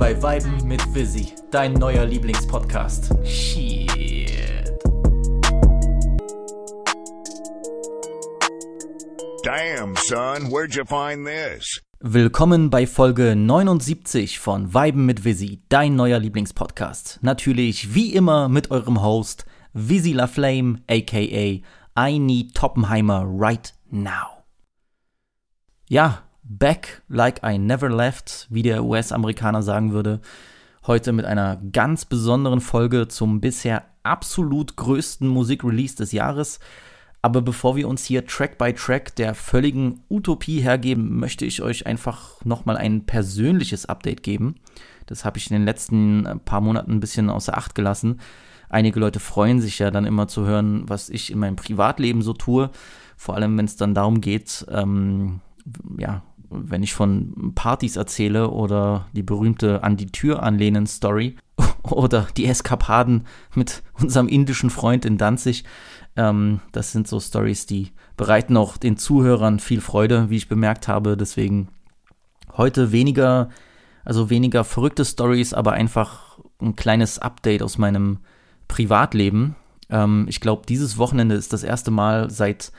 bei Weiben mit Visi, dein neuer Lieblingspodcast. Shit. Damn, son, where'd you find this? Willkommen bei Folge 79 von Weiben mit Visi, dein neuer Lieblingspodcast. Natürlich wie immer mit eurem Host Visi La Flame, aka I Need Toppenheimer Right Now. Ja, back like I never left, wie der US-Amerikaner sagen würde. Heute mit einer ganz besonderen Folge zum bisher absolut größten Musikrelease des Jahres. Aber bevor wir uns hier Track by Track der völligen Utopie hergeben, möchte ich euch einfach nochmal ein persönliches Update geben. Das habe ich in den letzten äh, paar Monaten ein bisschen außer Acht gelassen. Einige Leute freuen sich ja dann immer zu hören, was ich in meinem Privatleben so tue. Vor allem, wenn es dann darum geht, ähm, ja, wenn ich von Partys erzähle oder die berühmte an die Tür anlehnen Story oder die Eskapaden mit unserem indischen Freund in Danzig. Ähm, das sind so Stories, die bereiten auch den Zuhörern viel Freude, wie ich bemerkt habe. Deswegen heute weniger, also weniger verrückte Stories, aber einfach ein kleines Update aus meinem Privatleben. Ähm, ich glaube, dieses Wochenende ist das erste Mal seit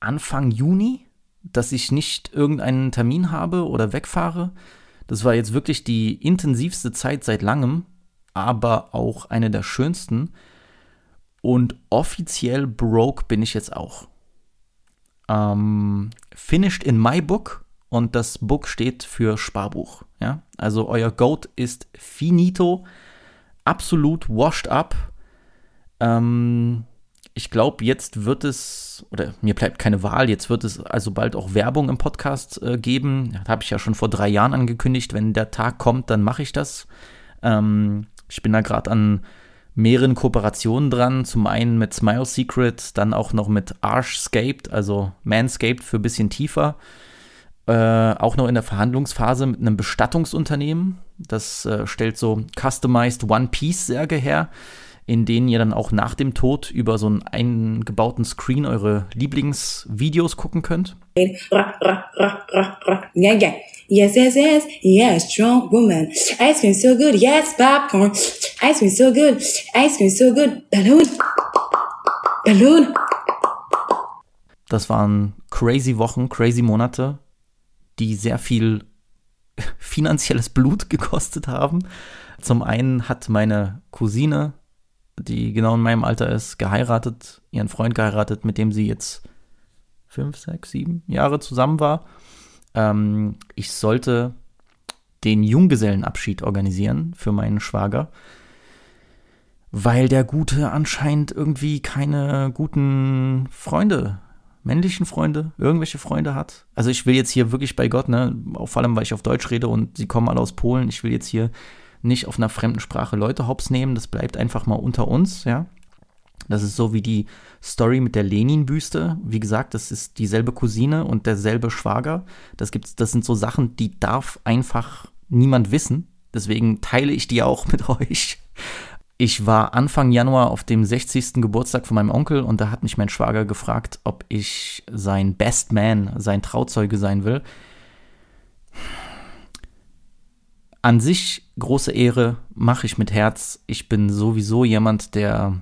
Anfang Juni, dass ich nicht irgendeinen Termin habe oder wegfahre. Das war jetzt wirklich die intensivste Zeit seit langem, aber auch eine der schönsten. Und offiziell broke bin ich jetzt auch. Ähm, finished in my book und das Book steht für Sparbuch. Ja? Also euer Goat ist finito, absolut washed up. Ähm, ich glaube, jetzt wird es, oder mir bleibt keine Wahl, jetzt wird es also bald auch Werbung im Podcast äh, geben. Das habe ich ja schon vor drei Jahren angekündigt. Wenn der Tag kommt, dann mache ich das. Ähm, ich bin da gerade an mehreren Kooperationen dran. Zum einen mit Smile Secret, dann auch noch mit Arshscaped, also Manscaped für ein bisschen tiefer. Äh, auch noch in der Verhandlungsphase mit einem Bestattungsunternehmen. Das äh, stellt so Customized One-Piece-Särge her in denen ihr dann auch nach dem Tod über so einen eingebauten Screen eure Lieblingsvideos gucken könnt. Yes, yes, yes, yes, strong woman. Ice cream so good, yes, popcorn. Ice cream so good, ice cream so good. Balloon, Balloon. Das waren crazy Wochen, crazy Monate, die sehr viel finanzielles Blut gekostet haben. Zum einen hat meine Cousine die genau in meinem Alter ist, geheiratet, ihren Freund geheiratet, mit dem sie jetzt fünf, sechs, sieben Jahre zusammen war. Ähm, ich sollte den Junggesellenabschied organisieren für meinen Schwager, weil der Gute anscheinend irgendwie keine guten Freunde, männlichen Freunde, irgendwelche Freunde hat. Also ich will jetzt hier wirklich bei Gott, ne, vor allem weil ich auf Deutsch rede und sie kommen alle aus Polen, ich will jetzt hier nicht auf einer fremden Sprache Leute hops nehmen. Das bleibt einfach mal unter uns, ja. Das ist so wie die Story mit der Lenin-Büste. Wie gesagt, das ist dieselbe Cousine und derselbe Schwager. Das gibt's, das sind so Sachen, die darf einfach niemand wissen. Deswegen teile ich die auch mit euch. Ich war Anfang Januar auf dem 60. Geburtstag von meinem Onkel und da hat mich mein Schwager gefragt, ob ich sein Best Man, sein Trauzeuge sein will an sich große Ehre, mache ich mit Herz. Ich bin sowieso jemand, der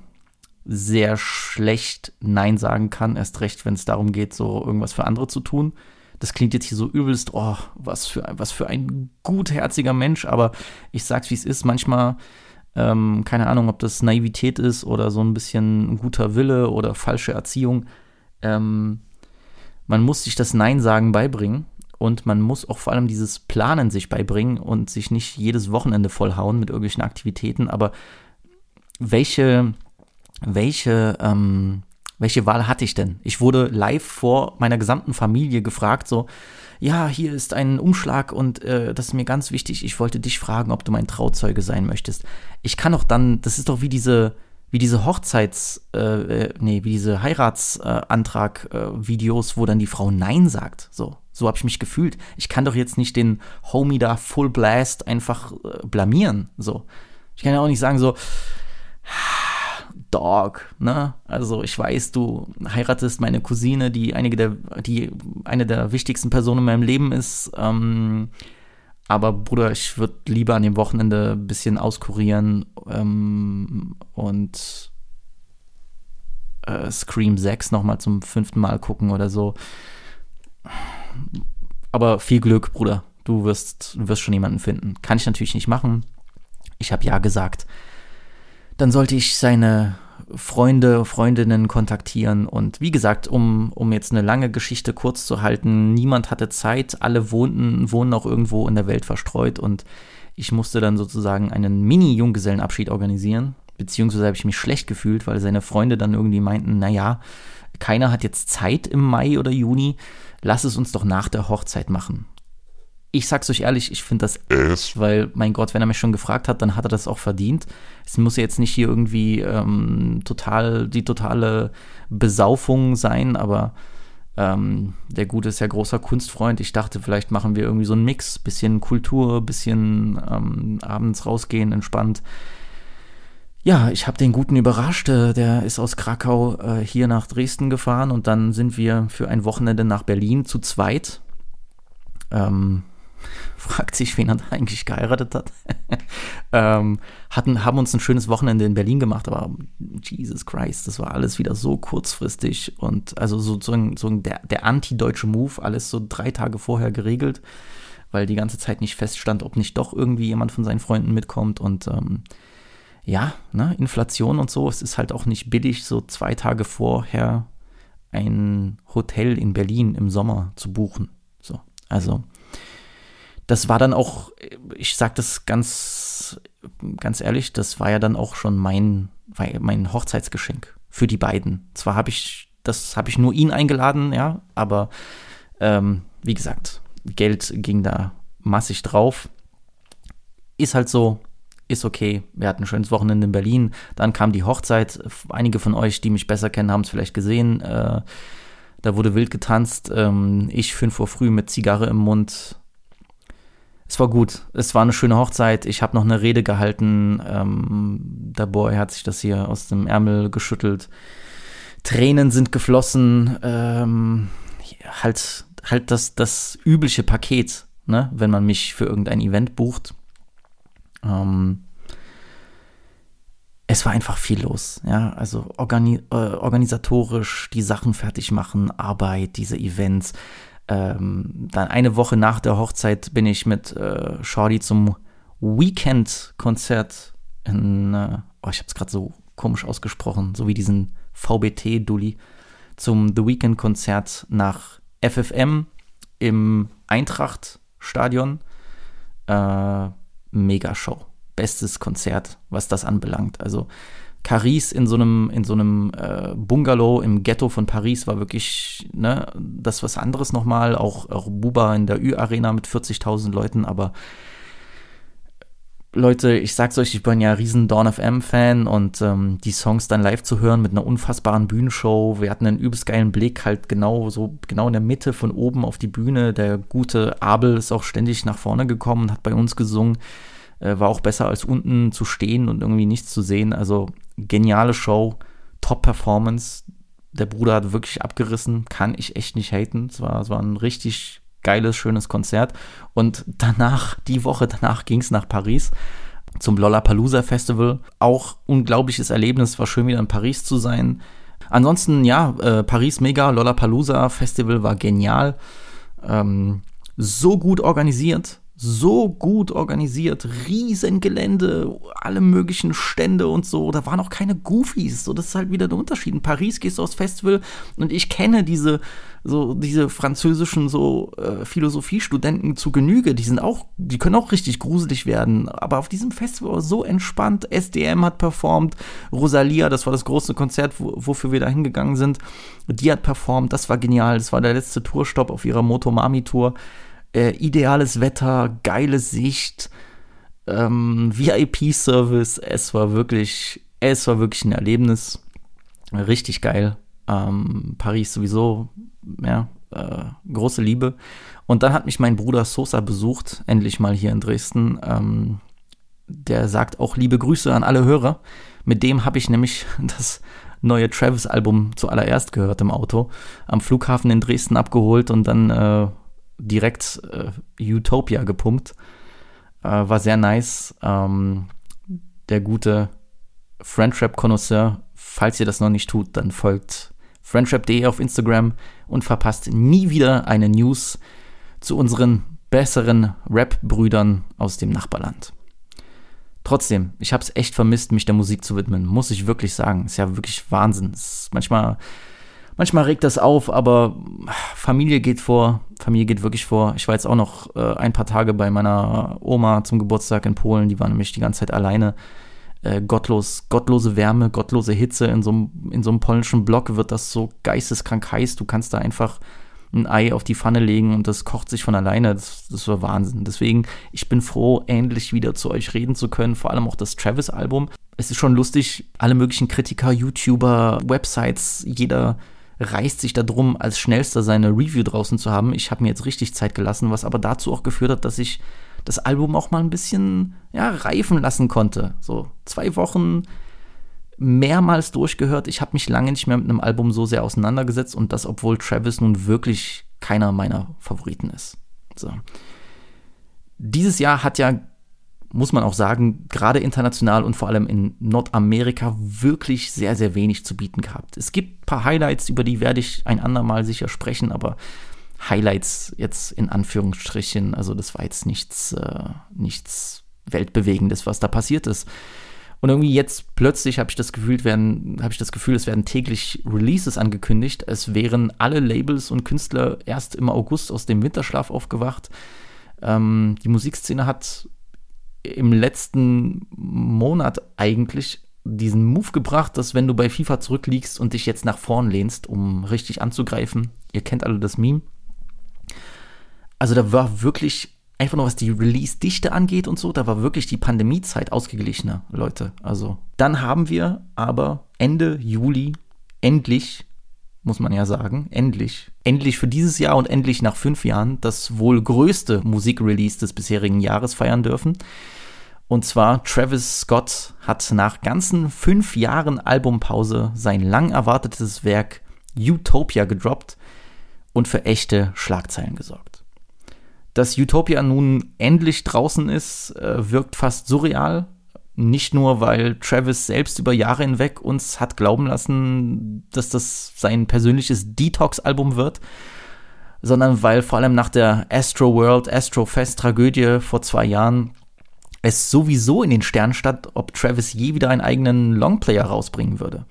sehr schlecht Nein sagen kann, erst recht, wenn es darum geht, so irgendwas für andere zu tun. Das klingt jetzt hier so übelst, oh, was für, was für ein gutherziger Mensch, aber ich sag's wie es ist, manchmal, ähm, keine Ahnung, ob das Naivität ist oder so ein bisschen guter Wille oder falsche Erziehung. Ähm, man muss sich das Nein sagen beibringen und man muss auch vor allem dieses Planen sich beibringen und sich nicht jedes Wochenende vollhauen mit irgendwelchen Aktivitäten. Aber welche, welche, ähm, welche Wahl hatte ich denn? Ich wurde live vor meiner gesamten Familie gefragt, so, ja, hier ist ein Umschlag und äh, das ist mir ganz wichtig. Ich wollte dich fragen, ob du mein Trauzeuge sein möchtest. Ich kann doch dann, das ist doch wie diese, wie diese Hochzeits, äh, äh nee, wie diese Heiratsantrag-Videos, äh, wo dann die Frau Nein sagt. So, so habe ich mich gefühlt. Ich kann doch jetzt nicht den Homie da Full Blast einfach äh, blamieren. So. Ich kann ja auch nicht sagen, so, Dog, ne? Also ich weiß, du heiratest meine Cousine, die einige der, die eine der wichtigsten Personen in meinem Leben ist. Ähm, aber Bruder, ich würde lieber an dem Wochenende ein bisschen auskurieren ähm, und äh, Scream 6 nochmal zum fünften Mal gucken oder so. Aber viel Glück, Bruder. Du wirst, du wirst schon jemanden finden. Kann ich natürlich nicht machen. Ich habe ja gesagt. Dann sollte ich seine Freunde, Freundinnen kontaktieren. Und wie gesagt, um, um jetzt eine lange Geschichte kurz zu halten, niemand hatte Zeit, alle wohnten, wohnen auch irgendwo in der Welt verstreut und ich musste dann sozusagen einen Mini-Junggesellenabschied organisieren. Beziehungsweise habe ich mich schlecht gefühlt, weil seine Freunde dann irgendwie meinten, naja, keiner hat jetzt Zeit im Mai oder Juni, lass es uns doch nach der Hochzeit machen ich sag's euch ehrlich, ich finde das es, weil, mein Gott, wenn er mich schon gefragt hat, dann hat er das auch verdient. Es muss ja jetzt nicht hier irgendwie ähm, total, die totale Besaufung sein, aber ähm, der Gute ist ja großer Kunstfreund. Ich dachte, vielleicht machen wir irgendwie so einen Mix, bisschen Kultur, bisschen ähm, abends rausgehen, entspannt. Ja, ich habe den Guten überrascht. Äh, der ist aus Krakau äh, hier nach Dresden gefahren und dann sind wir für ein Wochenende nach Berlin zu zweit. Ähm, fragt sich, wen er da eigentlich geheiratet hat. ähm, hatten, haben uns ein schönes Wochenende in Berlin gemacht, aber Jesus Christ, das war alles wieder so kurzfristig und also sozusagen so der, der anti-deutsche Move, alles so drei Tage vorher geregelt, weil die ganze Zeit nicht feststand, ob nicht doch irgendwie jemand von seinen Freunden mitkommt und ähm, ja, ne, Inflation und so, es ist halt auch nicht billig, so zwei Tage vorher ein Hotel in Berlin im Sommer zu buchen. So, also das war dann auch, ich sag das ganz, ganz ehrlich, das war ja dann auch schon mein, mein Hochzeitsgeschenk für die beiden. Zwar habe ich, das habe ich nur ihn eingeladen, ja, aber ähm, wie gesagt, Geld ging da massig drauf. Ist halt so, ist okay. Wir hatten ein schönes Wochenende in Berlin. Dann kam die Hochzeit. Einige von euch, die mich besser kennen, haben es vielleicht gesehen. Äh, da wurde wild getanzt. Ähm, ich fünf Uhr früh mit Zigarre im Mund es war gut. Es war eine schöne Hochzeit. Ich habe noch eine Rede gehalten. Ähm, der Boy hat sich das hier aus dem Ärmel geschüttelt. Tränen sind geflossen. Ähm, halt, halt das, das übliche Paket, ne? wenn man mich für irgendein Event bucht. Ähm, es war einfach viel los, ja, also organi äh, organisatorisch die Sachen fertig machen, Arbeit, diese Events, ähm, dann eine Woche nach der Hochzeit bin ich mit äh, Shorty zum Weekend-Konzert in, äh, oh, ich habe es gerade so komisch ausgesprochen, so wie diesen VBT-Dulli, zum The Weekend-Konzert nach FFM im Eintracht-Stadion. Äh, Mega-Show. Bestes Konzert, was das anbelangt. Also Caris in so einem, in so einem äh, Bungalow im Ghetto von Paris war wirklich, ne, das was anderes nochmal. Auch, auch Buba in der Ü-Arena mit 40.000 Leuten, aber Leute, ich sag's euch, ich bin ja riesen Dawn FM-Fan und ähm, die Songs dann live zu hören mit einer unfassbaren Bühnenshow. Wir hatten einen übelst geilen Blick, halt genau so, genau in der Mitte von oben auf die Bühne. Der gute Abel ist auch ständig nach vorne gekommen, hat bei uns gesungen. Äh, war auch besser als unten zu stehen und irgendwie nichts zu sehen. Also geniale Show, Top-Performance. Der Bruder hat wirklich abgerissen, kann ich echt nicht haten. Es war, es war ein richtig geiles, schönes Konzert. Und danach, die Woche danach, ging es nach Paris zum Lollapalooza Festival. Auch unglaubliches Erlebnis, war schön wieder in Paris zu sein. Ansonsten, ja, äh, Paris mega, Lollapalooza Festival war genial. Ähm, so gut organisiert, so gut organisiert, Riesengelände, alle möglichen Stände und so. Da waren auch keine Goofies. So, das ist halt wieder der Unterschied. In Paris gehst du aufs Festival und ich kenne diese, so, diese französischen so äh, Philosophiestudenten zu Genüge. Die sind auch, die können auch richtig gruselig werden. Aber auf diesem Festival war so entspannt. SDM hat performt, Rosalia, das war das große Konzert, wo, wofür wir da hingegangen sind. Die hat performt, das war genial. Das war der letzte Tourstopp auf ihrer Motomami-Tour äh, ideales Wetter, geile Sicht, ähm, VIP-Service. Es war wirklich, es war wirklich ein Erlebnis. Richtig geil. Ähm, Paris sowieso, ja, äh, große Liebe. Und dann hat mich mein Bruder Sosa besucht, endlich mal hier in Dresden. Ähm, der sagt auch liebe Grüße an alle Hörer. Mit dem habe ich nämlich das neue Travis-Album zuallererst gehört im Auto, am Flughafen in Dresden abgeholt und dann äh, direkt äh, Utopia gepumpt. Äh, war sehr nice. Ähm, der gute Friendrap-Connoisseur, falls ihr das noch nicht tut, dann folgt friendrap.de auf Instagram und verpasst nie wieder eine News zu unseren besseren Rap-Brüdern aus dem Nachbarland. Trotzdem, ich habe es echt vermisst, mich der Musik zu widmen, muss ich wirklich sagen. Ist ja wirklich Wahnsinn. Ist manchmal, manchmal regt das auf, aber Familie geht vor. Familie geht wirklich vor. Ich war jetzt auch noch äh, ein paar Tage bei meiner Oma zum Geburtstag in Polen. Die war nämlich die ganze Zeit alleine. Äh, gottlos, gottlose Wärme, gottlose Hitze. In so, einem, in so einem polnischen Block wird das so geisteskrank heiß. Du kannst da einfach ein Ei auf die Pfanne legen und das kocht sich von alleine. Das, das war Wahnsinn. Deswegen, ich bin froh, endlich wieder zu euch reden zu können. Vor allem auch das Travis-Album. Es ist schon lustig, alle möglichen Kritiker, YouTuber, Websites, jeder reißt sich darum, als schnellster seine Review draußen zu haben. Ich habe mir jetzt richtig Zeit gelassen, was aber dazu auch geführt hat, dass ich das Album auch mal ein bisschen ja, reifen lassen konnte. So zwei Wochen mehrmals durchgehört. Ich habe mich lange nicht mehr mit einem Album so sehr auseinandergesetzt und das, obwohl Travis nun wirklich keiner meiner Favoriten ist. So. Dieses Jahr hat ja, muss man auch sagen, gerade international und vor allem in Nordamerika wirklich sehr, sehr wenig zu bieten gehabt. Es gibt ein paar Highlights, über die werde ich ein andermal sicher sprechen, aber Highlights jetzt in Anführungsstrichen, also das war jetzt nichts, äh, nichts Weltbewegendes, was da passiert ist. Und irgendwie jetzt plötzlich habe ich das Gefühl, werden, habe ich das Gefühl, es werden täglich Releases angekündigt. Es wären alle Labels und Künstler erst im August aus dem Winterschlaf aufgewacht. Ähm, die Musikszene hat im letzten Monat eigentlich diesen Move gebracht, dass wenn du bei FIFA zurückliegst und dich jetzt nach vorn lehnst, um richtig anzugreifen, ihr kennt alle das Meme. Also da war wirklich einfach nur was die Release-Dichte angeht und so, da war wirklich die Pandemiezeit ausgeglichener, Leute. Also dann haben wir aber Ende Juli endlich, muss man ja sagen, endlich, endlich für dieses Jahr und endlich nach fünf Jahren das wohl größte Musikrelease des bisherigen Jahres feiern dürfen. Und zwar Travis Scott hat nach ganzen fünf Jahren Albumpause sein lang erwartetes Werk Utopia gedroppt und für echte Schlagzeilen gesorgt. Dass Utopia nun endlich draußen ist, äh, wirkt fast surreal. Nicht nur, weil Travis selbst über Jahre hinweg uns hat glauben lassen, dass das sein persönliches Detox-Album wird, sondern weil vor allem nach der Astro World, Astro Fest Tragödie vor zwei Jahren es sowieso in den Sternen stand, ob Travis je wieder einen eigenen Longplayer rausbringen würde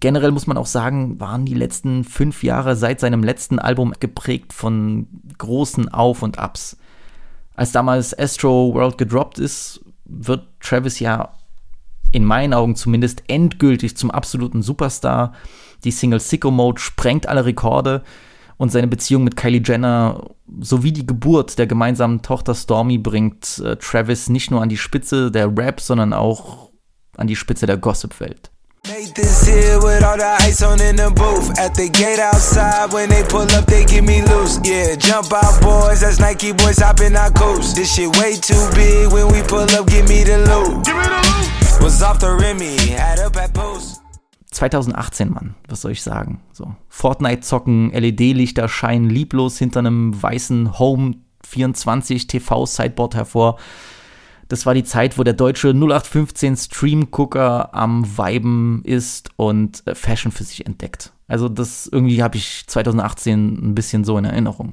generell muss man auch sagen, waren die letzten fünf Jahre seit seinem letzten Album geprägt von großen Auf und Abs. Als damals Astro World gedroppt ist, wird Travis ja in meinen Augen zumindest endgültig zum absoluten Superstar. Die Single Sicko Mode sprengt alle Rekorde und seine Beziehung mit Kylie Jenner sowie die Geburt der gemeinsamen Tochter Stormy bringt äh, Travis nicht nur an die Spitze der Rap, sondern auch an die Spitze der Gossip-Welt. Made this here with all the ice on in the booth. At the gate outside, when they pull up, they give me loose. Yeah, jump out, boys. That's Nike boys hopping our coast. This shit way too big. When we pull up, give me the loot. Give me the loot. Was off the Remy, had up at post. 2018, Mann, was soll ich sagen? So, Fortnite zocken, LED-Lichter scheinen lieblos hinter einem weißen Home 24 TV-Sideboard hervor. Das war die Zeit, wo der deutsche 0815 Stream-Gucker am Viben ist und äh, Fashion für sich entdeckt. Also das irgendwie habe ich 2018 ein bisschen so in Erinnerung.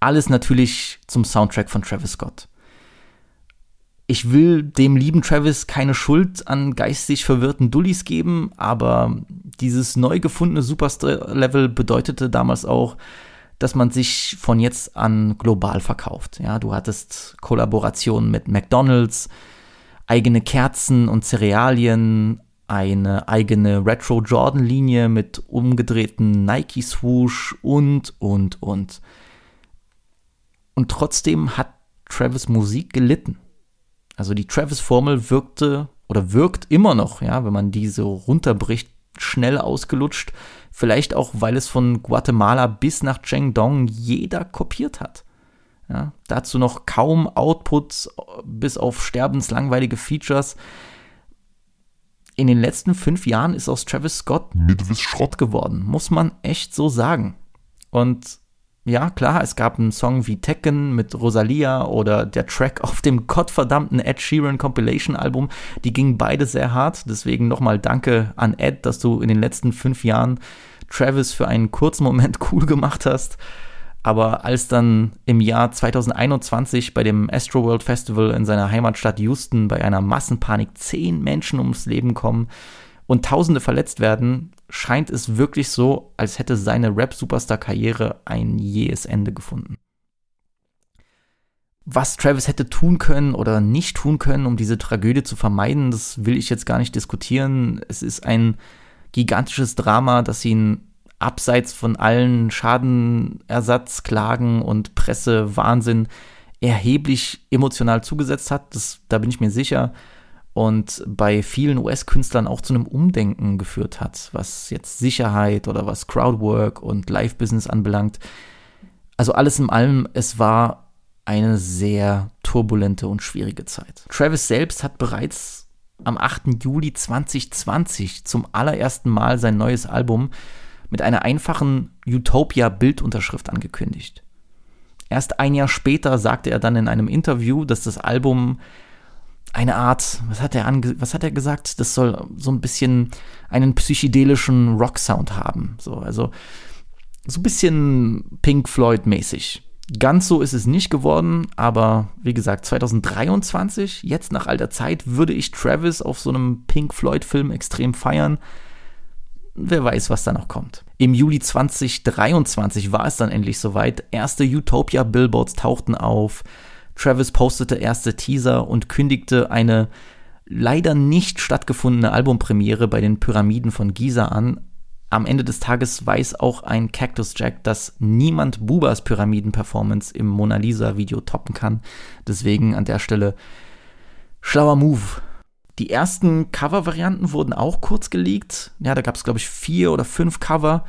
Alles natürlich zum Soundtrack von Travis Scott. Ich will dem lieben Travis keine Schuld an geistig verwirrten Dullis geben, aber dieses neu gefundene Superstar-Level bedeutete damals auch, dass man sich von jetzt an global verkauft. Ja, du hattest Kollaborationen mit McDonald's, eigene Kerzen und Cerealien, eine eigene Retro Jordan Linie mit umgedrehten Nike Swoosh und und und. Und trotzdem hat Travis Musik gelitten. Also die Travis Formel wirkte oder wirkt immer noch, ja, wenn man diese runterbricht, schnell ausgelutscht Vielleicht auch, weil es von Guatemala bis nach Chengdong jeder kopiert hat. Ja, dazu noch kaum Outputs, bis auf sterbenslangweilige Features. In den letzten fünf Jahren ist aus Travis Scott Midwest Schrott geworden, muss man echt so sagen. Und ja, klar, es gab einen Song wie Tekken mit Rosalia oder der Track auf dem gottverdammten Ed Sheeran Compilation Album. Die gingen beide sehr hart. Deswegen nochmal danke an Ed, dass du in den letzten fünf Jahren Travis für einen kurzen Moment cool gemacht hast. Aber als dann im Jahr 2021 bei dem Astroworld Festival in seiner Heimatstadt Houston bei einer Massenpanik zehn Menschen ums Leben kommen und Tausende verletzt werden, scheint es wirklich so, als hätte seine Rap-Superstar-Karriere ein jähes Ende gefunden. Was Travis hätte tun können oder nicht tun können, um diese Tragödie zu vermeiden, das will ich jetzt gar nicht diskutieren. Es ist ein gigantisches Drama, das ihn abseits von allen Schadenersatzklagen und Pressewahnsinn erheblich emotional zugesetzt hat. Das, da bin ich mir sicher und bei vielen US-Künstlern auch zu einem Umdenken geführt hat, was jetzt Sicherheit oder was Crowdwork und Live-Business anbelangt. Also alles in allem, es war eine sehr turbulente und schwierige Zeit. Travis selbst hat bereits am 8. Juli 2020 zum allerersten Mal sein neues Album mit einer einfachen Utopia-Bildunterschrift angekündigt. Erst ein Jahr später sagte er dann in einem Interview, dass das Album eine Art, was hat er ange, was hat er gesagt? Das soll so ein bisschen einen psychedelischen Rock-Sound haben. So, also so ein bisschen Pink Floyd-mäßig. Ganz so ist es nicht geworden, aber wie gesagt, 2023, jetzt nach all der Zeit, würde ich Travis auf so einem Pink Floyd-Film extrem feiern. Wer weiß, was da noch kommt. Im Juli 2023 war es dann endlich soweit. Erste Utopia-Billboards tauchten auf. Travis postete erste Teaser und kündigte eine leider nicht stattgefundene Albumpremiere bei den Pyramiden von Giza an. Am Ende des Tages weiß auch ein Cactus Jack, dass niemand Bubas Pyramiden-Performance im Mona Lisa-Video toppen kann. Deswegen an der Stelle schlauer Move. Die ersten Cover-Varianten wurden auch kurz geleakt. Ja, da gab es, glaube ich, vier oder fünf Cover.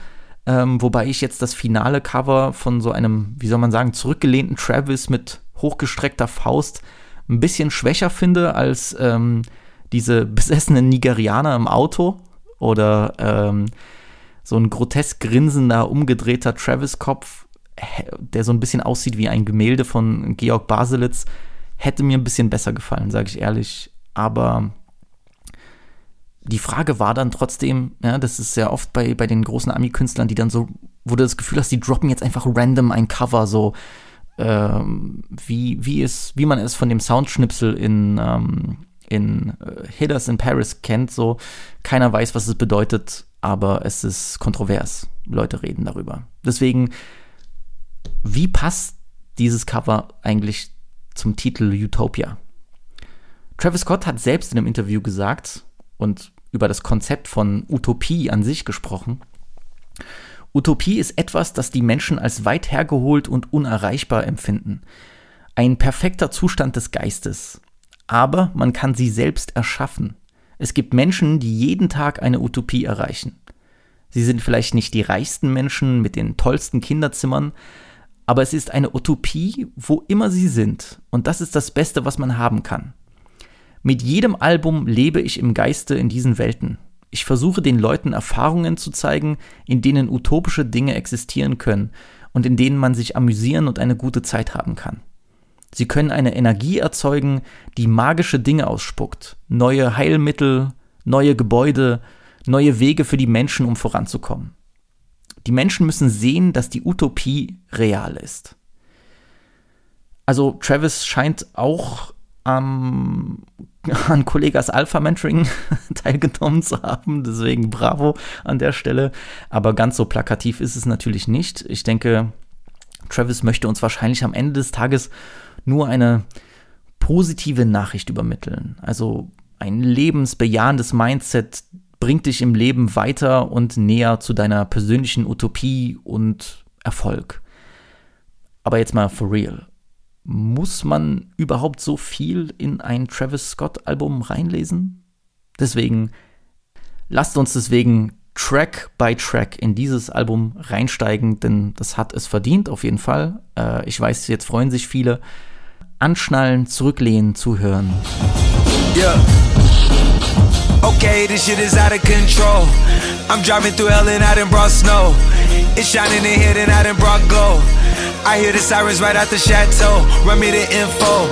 Ähm, wobei ich jetzt das finale Cover von so einem, wie soll man sagen, zurückgelehnten Travis mit hochgestreckter Faust ein bisschen schwächer finde als ähm, diese besessenen Nigerianer im Auto oder ähm, so ein grotesk grinsender, umgedrehter Travis-Kopf, der so ein bisschen aussieht wie ein Gemälde von Georg Baselitz, hätte mir ein bisschen besser gefallen, sage ich ehrlich. Aber die Frage war dann trotzdem, ja, das ist sehr oft bei, bei den großen Ami-Künstlern, die dann so, wo du das Gefühl hast, die droppen jetzt einfach random ein Cover, so ähm, wie, wie, es, wie man es von dem Soundschnipsel in, ähm, in äh, Hitters in Paris kennt, so keiner weiß, was es bedeutet, aber es ist kontrovers. Leute reden darüber. Deswegen, wie passt dieses Cover eigentlich zum Titel Utopia? Travis Scott hat selbst in einem Interview gesagt und über das Konzept von Utopie an sich gesprochen. Utopie ist etwas, das die Menschen als weit hergeholt und unerreichbar empfinden. Ein perfekter Zustand des Geistes. Aber man kann sie selbst erschaffen. Es gibt Menschen, die jeden Tag eine Utopie erreichen. Sie sind vielleicht nicht die reichsten Menschen mit den tollsten Kinderzimmern, aber es ist eine Utopie, wo immer sie sind. Und das ist das Beste, was man haben kann. Mit jedem Album lebe ich im Geiste in diesen Welten. Ich versuche den Leuten Erfahrungen zu zeigen, in denen utopische Dinge existieren können und in denen man sich amüsieren und eine gute Zeit haben kann. Sie können eine Energie erzeugen, die magische Dinge ausspuckt, neue Heilmittel, neue Gebäude, neue Wege für die Menschen, um voranzukommen. Die Menschen müssen sehen, dass die Utopie real ist. Also Travis scheint auch am an Kollegas Alpha Mentoring teilgenommen zu haben. Deswegen bravo an der Stelle. Aber ganz so plakativ ist es natürlich nicht. Ich denke, Travis möchte uns wahrscheinlich am Ende des Tages nur eine positive Nachricht übermitteln. Also ein lebensbejahendes Mindset bringt dich im Leben weiter und näher zu deiner persönlichen Utopie und Erfolg. Aber jetzt mal for real muss man überhaupt so viel in ein Travis Scott-Album reinlesen? Deswegen, lasst uns deswegen Track by Track in dieses Album reinsteigen, denn das hat es verdient, auf jeden Fall. Äh, ich weiß, jetzt freuen sich viele. Anschnallen, zurücklehnen, zuhören. Yeah. Okay, this shit is out of control. I'm driving through hell and I done brought snow. It's shining in here tonight in broad glow. I hear the sirens right out the chateau. Run me the info.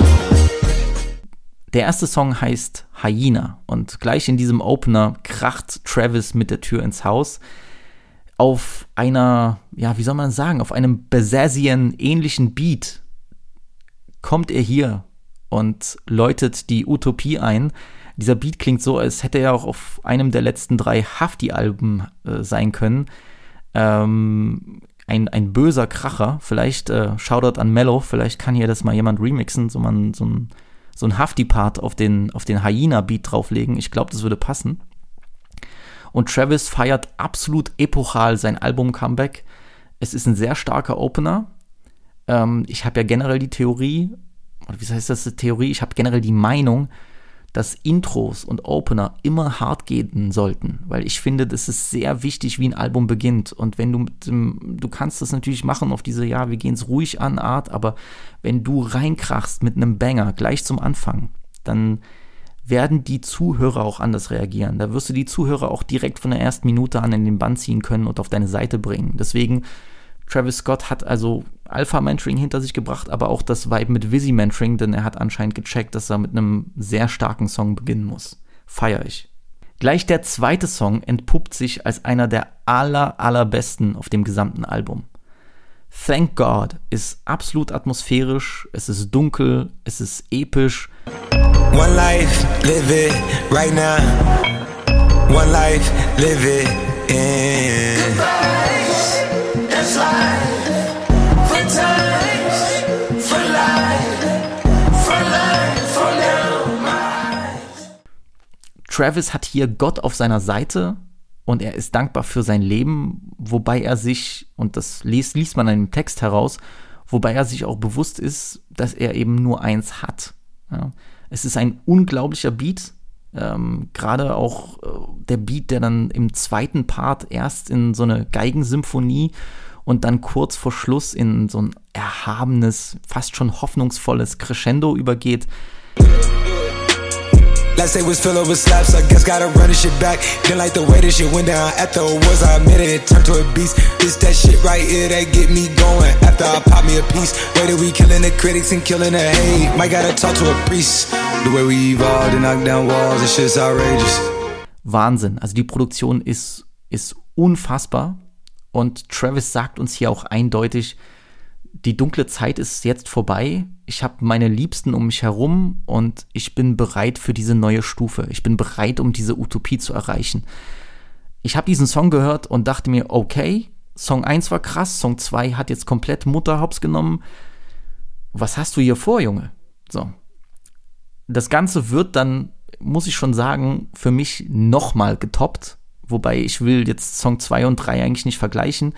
Der erste Song heißt Hyena und gleich in diesem Opener kracht Travis mit der Tür ins Haus auf einer, ja, wie soll man sagen, auf einem Besazian-ähnlichen Beat kommt er hier und läutet die Utopie ein. Dieser Beat klingt so, als hätte er auch auf einem der letzten drei Hafti-Alben äh, sein können. Ähm, ein, ein böser Kracher. Vielleicht äh, Shoutout an Mello, vielleicht kann hier das mal jemand remixen, so, man, so ein, so ein Hafti-Part auf den, auf den Hyena-Beat drauflegen. Ich glaube, das würde passen. Und Travis feiert absolut epochal sein Album-Comeback. Es ist ein sehr starker Opener. Ähm, ich habe ja generell die Theorie, oder wie heißt das, Theorie? Ich habe generell die Meinung, dass Intros und Opener immer hart gehen sollten, weil ich finde, das ist sehr wichtig, wie ein Album beginnt. Und wenn du mit dem, du kannst das natürlich machen auf diese, ja, wir gehen es ruhig an Art, aber wenn du reinkrachst mit einem Banger gleich zum Anfang, dann werden die Zuhörer auch anders reagieren. Da wirst du die Zuhörer auch direkt von der ersten Minute an in den Bann ziehen können und auf deine Seite bringen. Deswegen Travis Scott hat also Alpha-Mentoring hinter sich gebracht, aber auch das Vibe mit Visi-Mentoring, denn er hat anscheinend gecheckt, dass er mit einem sehr starken Song beginnen muss. Feier ich. Gleich der zweite Song entpuppt sich als einer der aller, allerbesten auf dem gesamten Album. Thank God ist absolut atmosphärisch, es ist dunkel, es ist episch. One life, live it right now. One life, live it in. Travis hat hier Gott auf seiner Seite und er ist dankbar für sein Leben, wobei er sich, und das liest, liest man in dem Text heraus, wobei er sich auch bewusst ist, dass er eben nur eins hat. Ja. Es ist ein unglaublicher Beat, ähm, gerade auch äh, der Beat, der dann im zweiten Part erst in so eine Geigensymphonie und dann kurz vor Schluss in so ein erhabenes, fast schon hoffnungsvolles Crescendo übergeht. Last day was filled over slaps, I guess gotta run this shit back. Didn't like the way this shit went down. After it was, I admitted it turned to a beast. This that shit right here that get me going. After I pop me a piece, way that we killing the critics and killing the hate. Might gotta talk to a priest. The way we evolved and knock down walls, this shit's outrageous. Wahnsinn. Also die Produktion ist, ist unfassbar. Und Travis sagt uns hier auch eindeutig, die dunkle Zeit ist jetzt vorbei. Ich habe meine Liebsten um mich herum und ich bin bereit für diese neue Stufe. Ich bin bereit, um diese Utopie zu erreichen. Ich habe diesen Song gehört und dachte mir, okay, Song 1 war krass, Song 2 hat jetzt komplett Mutterhops genommen. Was hast du hier vor, Junge? So. Das Ganze wird dann, muss ich schon sagen, für mich nochmal getoppt. Wobei ich will jetzt Song 2 und 3 eigentlich nicht vergleichen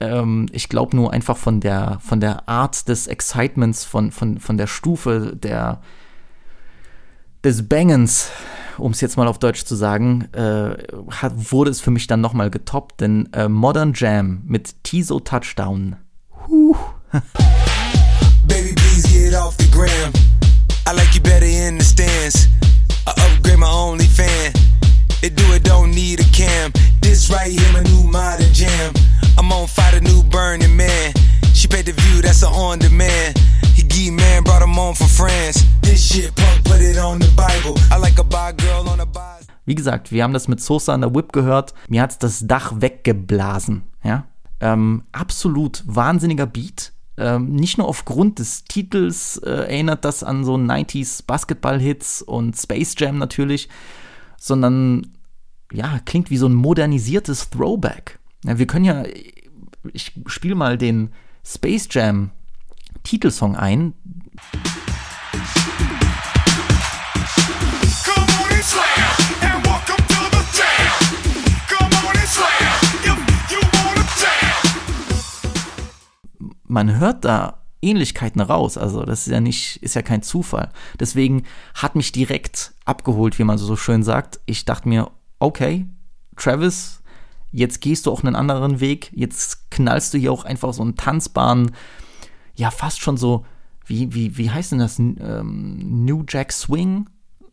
ähm, ich glaube nur einfach von der, von der Art des Excitements, von, von, von der Stufe der, des Bangens, um es jetzt mal auf Deutsch zu sagen, äh, hat, wurde es für mich dann nochmal getoppt, denn äh, Modern Jam mit Tiso Touchdown. Huh. Baby, please get off the gram. I like you better in the stands. I upgrade my only fan. They do it, don't need a cam. This right here, my new modern jam. I'm on fire, the new burning man. She paid the view, that's a on demand. Geek man, brought him on for friends. This shit punk, put it on the Bible. I like a bi girl on a bi. Wie gesagt, wir haben das mit Sosa an der Whip gehört. Mir hat's das Dach weggeblasen. Ja? Ähm, absolut wahnsinniger Beat. Ähm, nicht nur aufgrund des Titels äh, erinnert das an so 90s Basketball-Hits und Space Jam natürlich, sondern ja, klingt wie so ein modernisiertes Throwback. Ja, wir können ja, ich spiele mal den Space Jam Titelsong ein. Man hört da Ähnlichkeiten raus. Also das ist ja nicht, ist ja kein Zufall. Deswegen hat mich direkt abgeholt, wie man so schön sagt. Ich dachte mir, okay, Travis, jetzt gehst du auch einen anderen Weg. Jetzt knallst du hier auch einfach so einen tanzbaren, ja fast schon so, wie, wie, wie heißt denn das? Ähm, New Jack Swing?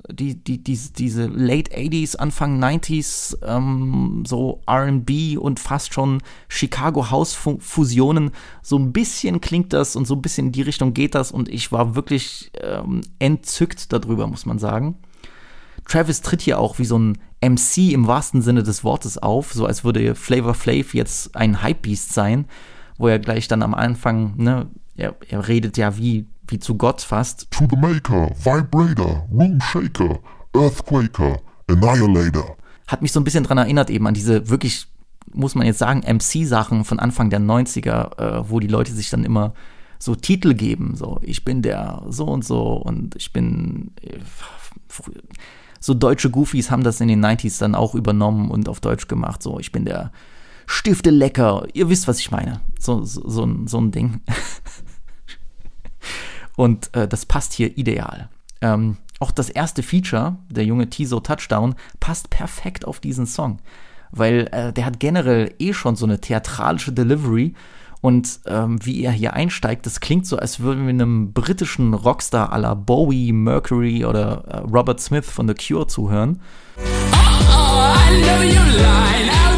Die, die, die, diese Late 80s, Anfang 90s, ähm, so RB und fast schon Chicago House-Fusionen. So ein bisschen klingt das und so ein bisschen in die Richtung geht das und ich war wirklich ähm, entzückt darüber, muss man sagen. Travis tritt hier auch wie so ein MC im wahrsten Sinne des Wortes auf, so als würde Flavor Flav jetzt ein Hypebeast sein, wo er gleich dann am Anfang, ne, er, er redet ja wie wie zu Gott fast. To the Maker, Vibrator, Room Shaker, Earthquaker, Annihilator. Hat mich so ein bisschen dran erinnert eben an diese wirklich, muss man jetzt sagen, MC-Sachen von Anfang der 90er, äh, wo die Leute sich dann immer so Titel geben, so ich bin der so und so und ich bin äh, so deutsche Goofies haben das in den 90s dann auch übernommen und auf Deutsch gemacht, so ich bin der Stifte lecker, ihr wisst, was ich meine. So, so, so, ein, so ein Ding. Und äh, das passt hier ideal. Ähm, auch das erste Feature, der junge Tiso Touchdown, passt perfekt auf diesen Song. Weil äh, der hat generell eh schon so eine theatralische Delivery. Und ähm, wie er hier einsteigt, das klingt so, als würden wir einem britischen Rockstar à la Bowie, Mercury oder äh, Robert Smith von The Cure zuhören. Oh, oh, I know you line outside,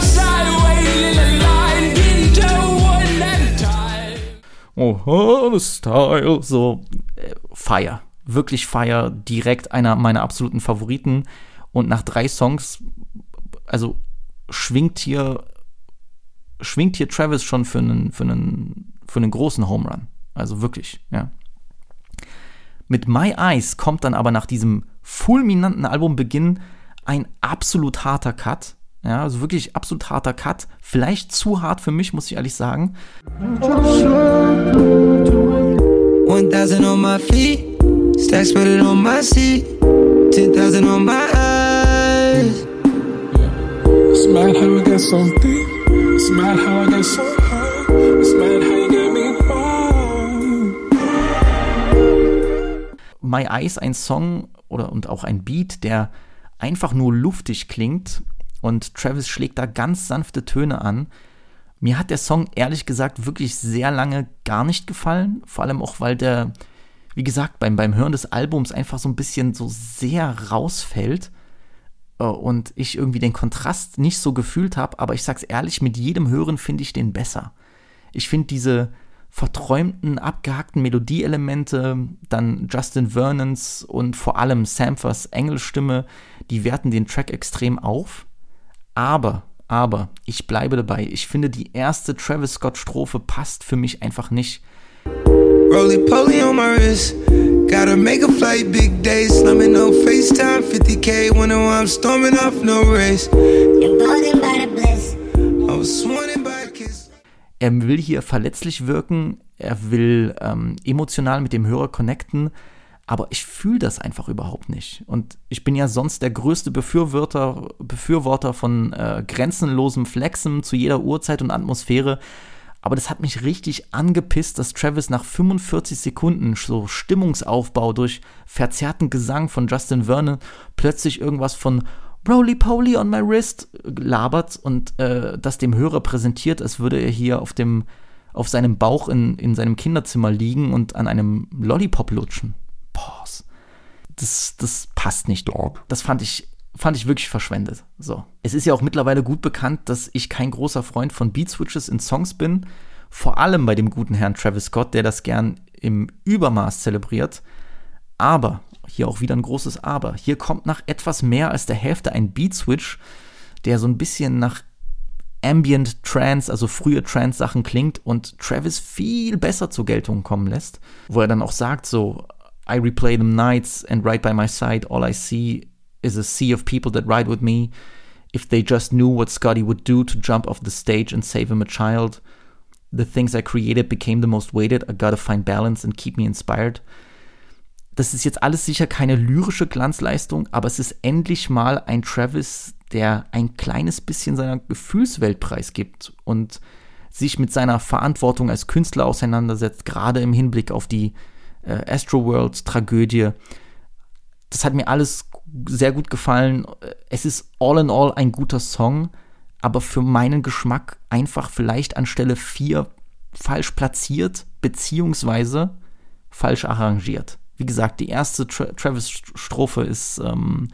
oh, Style, so äh, Fire. Wirklich Fire, direkt einer meiner absoluten Favoriten. Und nach drei Songs, also schwingt hier, schwingt hier Travis schon für einen, für einen, für einen großen Home Run. Also wirklich, ja. Mit My Eyes kommt dann aber nach diesem fulminanten Albumbeginn ein absolut harter Cut ja, also wirklich absolut harter Cut. Vielleicht zu hart für mich, muss ich ehrlich sagen. 1000 on my feet, stacks spread on my seat, 10,000 on my eyes. It's mad how I got so deep, it's mad how I got so high, it's mad how you get me high. My Eyes, ein Song oder und auch ein Beat, der einfach nur luftig klingt und Travis schlägt da ganz sanfte Töne an. Mir hat der Song ehrlich gesagt wirklich sehr lange gar nicht gefallen, vor allem auch, weil der, wie gesagt, beim, beim Hören des Albums einfach so ein bisschen so sehr rausfällt äh, und ich irgendwie den Kontrast nicht so gefühlt habe, aber ich sag's ehrlich, mit jedem Hören finde ich den besser. Ich finde diese verträumten, abgehackten Melodieelemente, dann Justin Vernons und vor allem Samfers Engelstimme, die werten den Track extrem auf. Aber, aber, ich bleibe dabei. Ich finde, die erste Travis Scott-Strophe passt für mich einfach nicht. Roly poly on my wrist. Gotta make a flight, big day. Slumming no FaceTime. 50k when I'm storming off no race. Emboldened by the bliss. I was sworn by a kiss. Er will hier verletzlich wirken. Er will ähm, emotional mit dem Hörer connecten aber ich fühle das einfach überhaupt nicht. Und ich bin ja sonst der größte Befürworter, Befürworter von äh, grenzenlosem Flexen zu jeder Uhrzeit und Atmosphäre. Aber das hat mich richtig angepisst, dass Travis nach 45 Sekunden so Stimmungsaufbau durch verzerrten Gesang von Justin Vernon plötzlich irgendwas von Roly Poly on my wrist labert und äh, das dem Hörer präsentiert, als würde er hier auf dem auf seinem Bauch in, in seinem Kinderzimmer liegen und an einem Lollipop lutschen. Das, das passt nicht. Dog. Das fand ich, fand ich wirklich verschwendet. So. Es ist ja auch mittlerweile gut bekannt, dass ich kein großer Freund von Beat Switches in Songs bin. Vor allem bei dem guten Herrn Travis Scott, der das gern im Übermaß zelebriert. Aber, hier auch wieder ein großes Aber. Hier kommt nach etwas mehr als der Hälfte ein Beat Switch, der so ein bisschen nach Ambient Trance, also frühe Trance-Sachen klingt und Travis viel besser zur Geltung kommen lässt, wo er dann auch sagt, so, I replay them nights, and right by my side, all I see is a sea of people that ride with me. If they just knew what Scotty would do to jump off the stage and save him a child, the things I created became the most weighted. I gotta find balance and keep me inspired. Das ist jetzt alles sicher keine lyrische Glanzleistung, aber es ist endlich mal ein Travis, der ein kleines bisschen seiner Gefühlswelt preisgibt und sich mit seiner Verantwortung als Künstler auseinandersetzt, gerade im Hinblick auf die äh, Astroworld-Tragödie. Das hat mir alles sehr gut gefallen. Es ist all in all ein guter Song, aber für meinen Geschmack einfach vielleicht an Stelle 4 falsch platziert, beziehungsweise falsch arrangiert. Wie gesagt, die erste Tra Travis-Strophe ist, ähm,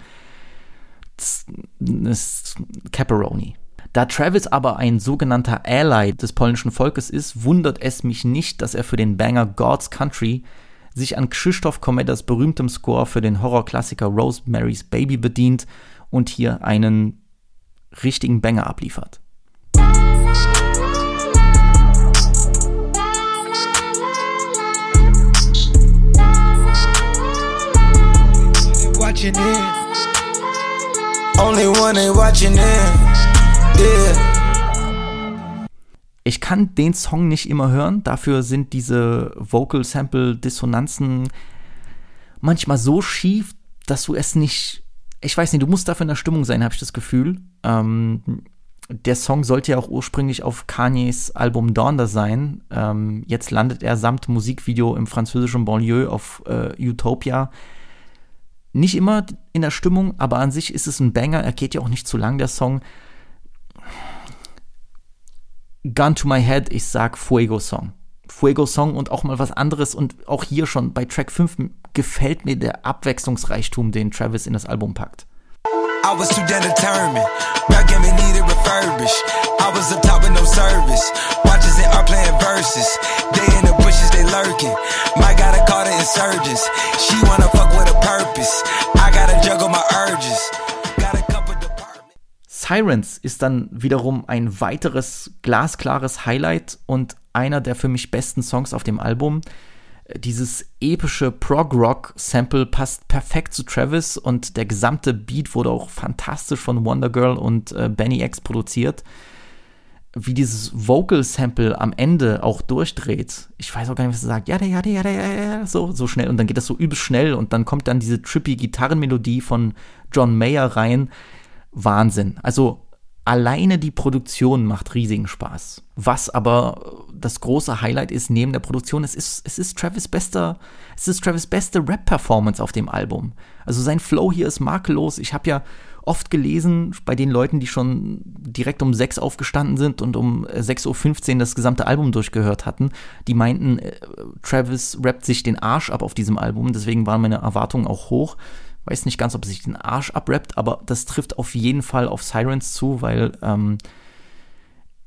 ist Caparoni. Da Travis aber ein sogenannter Ally des polnischen Volkes ist, wundert es mich nicht, dass er für den Banger God's Country sich an Krzysztof Komedas berühmtem Score für den Horrorklassiker Rosemary's Baby bedient und hier einen richtigen Banger abliefert. Watching it. Only one ain't watching it. Yeah. Ich kann den Song nicht immer hören, dafür sind diese Vocal Sample Dissonanzen manchmal so schief, dass du es nicht, ich weiß nicht, du musst dafür in der Stimmung sein, habe ich das Gefühl. Ähm, der Song sollte ja auch ursprünglich auf Kanyes Album Donder sein. Ähm, jetzt landet er samt Musikvideo im französischen Banlieue auf äh, Utopia. Nicht immer in der Stimmung, aber an sich ist es ein Banger. Er geht ja auch nicht zu lang, der Song. Gun to my head, ich sag Fuego Song. Fuego Song und auch mal was anderes und auch hier schon bei Track 5 gefällt mir der Abwechslungsreichtum, den Travis in das Album packt. I was too damn determined. Back in me needed refurbished. I was up top with no service. Watches in art playing verses. They in the bushes, they lurking. Might gotta call the insurgents. She wanna fuck with a purpose. I gotta juggle my urges. Sirens ist dann wiederum ein weiteres glasklares Highlight und einer der für mich besten Songs auf dem Album dieses epische Prog-Rock-Sample passt perfekt zu Travis und der gesamte Beat wurde auch fantastisch von Wonder Girl und äh, Benny X produziert. Wie dieses Vocal-Sample am Ende auch durchdreht. Ich weiß auch gar nicht, was er sagt. Ja, ja, ja, ja, ja, so, so schnell. Und dann geht das so übel schnell und dann kommt dann diese trippy Gitarrenmelodie von John Mayer rein. Wahnsinn. Also alleine die Produktion macht riesigen Spaß. Was aber das große Highlight ist neben der Produktion, es ist, es ist Travis bester, es ist Travis beste Rap-Performance auf dem Album. Also sein Flow hier ist makellos. Ich habe ja oft gelesen bei den Leuten, die schon direkt um 6 aufgestanden sind und um 6.15 Uhr das gesamte Album durchgehört hatten, die meinten, äh, Travis rappt sich den Arsch ab auf diesem Album, deswegen waren meine Erwartungen auch hoch. Weiß nicht ganz, ob er sich den Arsch abrappt, aber das trifft auf jeden Fall auf Sirens zu, weil ähm,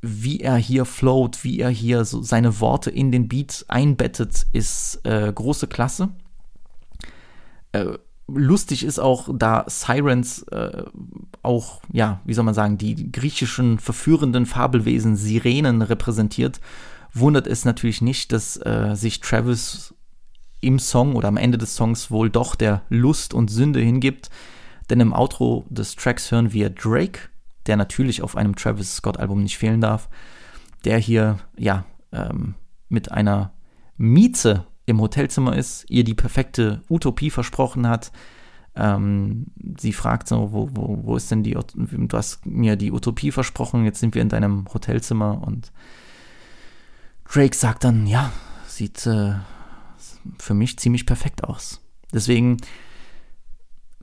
wie er hier float, wie er hier so seine Worte in den Beat einbettet, ist äh, große Klasse. Äh, lustig ist auch, da Sirens äh, auch, ja, wie soll man sagen, die griechischen verführenden Fabelwesen Sirenen repräsentiert, wundert es natürlich nicht, dass äh, sich Travis im Song oder am Ende des Songs wohl doch der Lust und Sünde hingibt. Denn im Outro des Tracks hören wir Drake, der natürlich auf einem Travis Scott-Album nicht fehlen darf, der hier, ja, ähm, mit einer Mieze im Hotelzimmer ist, ihr die perfekte Utopie versprochen hat. Ähm, sie fragt so, wo, wo, wo ist denn die, du hast mir die Utopie versprochen, jetzt sind wir in deinem Hotelzimmer und Drake sagt dann, ja, sieht äh, für mich ziemlich perfekt aus. Deswegen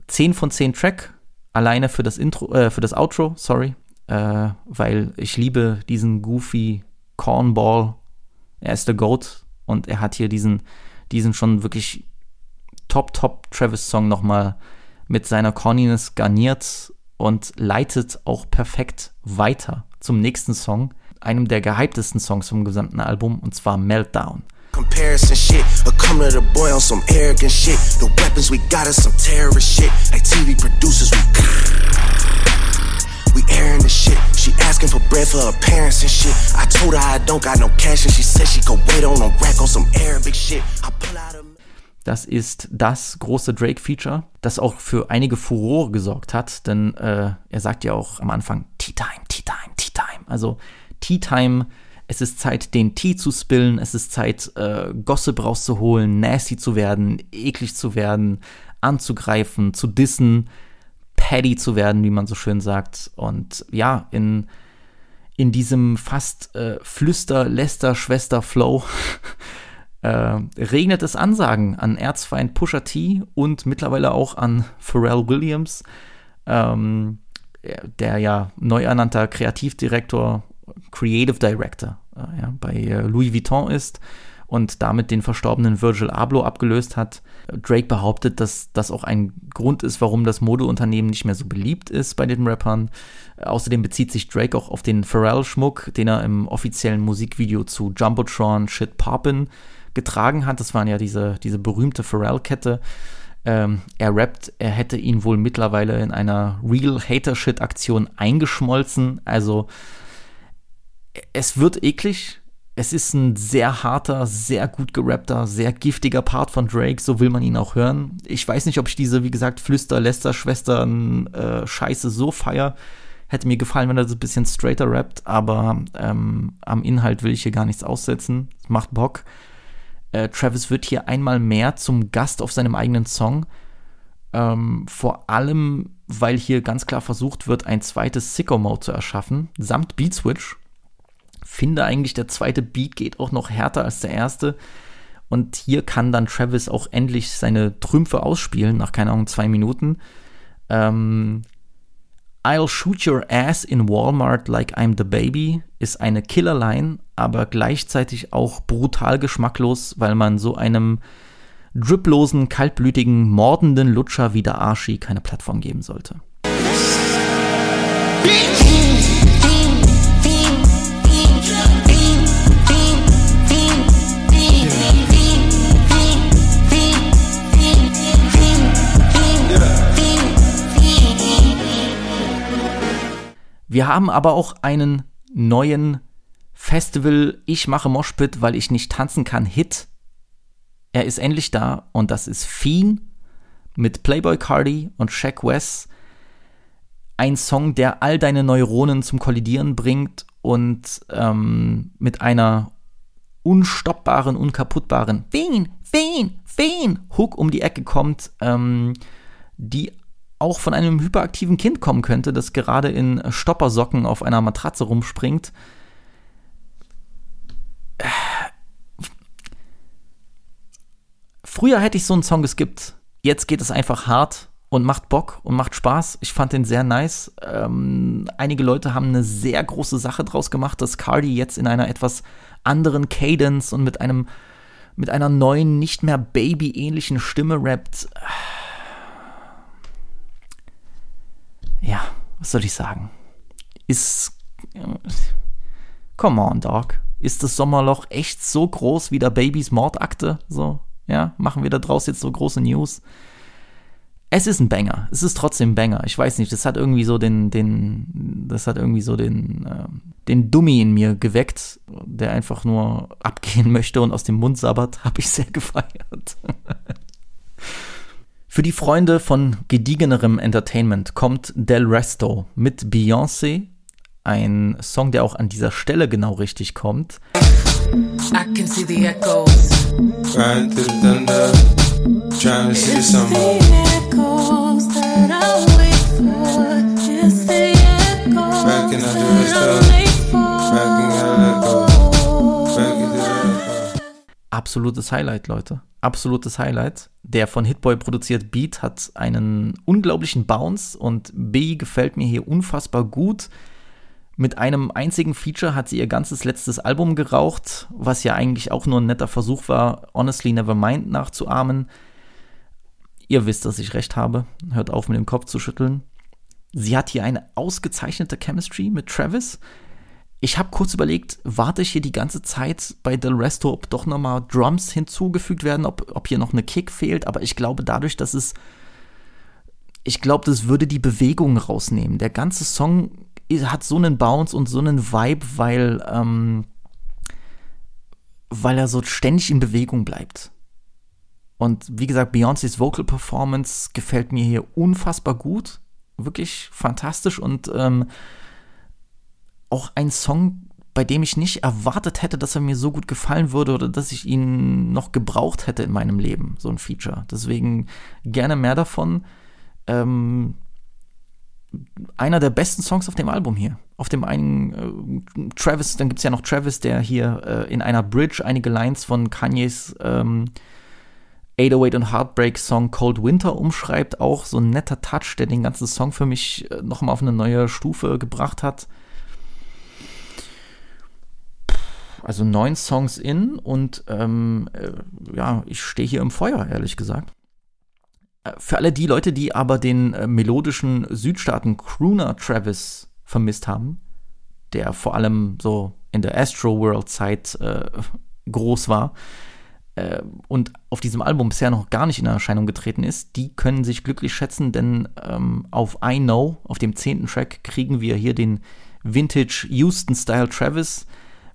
10 von 10 Track, alleine für das Intro, äh, für das Outro, sorry, äh, weil ich liebe diesen goofy Cornball. Er ist der Goat und er hat hier diesen, diesen schon wirklich top, top Travis-Song nochmal mit seiner Corniness garniert und leitet auch perfekt weiter zum nächsten Song, einem der gehyptesten Songs vom gesamten Album, und zwar Meltdown. Comparison shit, or come to the boy on some arrogant shit. The weapons we got is some terrorist shit. Like TV producers, we we airing the shit. She asking for bread for her parents and shit. I told her I don't got no cash and she said she could wait on a rack on some Arabic shit. I pull out a das ist das große Drake-Feature, das auch für einige Furore gesorgt hat, denn äh, er sagt ja auch am Anfang Tea Time, Tea Time, Tea Time. Also Tea Time es ist Zeit, den Tee zu spillen, es ist Zeit, äh, Gossip rauszuholen, nasty zu werden, eklig zu werden, anzugreifen, zu dissen, paddy zu werden, wie man so schön sagt. Und ja, in, in diesem fast äh, Flüster-Lester-Schwester-Flow äh, regnet es Ansagen an Erzfeind Pusha T und mittlerweile auch an Pharrell Williams, ähm, der ja neu ernannter Kreativdirektor Creative Director äh, ja, bei äh, Louis Vuitton ist und damit den verstorbenen Virgil Abloh abgelöst hat. Drake behauptet, dass das auch ein Grund ist, warum das Modeunternehmen nicht mehr so beliebt ist bei den Rappern. Außerdem bezieht sich Drake auch auf den Pharrell-Schmuck, den er im offiziellen Musikvideo zu Jumbotron Shit Poppin' getragen hat. Das waren ja diese, diese berühmte Pharrell-Kette. Ähm, er rappt, er hätte ihn wohl mittlerweile in einer Real Hater-Shit-Aktion eingeschmolzen. Also es wird eklig. Es ist ein sehr harter, sehr gut gerappter, sehr giftiger Part von Drake, so will man ihn auch hören. Ich weiß nicht, ob ich diese, wie gesagt, Flüster, Lester, Schwestern, äh, Scheiße so feier. Hätte mir gefallen, wenn er das ein bisschen straighter rappt, aber ähm, am Inhalt will ich hier gar nichts aussetzen. macht Bock. Äh, Travis wird hier einmal mehr zum Gast auf seinem eigenen Song. Ähm, vor allem, weil hier ganz klar versucht wird, ein zweites Sicko-Mode zu erschaffen, samt Beat Switch finde eigentlich, der zweite Beat geht auch noch härter als der erste. Und hier kann dann Travis auch endlich seine Trümpfe ausspielen, nach keine Ahnung, zwei Minuten. Ähm, I'll shoot your ass in Walmart like I'm the baby ist eine Killerline, aber gleichzeitig auch brutal geschmacklos, weil man so einem driplosen, kaltblütigen, mordenden Lutscher wie der Archie keine Plattform geben sollte. Wir haben aber auch einen neuen Festival Ich mache Moshpit, weil ich nicht tanzen kann Hit. Er ist endlich da und das ist Fiend mit Playboy Cardi und Shaq West. Ein Song, der all deine Neuronen zum Kollidieren bringt und ähm, mit einer unstoppbaren, unkaputtbaren Fiend, Fiend, Fiend Hook um die Ecke kommt, ähm, die auch von einem hyperaktiven Kind kommen könnte, das gerade in Stoppersocken auf einer Matratze rumspringt. Früher hätte ich so einen Song geskippt. Jetzt geht es einfach hart und macht Bock und macht Spaß. Ich fand den sehr nice. Ähm, einige Leute haben eine sehr große Sache draus gemacht, dass Cardi jetzt in einer etwas anderen Cadence und mit einem mit einer neuen, nicht mehr Baby-ähnlichen Stimme rappt. Ja, was soll ich sagen? Ist. Come on, Dog. Ist das Sommerloch echt so groß wie der Babys Mordakte? So, ja, machen wir da draus jetzt so große News? Es ist ein Banger. Es ist trotzdem ein Banger. Ich weiß nicht, das hat irgendwie so den, den, das hat irgendwie so den, äh, den Dummy in mir geweckt, der einfach nur abgehen möchte und aus dem Mund sabbert. Habe ich sehr gefeiert. Für die Freunde von gediegenerem Entertainment kommt Del Resto mit Beyoncé, ein Song, der auch an dieser Stelle genau richtig kommt. I can see the echoes. Right through the thunder, trying to see the summer. Back in the resto, Absolutes Highlight, Leute absolutes Highlight. Der von Hitboy produzierte Beat hat einen unglaublichen Bounce und B gefällt mir hier unfassbar gut. Mit einem einzigen Feature hat sie ihr ganzes letztes Album geraucht, was ja eigentlich auch nur ein netter Versuch war, Honestly Nevermind nachzuahmen. Ihr wisst, dass ich recht habe. Hört auf, mit dem Kopf zu schütteln. Sie hat hier eine ausgezeichnete Chemistry mit Travis ich habe kurz überlegt, warte ich hier die ganze Zeit bei Del Resto, ob doch nochmal Drums hinzugefügt werden, ob, ob hier noch eine Kick fehlt, aber ich glaube dadurch, dass es, ich glaube, das würde die Bewegung rausnehmen. Der ganze Song hat so einen Bounce und so einen Vibe, weil, ähm, weil er so ständig in Bewegung bleibt. Und wie gesagt, Beyoncés Vocal Performance gefällt mir hier unfassbar gut. Wirklich fantastisch und ähm, auch ein Song, bei dem ich nicht erwartet hätte, dass er mir so gut gefallen würde oder dass ich ihn noch gebraucht hätte in meinem Leben, so ein Feature. Deswegen gerne mehr davon. Ähm, einer der besten Songs auf dem Album hier. Auf dem einen äh, Travis, dann gibt es ja noch Travis, der hier äh, in einer Bridge einige Lines von Kanyes ähm, 808 und Heartbreak Song Cold Winter umschreibt. Auch so ein netter Touch, der den ganzen Song für mich äh, nochmal auf eine neue Stufe gebracht hat. Also neun Songs in und ähm, äh, ja, ich stehe hier im Feuer, ehrlich gesagt. Äh, für alle die Leute, die aber den äh, melodischen Südstaaten Crooner Travis vermisst haben, der vor allem so in der Astro World Zeit äh, groß war äh, und auf diesem Album bisher noch gar nicht in Erscheinung getreten ist, die können sich glücklich schätzen, denn ähm, auf I Know, auf dem zehnten Track, kriegen wir hier den Vintage Houston-Style Travis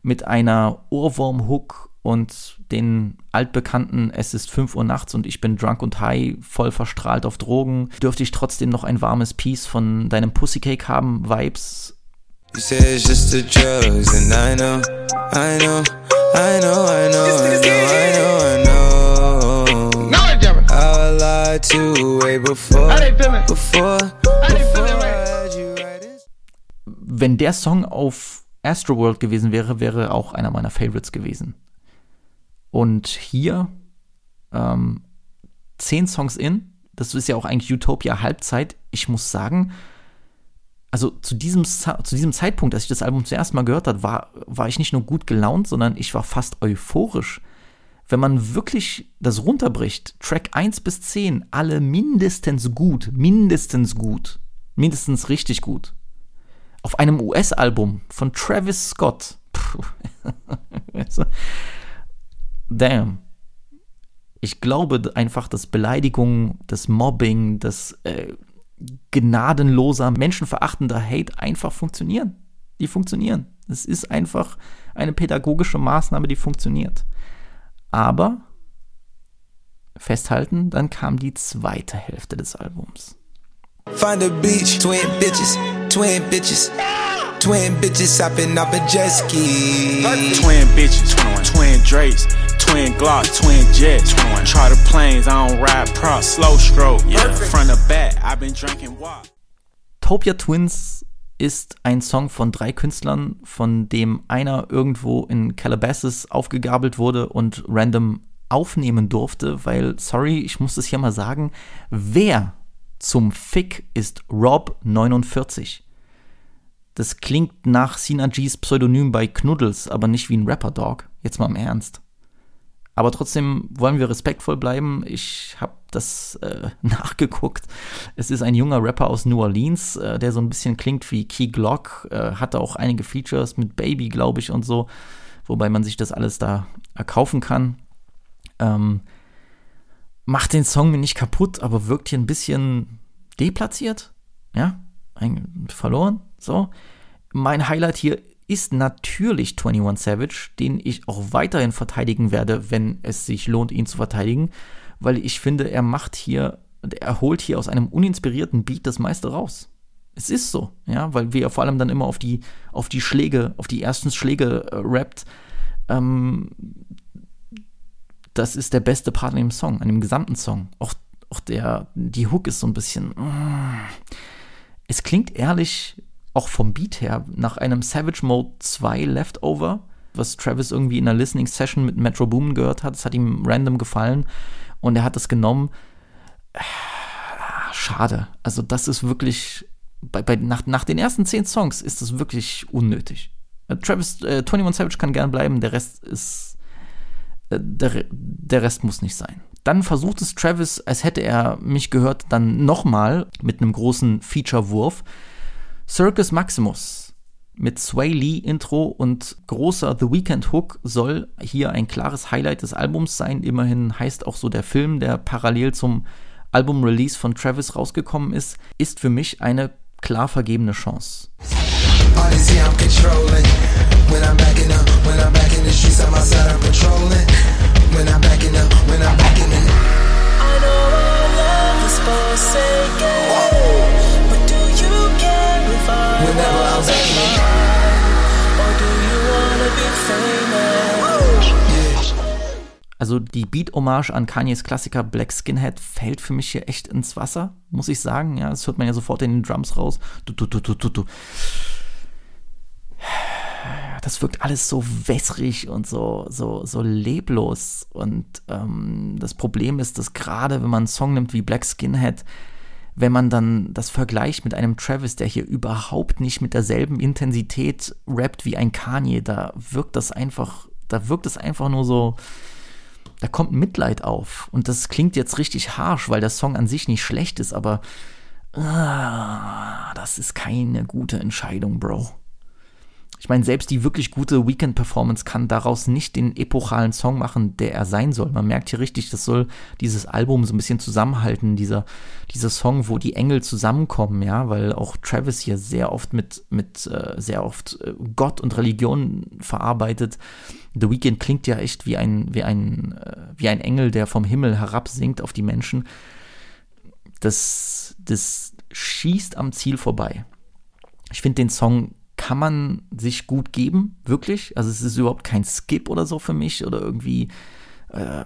mit einer Ohrwurm-Hook und den altbekannten Es ist 5 Uhr nachts und ich bin drunk und high, voll verstrahlt auf Drogen. Dürfte ich trotzdem noch ein warmes Piece von deinem Pussycake haben, Vibes? You say it's just the drugs and I know, I know, I know, I know, I know, I know, I know. I lied to way before, before, before Wenn der Song auf Astroworld gewesen wäre, wäre auch einer meiner Favorites gewesen. Und hier ähm, zehn Songs in, das ist ja auch eigentlich Utopia Halbzeit. Ich muss sagen, also zu diesem, zu diesem Zeitpunkt, als ich das Album zuerst mal gehört habe, war, war ich nicht nur gut gelaunt, sondern ich war fast euphorisch. Wenn man wirklich das runterbricht, Track 1 bis 10, alle mindestens gut, mindestens gut, mindestens richtig gut. Auf einem US-Album von Travis Scott. damn. Ich glaube einfach, dass Beleidigung, das Mobbing, das äh, gnadenloser, menschenverachtender Hate einfach funktionieren. Die funktionieren. Es ist einfach eine pädagogische Maßnahme, die funktioniert. Aber festhalten, dann kam die zweite Hälfte des Albums. Find a beach, twin bitches, twin bitches. Twin bitches hopping off a jet ski. Twin bitches, twin Drakes. Twin Glock, twin jets. Charter planes, I don't ride props, slow stroke. Yeah, front of back, I've been drinking water. Topia Twins ist ein Song von drei Künstlern, von dem einer irgendwo in Calabasas aufgegabelt wurde und random aufnehmen durfte, weil, sorry, ich muss es hier mal sagen, wer zum Fick ist Rob49? Das klingt nach Sina G's Pseudonym bei Knuddels, aber nicht wie ein Rapper-Dog. Jetzt mal im Ernst. Aber trotzdem wollen wir respektvoll bleiben. Ich habe das äh, nachgeguckt. Es ist ein junger Rapper aus New Orleans, äh, der so ein bisschen klingt wie Key Glock. Äh, hatte auch einige Features mit Baby, glaube ich, und so. Wobei man sich das alles da erkaufen kann. Ähm, macht den Song mir nicht kaputt, aber wirkt hier ein bisschen deplatziert. Ja, ein, verloren. So. Mein Highlight hier ist natürlich 21 Savage, den ich auch weiterhin verteidigen werde, wenn es sich lohnt, ihn zu verteidigen, weil ich finde, er macht hier, er holt hier aus einem uninspirierten Beat das meiste raus. Es ist so, ja, weil wir vor allem dann immer auf die, auf die Schläge, auf die ersten Schläge äh, rappt. Ähm, das ist der beste Part an dem Song, an dem gesamten Song. Auch, auch der, die Hook ist so ein bisschen. Mm. Es klingt ehrlich auch vom Beat her nach einem Savage Mode 2 Leftover, was Travis irgendwie in einer Listening Session mit Metro Boomin gehört hat. Es hat ihm random gefallen und er hat es genommen. Schade. Also, das ist wirklich. Bei, bei, nach, nach den ersten zehn Songs ist das wirklich unnötig. Äh, Travis, äh, 21 Savage kann gern bleiben, der Rest ist. Der, der Rest muss nicht sein. Dann versucht es Travis, als hätte er mich gehört, dann nochmal mit einem großen Feature-Wurf. Circus Maximus mit Sway Lee Intro und großer The Weekend Hook soll hier ein klares Highlight des Albums sein. Immerhin heißt auch so der Film, der parallel zum Album-Release von Travis rausgekommen ist, ist für mich eine klar vergebene Chance. Forsaken. Also die Beat-Hommage an Kanyes Klassiker Black Skinhead fällt für mich hier echt ins Wasser, muss ich sagen. Ja, das hört man ja sofort in den Drums raus. Du, du, du, du, du, du. Das wirkt alles so wässrig und so, so, so leblos. Und ähm, das Problem ist, dass gerade wenn man einen Song nimmt wie Black Skinhead, wenn man dann das vergleicht mit einem Travis, der hier überhaupt nicht mit derselben Intensität rappt wie ein Kanye, da wirkt das einfach, da wirkt es einfach nur so, da kommt Mitleid auf. Und das klingt jetzt richtig harsh, weil der Song an sich nicht schlecht ist, aber ah, das ist keine gute Entscheidung, Bro. Ich meine, selbst die wirklich gute Weekend-Performance kann daraus nicht den epochalen Song machen, der er sein soll. Man merkt hier richtig, das soll dieses Album so ein bisschen zusammenhalten, dieser, dieser Song, wo die Engel zusammenkommen, ja, weil auch Travis hier sehr oft mit, mit äh, sehr oft äh, Gott und Religion verarbeitet. The Weeknd klingt ja echt wie ein, wie ein, äh, wie ein Engel, der vom Himmel herabsinkt auf die Menschen. Das, das schießt am Ziel vorbei. Ich finde den Song kann man sich gut geben, wirklich. Also es ist überhaupt kein Skip oder so für mich oder irgendwie äh,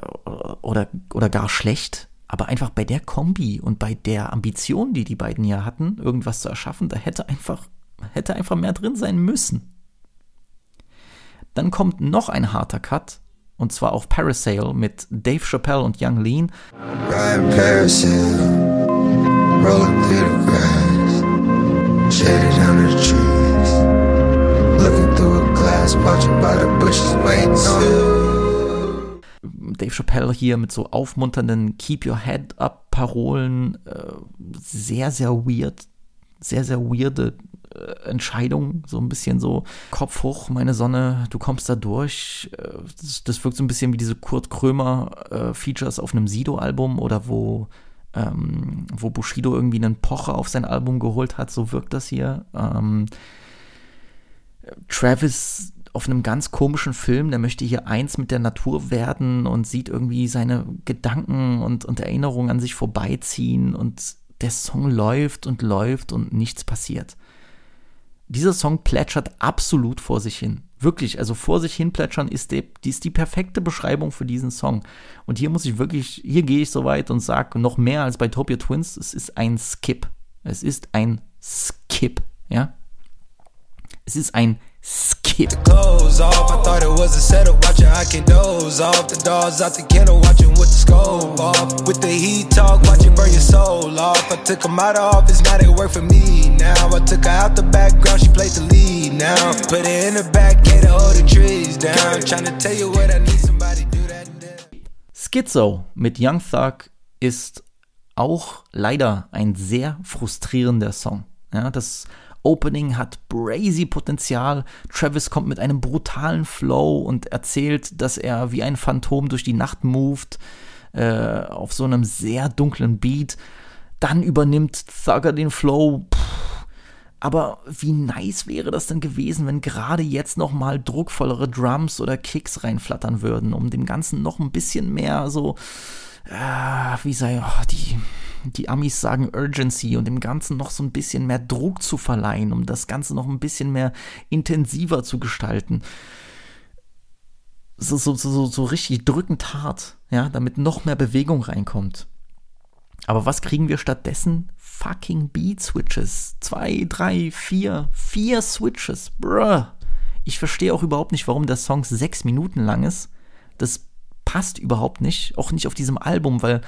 oder, oder gar schlecht. Aber einfach bei der Kombi und bei der Ambition, die die beiden hier hatten, irgendwas zu erschaffen, da hätte einfach, hätte einfach mehr drin sein müssen. Dann kommt noch ein harter Cut, und zwar auf Parasail mit Dave Chappelle und Young Lean. Ryan Parasail, rolling through the grass, shaded under the trees, Dave Chappelle hier mit so aufmunternden Keep Your Head Up Parolen, äh, sehr, sehr weird, sehr, sehr weirde äh, Entscheidung, so ein bisschen so Kopf hoch, meine Sonne, du kommst da durch. Äh, das, das wirkt so ein bisschen wie diese Kurt Krömer Features auf einem Sido-Album oder wo, ähm, wo Bushido irgendwie einen Pocher auf sein Album geholt hat, so wirkt das hier. Ähm, Travis auf einem ganz komischen Film, der möchte hier eins mit der Natur werden und sieht irgendwie seine Gedanken und, und Erinnerungen an sich vorbeiziehen und der Song läuft und läuft und nichts passiert dieser Song plätschert absolut vor sich hin. Wirklich, also vor sich hin plätschern ist die, ist die perfekte Beschreibung für diesen Song. Und hier muss ich wirklich, hier gehe ich so weit und sage noch mehr als bei Topia Twins, es ist ein Skip. Es ist ein Skip, ja. Es ist ein skip. Clothes off, I thought it was a setup. Watching, I can doze off. The dogs out the kennel, watching with the scope off. With the heat talk, watching burn your soul off. I took them out of office, now they work for me now. I took her out the background, she played the lead now. Put her in the back, get her hold the trees down. Trying to tell you what I need, somebody do that. Schizo mit Young Thug ist auch leider ein sehr frustrierender Song. Ja, das Opening hat brazy Potenzial. Travis kommt mit einem brutalen Flow und erzählt, dass er wie ein Phantom durch die Nacht moved, äh, auf so einem sehr dunklen Beat. Dann übernimmt Thugger den Flow. Pff, aber wie nice wäre das denn gewesen, wenn gerade jetzt noch mal druckvollere Drums oder Kicks reinflattern würden, um dem Ganzen noch ein bisschen mehr so, äh, wie sei, oh, die die Amis sagen Urgency und dem Ganzen noch so ein bisschen mehr Druck zu verleihen, um das Ganze noch ein bisschen mehr intensiver zu gestalten. So, so, so, so richtig drückend hart, ja, damit noch mehr Bewegung reinkommt. Aber was kriegen wir stattdessen? Fucking Beat Switches. Zwei, drei, vier, vier Switches. Bruh. Ich verstehe auch überhaupt nicht, warum der Song sechs Minuten lang ist. Das passt überhaupt nicht. Auch nicht auf diesem Album, weil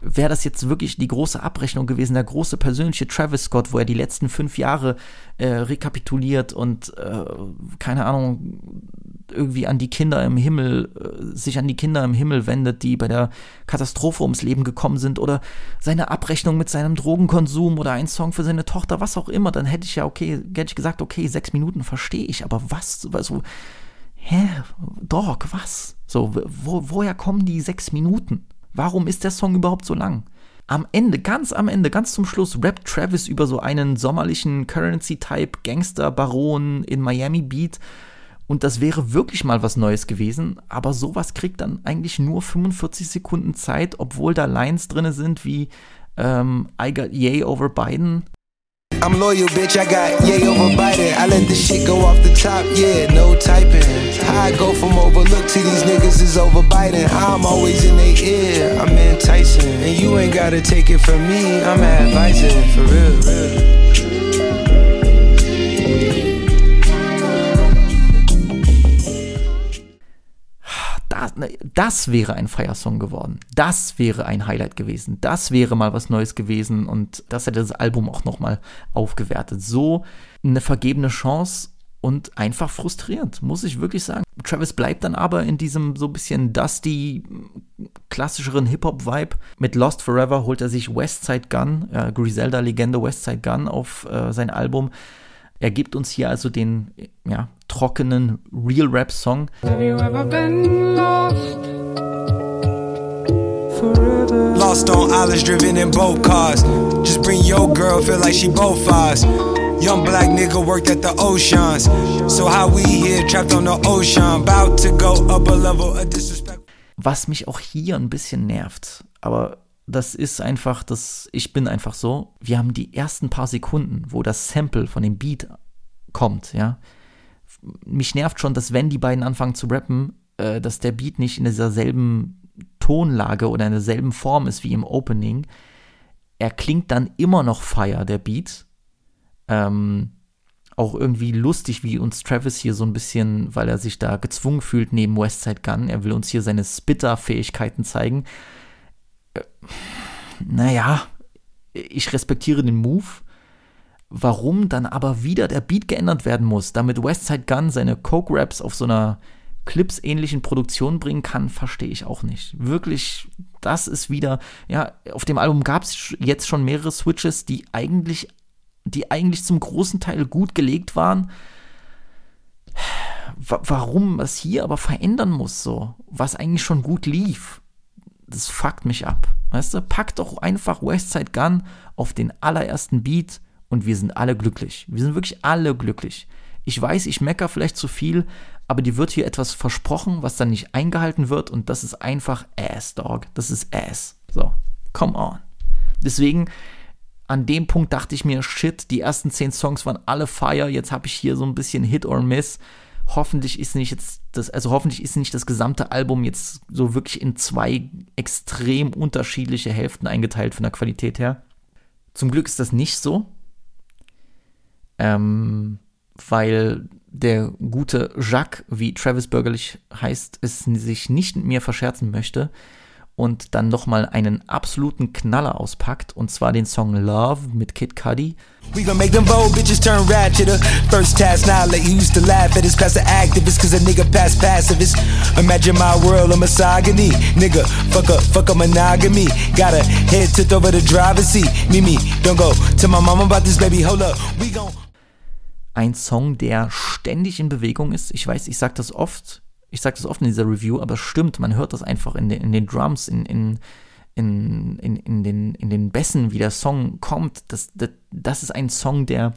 wäre das jetzt wirklich die große Abrechnung gewesen, der große persönliche Travis Scott, wo er die letzten fünf Jahre äh, rekapituliert und äh, keine Ahnung irgendwie an die Kinder im Himmel, äh, sich an die Kinder im Himmel wendet, die bei der Katastrophe ums Leben gekommen sind oder seine Abrechnung mit seinem Drogenkonsum oder ein Song für seine Tochter, was auch immer, dann hätte ich ja okay, hätte ich gesagt, okay, sechs Minuten verstehe ich, aber was, also, hä, Dog, was? So, wo, woher kommen die sechs Minuten? Warum ist der Song überhaupt so lang? Am Ende, ganz am Ende, ganz zum Schluss, rappt Travis über so einen sommerlichen Currency-Type Gangster-Baron in Miami Beat. Und das wäre wirklich mal was Neues gewesen, aber sowas kriegt dann eigentlich nur 45 Sekunden Zeit, obwohl da Lines drin sind wie ähm, I got yay over Biden I'm loyal, bitch. I got yay over Biden. I let the shit go off the top, yeah, no typing. I go from overlook to these niggas is over Biden. I'm always in their ear, I'm enticing. And you ain't gotta take it from me, I'm advising, for real. real. Das, ne, das wäre ein Feiersong geworden. Das wäre ein Highlight gewesen. Das wäre mal was Neues gewesen und das hätte das Album auch nochmal aufgewertet. So eine vergebene Chance und einfach frustrierend, muss ich wirklich sagen. Travis bleibt dann aber in diesem so bisschen dusty, klassischeren Hip-Hop-Vibe. Mit Lost Forever holt er sich Westside Gun, äh, Griselda-Legende Westside Gun auf äh, sein Album. Er gibt uns hier also den ja, trockenen Real Rap Song. Have you ever been lost? Lost on islands driven in boat cars. Just bring your girl, feel like she both ours. Young black nigga worked at the oceans. So how we here trapped on the ocean, about to go up a level of disrespect. Was mich auch hier ein bisschen nervt, aber das ist einfach, das, ich bin einfach so. Wir haben die ersten paar Sekunden, wo das Sample von dem Beat kommt, ja. Mich nervt schon, dass wenn die beiden anfangen zu rappen, äh, dass der Beat nicht in dieser selben Tonlage oder in derselben Form ist wie im Opening. Er klingt dann immer noch fire, der Beat. Ähm, auch irgendwie lustig, wie uns Travis hier so ein bisschen, weil er sich da gezwungen fühlt neben Westside Gun. Er will uns hier seine Spitter-Fähigkeiten zeigen naja, ich respektiere den Move. Warum dann aber wieder der Beat geändert werden muss, damit Westside Gun seine Coke-Raps auf so einer Clips-ähnlichen Produktion bringen kann, verstehe ich auch nicht. Wirklich, das ist wieder, ja, auf dem Album gab es jetzt schon mehrere Switches, die eigentlich, die eigentlich zum großen Teil gut gelegt waren. Warum es hier aber verändern muss, so, was eigentlich schon gut lief das fuckt mich ab. Weißt du, pack doch einfach Westside Gun auf den allerersten Beat und wir sind alle glücklich. Wir sind wirklich alle glücklich. Ich weiß, ich mecker vielleicht zu viel, aber dir wird hier etwas versprochen, was dann nicht eingehalten wird und das ist einfach Ass, Dog. Das ist Ass. So, come on. Deswegen, an dem Punkt dachte ich mir, shit, die ersten zehn Songs waren alle Fire, jetzt habe ich hier so ein bisschen Hit or Miss hoffentlich ist nicht jetzt das, also hoffentlich ist nicht das gesamte Album jetzt so wirklich in zwei extrem unterschiedliche Hälften eingeteilt von der Qualität her. Zum Glück ist das nicht so. Ähm, weil der gute Jacques, wie Travis bürgerlich heißt, es sich nicht mit mir verscherzen möchte und dann nochmal einen absoluten Knaller auspackt und zwar den Song Love mit Kid Cudi. We gonna make them vote, bitches turn ratcheter. First task now, let you used to laugh at this past the activist, cause a nigga past pacifist. Imagine my world of misogyny. Nigga, fuck a, fuck a monogamy. Got a head tipped over the driver's seat. Mimi, don't go tell my mama about this baby, hold up. We gon' Ein Song, der ständig in Bewegung ist. Ich weiß, ich sag das oft ich sage das oft in dieser Review, aber es stimmt, man hört das einfach in den, in den Drums, in, in, in, in, in, den, in den Bässen, wie der Song kommt. Das, das, das ist ein Song, der,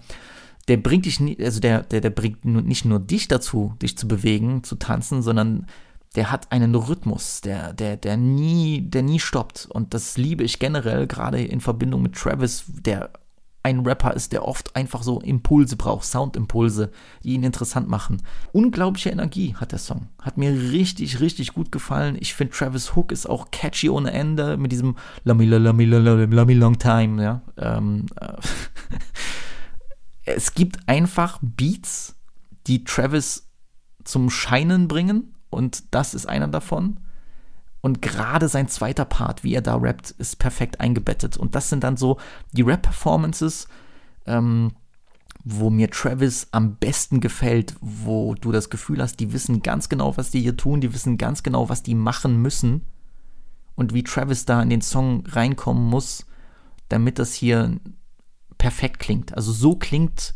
der bringt dich, nie, also der, der, der bringt nicht nur dich dazu, dich zu bewegen, zu tanzen, sondern der hat einen Rhythmus, der, der, der nie, der nie stoppt. Und das liebe ich generell, gerade in Verbindung mit Travis, der ein Rapper ist, der oft einfach so Impulse braucht, Soundimpulse, die ihn interessant machen. Unglaubliche Energie hat der Song. Hat mir richtig, richtig gut gefallen. Ich finde Travis Hook ist auch catchy ohne Ende mit diesem Lummy, Lummy, Lummy, Long Time, ja. Ähm, äh, es gibt einfach Beats, die Travis zum Scheinen bringen und das ist einer davon. Und gerade sein zweiter Part, wie er da rappt, ist perfekt eingebettet. Und das sind dann so die Rap-Performances, ähm, wo mir Travis am besten gefällt, wo du das Gefühl hast, die wissen ganz genau, was die hier tun, die wissen ganz genau, was die machen müssen. Und wie Travis da in den Song reinkommen muss, damit das hier perfekt klingt. Also so klingt,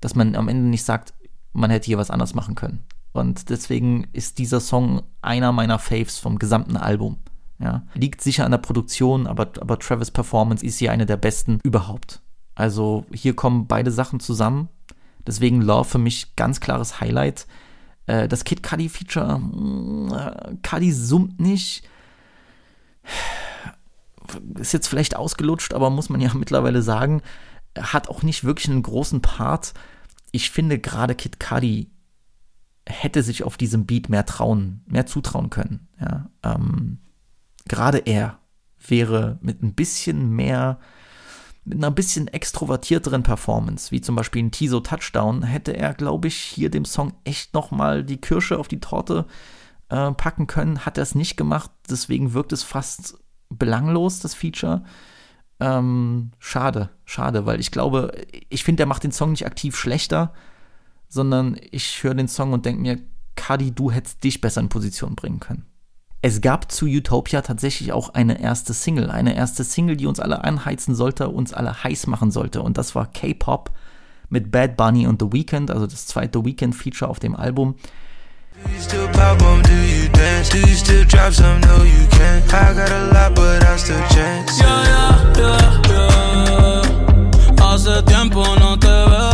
dass man am Ende nicht sagt, man hätte hier was anders machen können. Und deswegen ist dieser Song einer meiner Faves vom gesamten Album. Ja. Liegt sicher an der Produktion, aber, aber Travis Performance ist hier eine der besten überhaupt. Also hier kommen beide Sachen zusammen. Deswegen Love für mich ganz klares Highlight. Äh, das Kid Cudi Feature, äh, Cudi summt nicht. Ist jetzt vielleicht ausgelutscht, aber muss man ja mittlerweile sagen, hat auch nicht wirklich einen großen Part. Ich finde gerade Kid Cudi hätte sich auf diesem Beat mehr trauen, mehr zutrauen können. Ja, ähm, gerade er wäre mit ein bisschen mehr, mit einer bisschen extrovertierteren Performance, wie zum Beispiel ein Tiso Touchdown, hätte er, glaube ich, hier dem Song echt nochmal die Kirsche auf die Torte äh, packen können, hat er es nicht gemacht. Deswegen wirkt es fast belanglos, das Feature. Ähm, schade, schade, weil ich glaube, ich finde, der macht den Song nicht aktiv schlechter, sondern ich höre den Song und denke mir, Kadi, du hättest dich besser in Position bringen können. Es gab zu Utopia tatsächlich auch eine erste Single, eine erste Single, die uns alle anheizen sollte, uns alle heiß machen sollte. Und das war K-Pop mit Bad Bunny und The Weeknd, also das zweite Weeknd-Feature auf dem Album. Do you still pop on, do you dance? Do you still drop some? No, you can't. I got a lot, but I still chance. Yeah, yeah, yeah, yeah. Hace tiempo no te veo.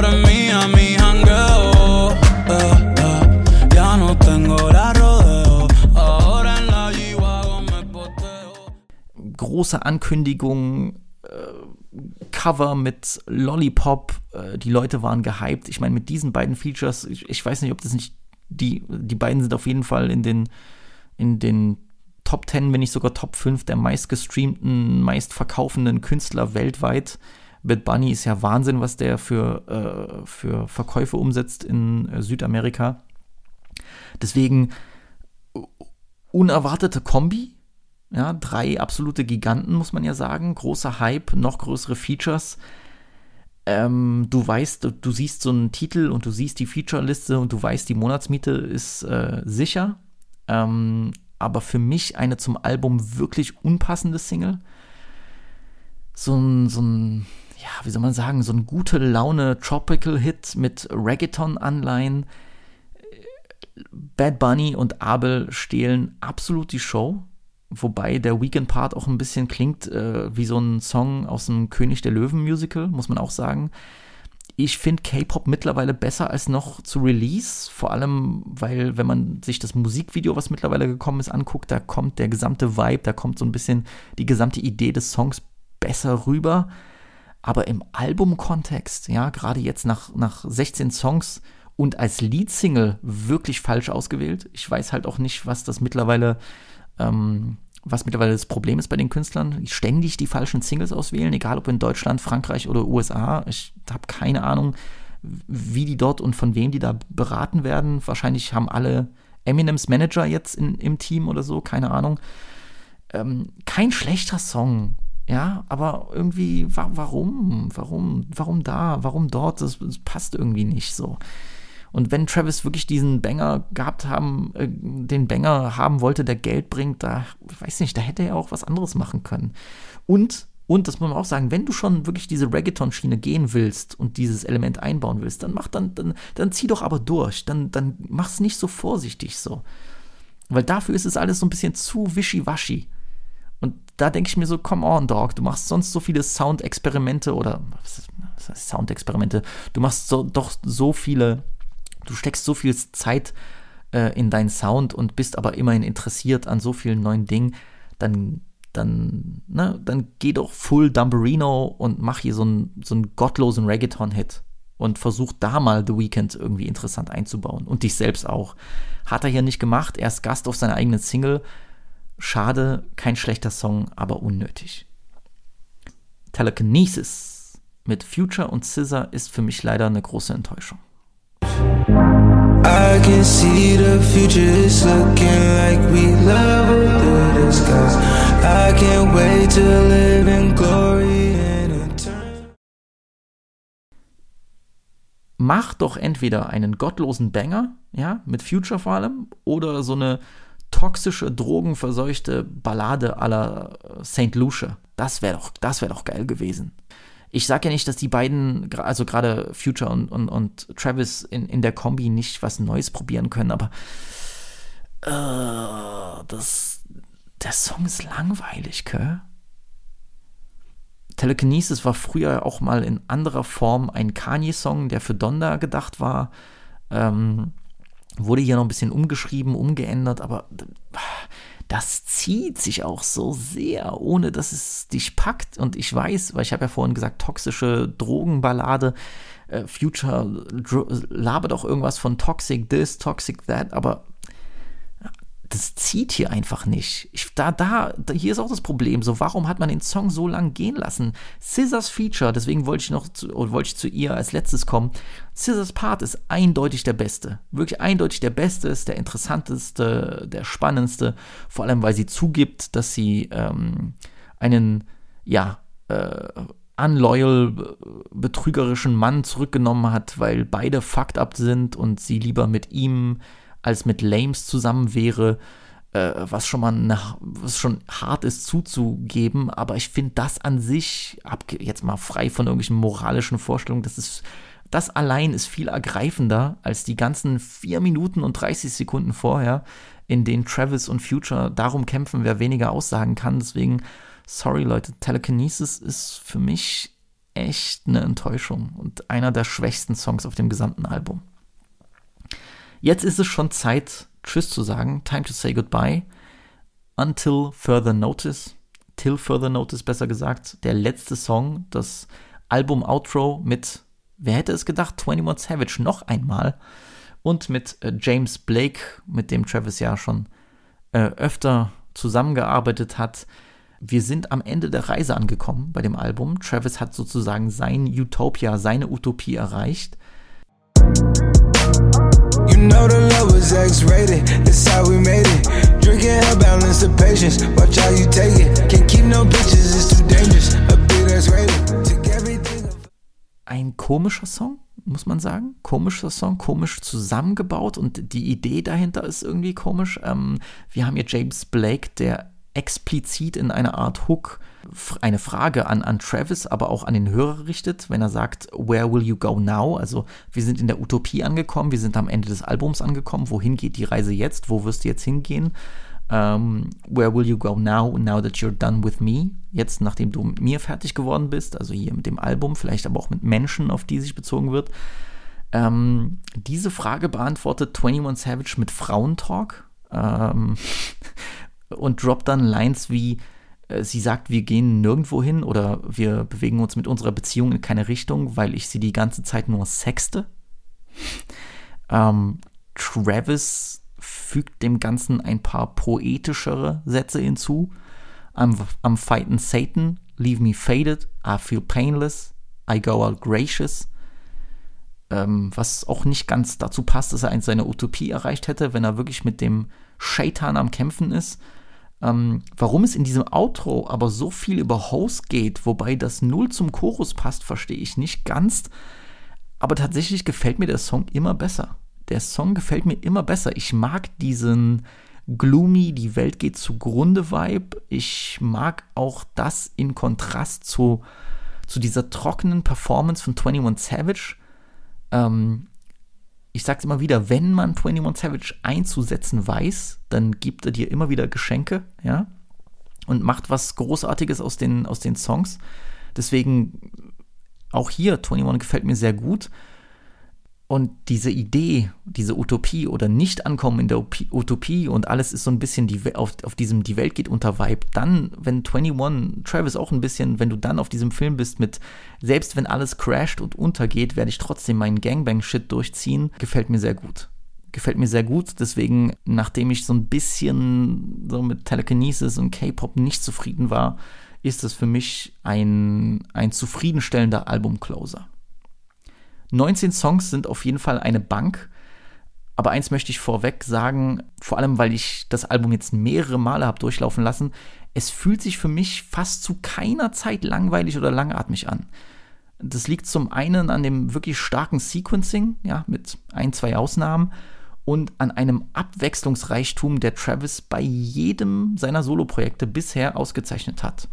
Ahora es mía, mi jangueo. Eh, eh. Ya no tengo la rodeo. Ahora en la me poteo. Große Ankündigung. Äh, Cover mit Lollipop, äh, die Leute waren gehypt. Ich meine, mit diesen beiden Features, ich, ich, weiß nicht, ob das nicht, die, die beiden sind auf jeden Fall in den, in den Top 10, wenn nicht sogar Top 5 der meistgestreamten, meistverkaufenden Künstler weltweit. Bad Bunny ist ja Wahnsinn, was der für, äh, für Verkäufe umsetzt in äh, Südamerika. Deswegen unerwartete Kombi, ja, drei absolute Giganten, muss man ja sagen. Großer Hype, noch größere Features. Ähm, du weißt, du, du, siehst so einen Titel und du siehst die Feature-Liste und du weißt, die Monatsmiete ist äh, sicher. Ähm, aber für mich eine zum Album wirklich unpassende Single. So ein, so ein, ja, wie soll man sagen, so ein gute Laune Tropical-Hit mit Reggaeton-Anleihen. Bad Bunny und Abel stehlen absolut die Show. Wobei der Weekend-Part auch ein bisschen klingt äh, wie so ein Song aus dem König der Löwen-Musical, muss man auch sagen. Ich finde K-Pop mittlerweile besser als noch zu Release, vor allem, weil, wenn man sich das Musikvideo, was mittlerweile gekommen ist, anguckt, da kommt der gesamte Vibe, da kommt so ein bisschen die gesamte Idee des Songs besser rüber. Aber im Album-Kontext, ja, gerade jetzt nach, nach 16 Songs und als Leadsingle wirklich falsch ausgewählt. Ich weiß halt auch nicht, was das mittlerweile ähm, was mittlerweile das Problem ist bei den Künstlern, ständig die falschen Singles auswählen, egal ob in Deutschland, Frankreich oder USA. Ich habe keine Ahnung, wie die dort und von wem die da beraten werden. Wahrscheinlich haben alle Eminems Manager jetzt in, im Team oder so, keine Ahnung. Ähm, kein schlechter Song, ja, aber irgendwie, wa warum? Warum? Warum da? Warum dort? Das, das passt irgendwie nicht so. Und wenn Travis wirklich diesen Banger gehabt haben, äh, den Banger haben wollte, der Geld bringt, da, weiß nicht, da hätte er auch was anderes machen können. Und, und das muss man auch sagen, wenn du schon wirklich diese Reggaeton-Schiene gehen willst und dieses Element einbauen willst, dann mach dann, dann, dann zieh doch aber durch. Dann, dann mach's nicht so vorsichtig so. Weil dafür ist es alles so ein bisschen zu wischiwaschi. Da denke ich mir so, come on, Dog, du machst sonst so viele Soundexperimente oder was heißt Soundexperimente, du machst so, doch so viele du steckst so viel Zeit äh, in deinen Sound und bist aber immerhin interessiert an so vielen neuen Dingen, dann, dann, ne, dann geh doch full Dumberino und mach hier so einen, so einen gottlosen Reggaeton-Hit und versuch da mal The Weeknd irgendwie interessant einzubauen und dich selbst auch. Hat er hier nicht gemacht, er ist Gast auf seiner eigenen Single. Schade, kein schlechter Song, aber unnötig. Telekinesis mit Future und Scissor ist für mich leider eine große Enttäuschung. I can see the future is looking like we level through the skies. I can't wait to live in glory and eternity. Mach doch entweder einen gottlosen Banger, ja, mit Future vor allem, oder so eine toxische, drogenverseuchte Ballade aller St. Lucia. Das wäre doch, wäre doch geil gewesen ich sage ja nicht, dass die beiden, also gerade Future und, und, und Travis in, in der Kombi nicht was Neues probieren können, aber äh, das, der Song ist langweilig, gell? Telekinesis war früher auch mal in anderer Form ein Kanye-Song, der für Donda gedacht war. Ähm, wurde hier noch ein bisschen umgeschrieben, umgeändert, aber das zieht sich auch so sehr, ohne dass es dich packt. Und ich weiß, weil ich habe ja vorhin gesagt, toxische Drogenballade, äh, Future labert auch irgendwas von Toxic this, Toxic that, aber das zieht hier einfach nicht. Ich, da, da, hier ist auch das Problem. So, warum hat man den Song so lang gehen lassen? Scissors Feature, deswegen wollte ich noch zu, wollte ich zu ihr als letztes kommen. Scissors Part ist eindeutig der beste. Wirklich eindeutig der beste, ist der interessanteste, der spannendste. Vor allem, weil sie zugibt, dass sie ähm, einen, ja, äh, unloyal, betrügerischen Mann zurückgenommen hat, weil beide fucked up sind und sie lieber mit ihm als mit Lames zusammen wäre, äh, was schon mal eine, was schon hart ist zuzugeben, aber ich finde das an sich, jetzt mal frei von irgendwelchen moralischen Vorstellungen, das ist, das allein ist viel ergreifender als die ganzen 4 Minuten und 30 Sekunden vorher, in denen Travis und Future darum kämpfen, wer weniger aussagen kann. Deswegen, sorry Leute, Telekinesis ist für mich echt eine Enttäuschung und einer der schwächsten Songs auf dem gesamten Album. Jetzt ist es schon Zeit, Tschüss zu sagen. Time to say goodbye. Until further notice. Till further notice, besser gesagt. Der letzte Song, das Album-Outro mit, wer hätte es gedacht, 21 Savage noch einmal. Und mit äh, James Blake, mit dem Travis ja schon äh, öfter zusammengearbeitet hat. Wir sind am Ende der Reise angekommen bei dem Album. Travis hat sozusagen sein Utopia, seine Utopie erreicht. You know the love was X-rated, that's how we made it. Drinking hell balance the patience, watch how you take it. Can't keep no bitches, it's too dangerous. A big that's rated, took everything. Ein komischer Song, muss man sagen. Komischer Song, komisch zusammengebaut und die Idee dahinter ist irgendwie komisch. Ähm, wir haben hier James Blake, der explizit in einer Art Hook eine Frage an, an Travis, aber auch an den Hörer richtet, wenn er sagt, Where will you go now? Also wir sind in der Utopie angekommen, wir sind am Ende des Albums angekommen, wohin geht die Reise jetzt? Wo wirst du jetzt hingehen? Um, ähm, where will you go now, now that you're done with me? Jetzt, nachdem du mit mir fertig geworden bist, also hier mit dem Album, vielleicht aber auch mit Menschen, auf die sich bezogen wird. Um, ähm, diese Frage beantwortet 21 Savage mit Frauentalk um, ähm, und droppt dann Lines wie, sie sagt, wir gehen nirgendwo hin oder wir bewegen uns mit unserer Beziehung in keine Richtung, weil ich sie die ganze Zeit nur sexte. Ähm, Travis fügt dem Ganzen ein paar poetischere Sätze hinzu. I'm, I'm fighting Satan, leave me faded, I feel painless, I go out gracious. Ähm, was auch nicht ganz dazu passt, dass er eins seiner Utopie erreicht hätte, wenn er wirklich mit dem Shaitan am Kämpfen ist ähm, warum es in diesem Outro aber so viel über Host geht, wobei das null zum Chorus passt, verstehe ich nicht ganz. Aber tatsächlich gefällt mir der Song immer besser. Der Song gefällt mir immer besser. Ich mag diesen gloomy, die Welt geht zugrunde Vibe. Ich mag auch das in Kontrast zu, zu dieser trockenen Performance von 21 Savage. Ähm, ich sag's immer wieder, wenn man 21 Savage einzusetzen weiß, dann gibt er dir immer wieder Geschenke, ja, und macht was Großartiges aus den, aus den Songs. Deswegen auch hier, 21 gefällt mir sehr gut. Und diese Idee, diese Utopie oder Nicht-Ankommen in der Utopie und alles ist so ein bisschen die, auf, auf diesem Die Welt geht unter Vibe, dann, wenn 21, Travis auch ein bisschen, wenn du dann auf diesem Film bist mit, selbst wenn alles crasht und untergeht, werde ich trotzdem meinen Gangbang-Shit durchziehen, gefällt mir sehr gut. Gefällt mir sehr gut, deswegen, nachdem ich so ein bisschen so mit Telekinesis und K-Pop nicht zufrieden war, ist das für mich ein, ein zufriedenstellender Album-Closer. 19 Songs sind auf jeden Fall eine Bank. Aber eins möchte ich vorweg sagen, vor allem weil ich das Album jetzt mehrere Male habe durchlaufen lassen, es fühlt sich für mich fast zu keiner Zeit langweilig oder langatmig an. Das liegt zum einen an dem wirklich starken Sequencing, ja, mit ein, zwei Ausnahmen, und an einem Abwechslungsreichtum, der Travis bei jedem seiner Soloprojekte bisher ausgezeichnet hat.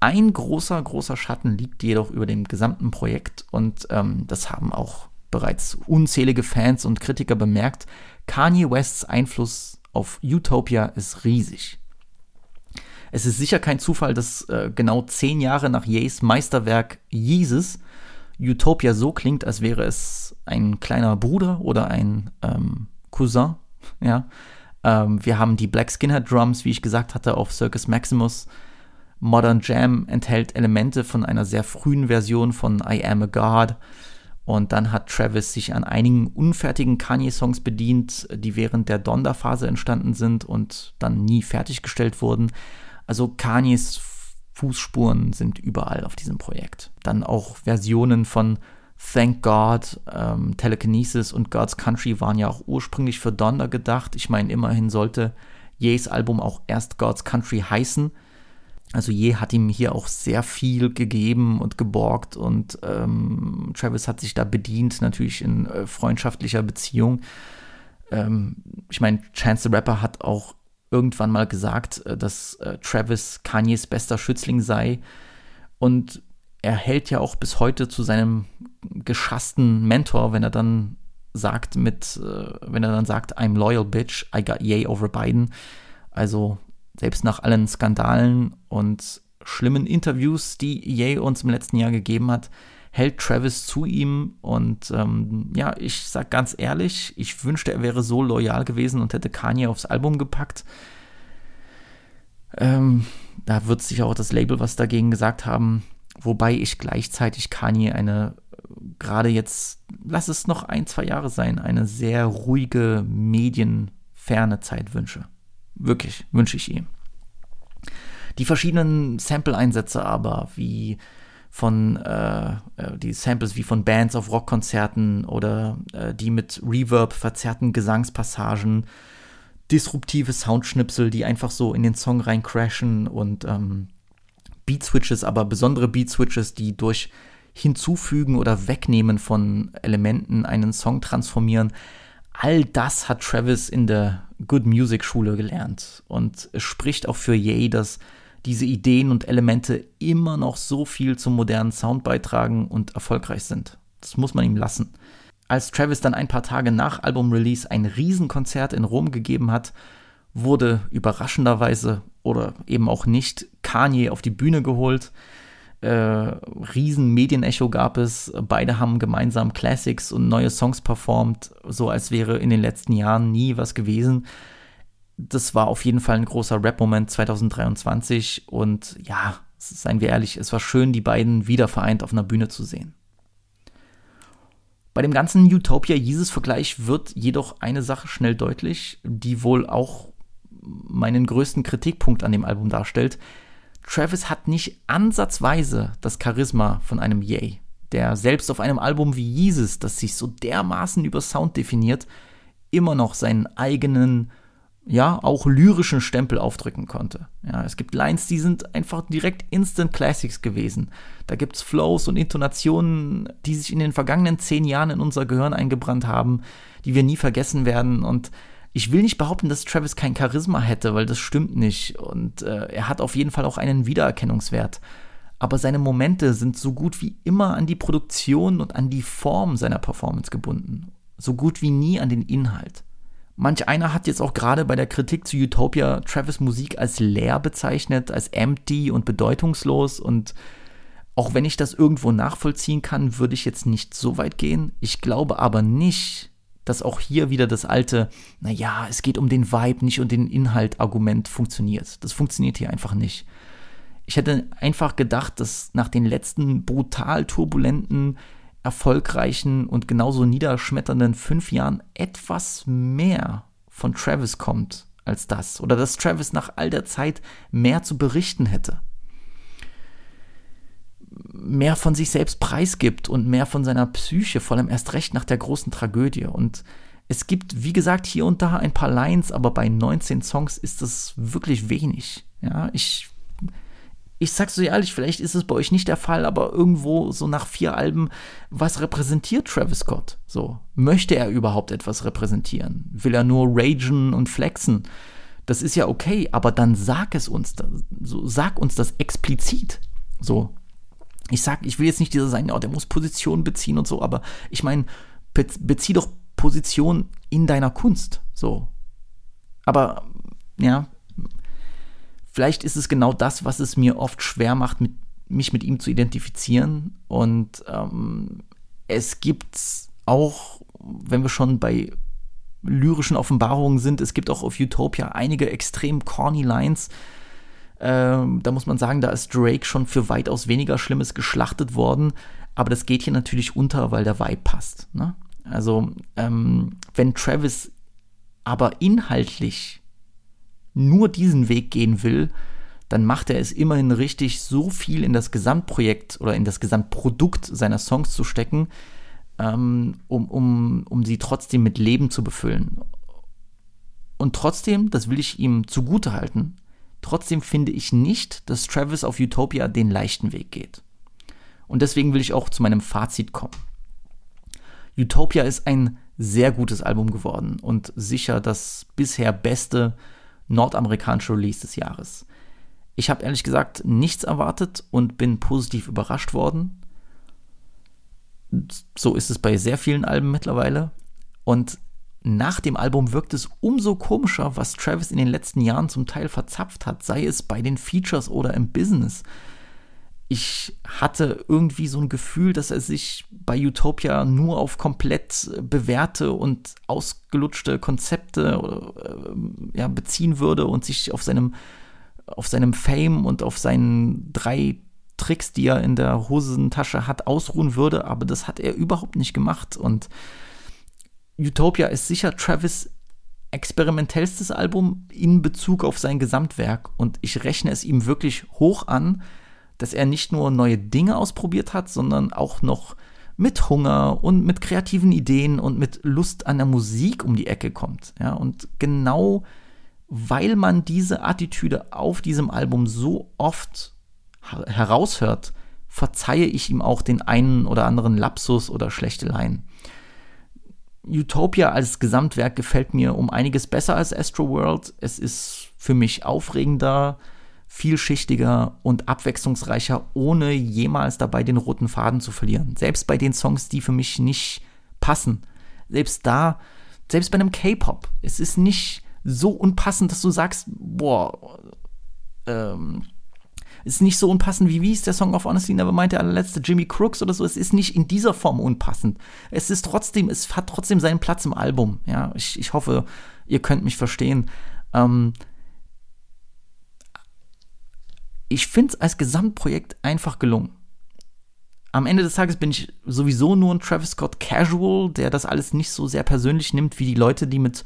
Ein großer, großer Schatten liegt jedoch über dem gesamten Projekt und ähm, das haben auch bereits unzählige Fans und Kritiker bemerkt. Kanye Wests Einfluss auf Utopia ist riesig. Es ist sicher kein Zufall, dass äh, genau zehn Jahre nach Ye's Meisterwerk Jesus Utopia so klingt, als wäre es ein kleiner Bruder oder ein ähm, Cousin. Ja, ähm, wir haben die Black Skinhead Drums, wie ich gesagt hatte, auf Circus Maximus Modern Jam enthält Elemente von einer sehr frühen Version von I Am a God. Und dann hat Travis sich an einigen unfertigen Kanye-Songs bedient, die während der Donda-Phase entstanden sind und dann nie fertiggestellt wurden. Also Kanyes Fußspuren sind überall auf diesem Projekt. Dann auch Versionen von Thank God, ähm, Telekinesis und God's Country waren ja auch ursprünglich für Donda gedacht. Ich meine, immerhin sollte Ye's Album auch erst God's Country heißen. Also Ye hat ihm hier auch sehr viel gegeben und geborgt und ähm, Travis hat sich da bedient, natürlich in äh, freundschaftlicher Beziehung. Ähm, ich meine, Chance the Rapper hat auch irgendwann mal gesagt, äh, dass äh, Travis Kanyes bester Schützling sei. Und er hält ja auch bis heute zu seinem geschassten Mentor, wenn er dann sagt mit, äh, wenn er dann sagt, I'm loyal bitch, I got Ye over Biden. Also selbst nach allen Skandalen und schlimmen Interviews, die Ye uns im letzten Jahr gegeben hat, hält Travis zu ihm. Und ähm, ja, ich sag ganz ehrlich, ich wünschte, er wäre so loyal gewesen und hätte Kanye aufs Album gepackt. Ähm, da wird sich auch das Label was dagegen gesagt haben. Wobei ich gleichzeitig Kanye eine, gerade jetzt, lass es noch ein, zwei Jahre sein, eine sehr ruhige, medienferne Zeit wünsche. Wirklich, wünsche ich ihm. Die verschiedenen Sample-Einsätze aber, wie von äh, äh, die Samples wie von Bands auf Rockkonzerten oder äh, die mit Reverb verzerrten Gesangspassagen, disruptive Soundschnipsel, die einfach so in den Song rein crashen und ähm, Beat-Switches, aber besondere Beat-Switches, die durch Hinzufügen oder Wegnehmen von Elementen einen Song transformieren. All das hat Travis in der Good Music Schule gelernt. Und es spricht auch für Ye, dass diese Ideen und Elemente immer noch so viel zum modernen Sound beitragen und erfolgreich sind. Das muss man ihm lassen. Als Travis dann ein paar Tage nach Album-Release ein Riesenkonzert in Rom gegeben hat, wurde überraschenderweise oder eben auch nicht Kanye auf die Bühne geholt. Äh, riesen Medienecho gab es. Beide haben gemeinsam Classics und neue Songs performt, so als wäre in den letzten Jahren nie was gewesen das war auf jeden Fall ein großer Rap-Moment 2023 und ja, seien wir ehrlich, es war schön, die beiden wieder vereint auf einer Bühne zu sehen. Bei dem ganzen Utopia-Jesus-Vergleich wird jedoch eine Sache schnell deutlich, die wohl auch meinen größten Kritikpunkt an dem Album darstellt. Travis hat nicht ansatzweise das Charisma von einem Yay, der selbst auf einem Album wie Jesus, das sich so dermaßen über Sound definiert, immer noch seinen eigenen ja, auch lyrischen Stempel aufdrücken konnte. Ja, es gibt Lines, die sind einfach direkt Instant Classics gewesen. Da gibt es Flows und Intonationen, die sich in den vergangenen zehn Jahren in unser Gehirn eingebrannt haben, die wir nie vergessen werden. Und ich will nicht behaupten, dass Travis kein Charisma hätte, weil das stimmt nicht. Und äh, er hat auf jeden Fall auch einen Wiedererkennungswert. Aber seine Momente sind so gut wie immer an die Produktion und an die Form seiner Performance gebunden. So gut wie nie an den Inhalt. Manch einer hat jetzt auch gerade bei der Kritik zu Utopia Travis Musik als leer bezeichnet, als empty und bedeutungslos und auch wenn ich das irgendwo nachvollziehen kann, würde ich jetzt nicht so weit gehen. Ich glaube aber nicht, dass auch hier wieder das alte, naja, es geht um den Vibe, nicht um den Inhalt Argument funktioniert. Das funktioniert hier einfach nicht. Ich hätte einfach gedacht, dass nach den letzten brutal turbulenten erfolgreichen und genauso niederschmetternden fünf Jahren etwas mehr von Travis kommt als das. Oder dass Travis nach all der Zeit mehr zu berichten hätte. Mehr von sich selbst preisgibt und mehr von seiner Psyche, vor allem erst recht nach der großen Tragödie. Und es gibt, wie gesagt, hier und da ein paar Lines, aber bei 19 Songs ist das wirklich wenig. Ja, ich ich sag's so ehrlich, vielleicht ist es bei euch nicht der Fall, aber irgendwo so nach vier Alben, was repräsentiert Travis Scott? So, möchte er überhaupt etwas repräsentieren? Will er nur ragen und flexen? Das ist ja okay, aber dann sag es uns, so, sag uns das explizit. So, ich sag, ich will jetzt nicht dieser sein, oh, der muss Position beziehen und so, aber ich meine, bezieh doch Position in deiner Kunst. So. Aber, ja, vielleicht ist es genau das, was es mir oft schwer macht, mit, mich mit ihm zu identifizieren. Und ähm, es gibt auch, wenn wir schon bei lyrischen Offenbarungen sind, es gibt auch auf Utopia einige extrem corny Lines. Ähm, da muss man sagen, da ist Drake schon für weitaus weniger Schlimmes geschlachtet worden. Aber das geht hier natürlich unter, weil der Vibe passt. Ne? Also, ähm, wenn Travis aber inhaltlich nur diesen Weg gehen will, dann macht er es immerhin richtig, so viel in das Gesamtprojekt oder in das Gesamtprodukt seiner Songs zu stecken, ähm, um, um, um sie trotzdem mit Leben zu befüllen. Und trotzdem, das will ich ihm zugute halten, trotzdem finde ich nicht, dass Travis auf Utopia den leichten Weg geht. Und deswegen will ich auch zu meinem Fazit kommen. Utopia ist ein sehr gutes Album geworden und sicher das bisher beste nordamerikanische Release des Jahres. Ich habe ehrlich gesagt nichts erwartet und bin positiv überrascht worden. So ist es bei sehr vielen Alben mittlerweile. Und nach dem Album wirkt es umso komischer, was Travis in den letzten Jahren zum Teil verzapft hat, sei es bei den Features oder im Business ich hatte irgendwie so ein Gefühl, dass er sich bei Utopia nur auf komplett bewährte und ausgelutschte Konzepte äh, ja, beziehen würde und sich auf seinem, auf seinem Fame und auf seinen drei Tricks, die er in der Hosentasche hat, ausruhen würde, aber das hat er überhaupt nicht gemacht. Und Utopia ist sicher Travis experimentellstes Album in Bezug auf sein Gesamtwerk und ich rechne es ihm wirklich hoch an, dass er nicht nur neue Dinge ausprobiert hat, sondern auch noch mit Hunger und mit kreativen Ideen und mit Lust an der Musik um die Ecke kommt. Ja, und genau weil man diese Attitüde auf diesem Album so oft heraushört, verzeihe ich ihm auch den einen oder anderen Lapsus oder schlechte Line. Utopia als Gesamtwerk gefällt mir um einiges besser als Astro World. Es ist für mich aufregender, vielschichtiger und abwechslungsreicher, ohne jemals dabei den roten Faden zu verlieren. Selbst bei den Songs, die für mich nicht passen. Selbst da, selbst bei einem K-Pop. Es ist nicht so unpassend, dass du sagst, boah, ähm, ist nicht so unpassend wie wie ist der Song of Honestly Nevermind, der allerletzte Jimmy Crooks oder so. Es ist nicht in dieser Form unpassend. Es ist trotzdem, es hat trotzdem seinen Platz im Album. Ja, ich, ich hoffe, ihr könnt mich verstehen. Ähm, ich finde es als Gesamtprojekt einfach gelungen. Am Ende des Tages bin ich sowieso nur ein Travis Scott Casual, der das alles nicht so sehr persönlich nimmt wie die Leute, die mit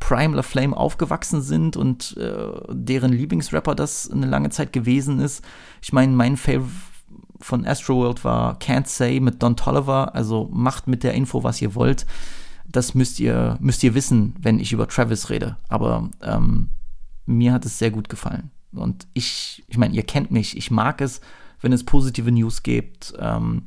Prime La Flame aufgewachsen sind und äh, deren Lieblingsrapper das eine lange Zeit gewesen ist. Ich meine, mein Favorite von Astroworld war Can't Say mit Don Tolliver, also macht mit der Info, was ihr wollt. Das müsst ihr, müsst ihr wissen, wenn ich über Travis rede. Aber ähm, mir hat es sehr gut gefallen. Und ich, ich meine, ihr kennt mich, ich mag es, wenn es positive News gibt. Ähm,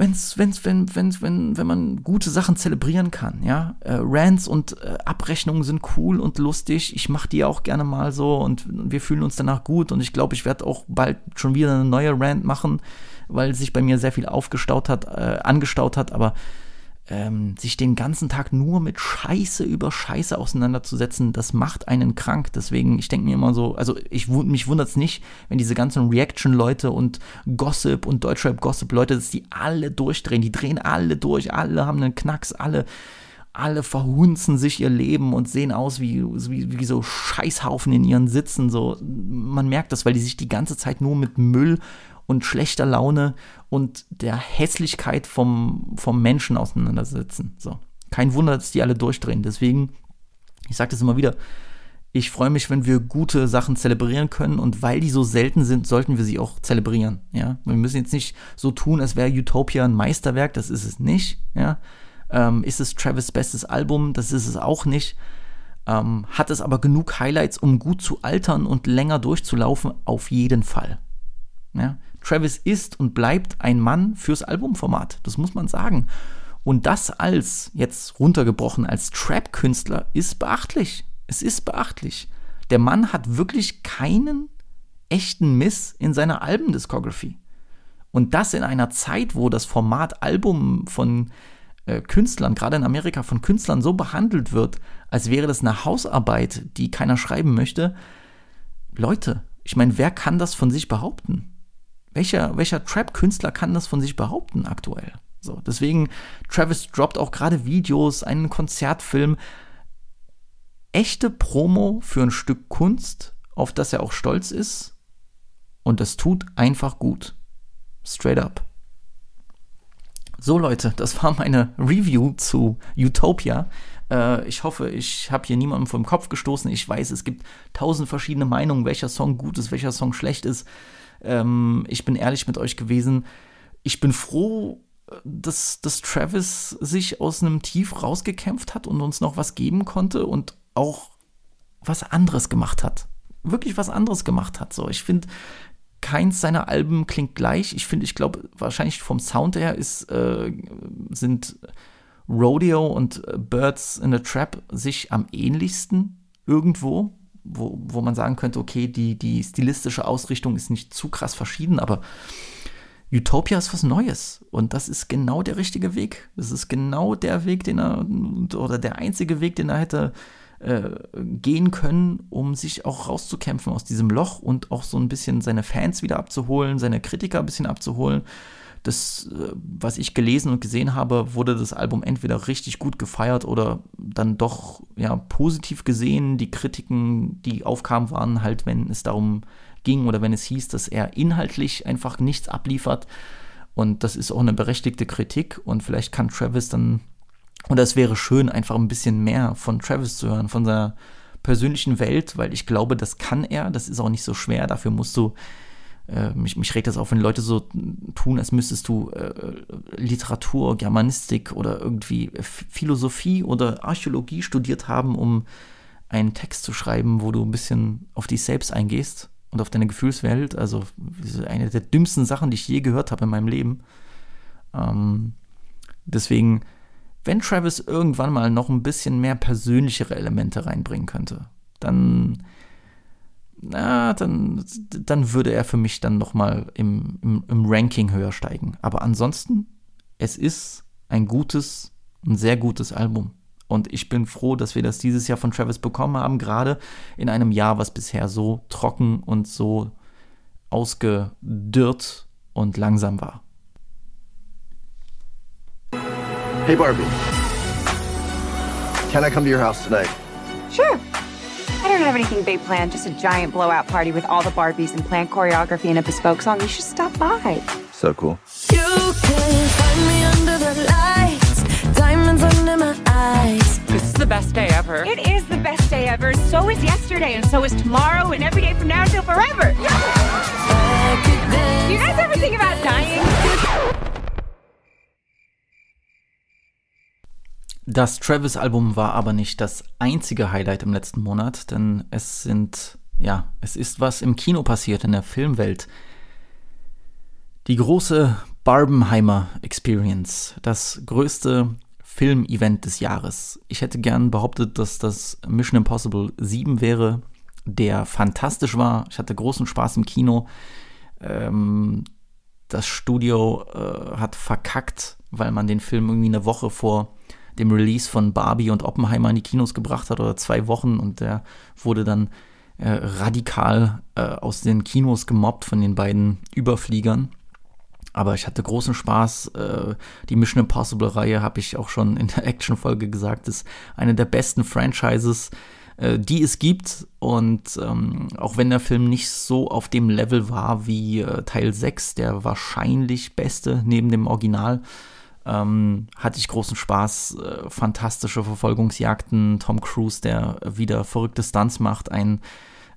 wenn's, wenn's, wenn, wenn's, wenn, wenn man gute Sachen zelebrieren kann, ja. Äh, Rants und äh, Abrechnungen sind cool und lustig. Ich mache die auch gerne mal so und, wir fühlen uns danach gut. Und ich glaube, ich werde auch bald schon wieder eine neue Rant machen, weil sich bei mir sehr viel aufgestaut hat, äh, angestaut hat. Aber ähm, sich den ganzen Tag nur mit Scheiße über Scheiße auseinanderzusetzen, das macht einen krank. Deswegen, ich denke mir immer so, also ich, mich wundert es nicht, wenn diese ganzen Reaction-Leute und Gossip und Deutschrap-Gossip-Leute, dass die alle durchdrehen. Die drehen alle durch, alle haben einen Knacks, alle alle verhunzen sich ihr Leben und sehen aus wie, wie, wie, so Scheißhaufen in ihren Sitzen. So, man merkt das, weil die sich die ganze Zeit nur mit Müll und schlechter Laune und der Hässlichkeit vom, vom Menschen auseinandersetzen. So. Kein Wunder, dass die alle durchdrehen. Deswegen, ich sage das immer wieder, ich freue mich, wenn wir gute Sachen zelebrieren können und weil die so selten sind, sollten wir sie auch zelebrieren. Ja, wir müssen jetzt nicht so tun, als wäre Utopia ein Meisterwerk. Das ist es nicht. Ja, ähm, ist es Travis' bestes Album? Das ist es auch nicht. Ähm, hat es aber genug Highlights, um gut zu altern und länger durchzulaufen? Auf jeden Fall. Ja, Travis ist und bleibt ein Mann fürs Albumformat. Das muss man sagen. Und das als, jetzt runtergebrochen, als Trap-Künstler ist beachtlich. Es ist beachtlich. Der Mann hat wirklich keinen echten Miss in seiner Albumdiskografie. Und das in einer Zeit, wo das Format Album von äh, Künstlern, gerade in Amerika von Künstlern, so behandelt wird, als wäre das eine Hausarbeit, die keiner schreiben möchte. Leute, ich meine, wer kann das von sich behaupten? Welcher, welcher Trap-Künstler kann das von sich behaupten aktuell? So, deswegen, Travis droppt auch gerade Videos, einen Konzertfilm. Echte Promo für ein Stück Kunst, auf das er auch stolz ist. Und das tut einfach gut. Straight up. So Leute, das war meine Review zu Utopia. Äh, ich hoffe, ich habe hier niemandem vom Kopf gestoßen. Ich weiß, es gibt tausend verschiedene Meinungen, welcher Song gut ist, welcher Song schlecht ist. Ähm, ich bin ehrlich mit euch gewesen. Ich bin froh, dass, dass Travis sich aus einem Tief rausgekämpft hat und uns noch was geben konnte und auch was anderes gemacht hat. Wirklich was anderes gemacht hat. So, ich finde, keins seiner Alben klingt gleich. Ich finde, ich glaube, wahrscheinlich vom Sound her ist, äh, sind Rodeo und äh, Birds in a Trap sich am ähnlichsten irgendwo, wo, wo man sagen könnte, okay, die, die stilistische Ausrichtung ist nicht zu krass verschieden, aber Utopia ist was Neues und das ist genau der richtige Weg. Das ist genau der Weg, den er, oder der einzige Weg, den er hätte äh, gehen können, um sich auch rauszukämpfen aus diesem Loch und auch so ein bisschen seine Fans wieder abzuholen, seine Kritiker ein bisschen abzuholen. Das, äh, was ich gelesen und gesehen habe, wurde das Album entweder richtig gut gefeiert oder dann doch ja positiv gesehen. Die Kritiken, die aufkamen, waren halt, wenn es darum ging oder wenn es hieß, dass er inhaltlich einfach nichts abliefert. Und das ist auch eine berechtigte Kritik. Und vielleicht kann Travis dann, oder es wäre schön, einfach ein bisschen mehr von Travis zu hören, von seiner persönlichen Welt, weil ich glaube, das kann er. Das ist auch nicht so schwer. Dafür musst du äh, mich, mich regt das auf, wenn Leute so tun, als müsstest du äh, Literatur, Germanistik oder irgendwie Philosophie oder Archäologie studiert haben, um einen Text zu schreiben, wo du ein bisschen auf dich selbst eingehst und auf deine Gefühlswelt. Also eine der dümmsten Sachen, die ich je gehört habe in meinem Leben. Ähm, deswegen, wenn Travis irgendwann mal noch ein bisschen mehr persönlichere Elemente reinbringen könnte, dann, na, dann, dann würde er für mich dann noch mal im, im, im Ranking höher steigen. Aber ansonsten, es ist ein gutes, ein sehr gutes Album. Und ich bin froh, dass wir das dieses Jahr von Travis bekommen haben, gerade in einem Jahr, was bisher so trocken und so ausgedürrt und langsam war. Hey Barbie, can I come to your house tonight? Sure. I don't have anything big planned, just a giant blowout party with all the Barbies and planned choreography and a bespoke song. You should stop by. So cool. You can find me under the lights, diamonds under my eyes. This is the best day ever. It is the best day ever. So is yesterday, and so is tomorrow, and every day from now until forever. Do you guys ever think about dying? Das Travis-Album war aber nicht das einzige Highlight im letzten Monat, denn es sind, ja, es ist was im Kino passiert, in der Filmwelt. Die große Barbenheimer Experience, das größte Filmevent des Jahres. Ich hätte gern behauptet, dass das Mission Impossible 7 wäre, der fantastisch war. Ich hatte großen Spaß im Kino. Ähm, das Studio äh, hat verkackt, weil man den Film irgendwie eine Woche vor dem Release von Barbie und Oppenheimer in die Kinos gebracht hat oder zwei Wochen und der wurde dann äh, radikal äh, aus den Kinos gemobbt von den beiden Überfliegern. Aber ich hatte großen Spaß. Äh, die Mission Impossible-Reihe, habe ich auch schon in der Action-Folge gesagt, ist eine der besten Franchises, äh, die es gibt. Und ähm, auch wenn der Film nicht so auf dem Level war wie äh, Teil 6, der wahrscheinlich beste neben dem Original, ähm, hatte ich großen Spaß. Äh, fantastische Verfolgungsjagden, Tom Cruise, der wieder verrückte Stunts macht, ein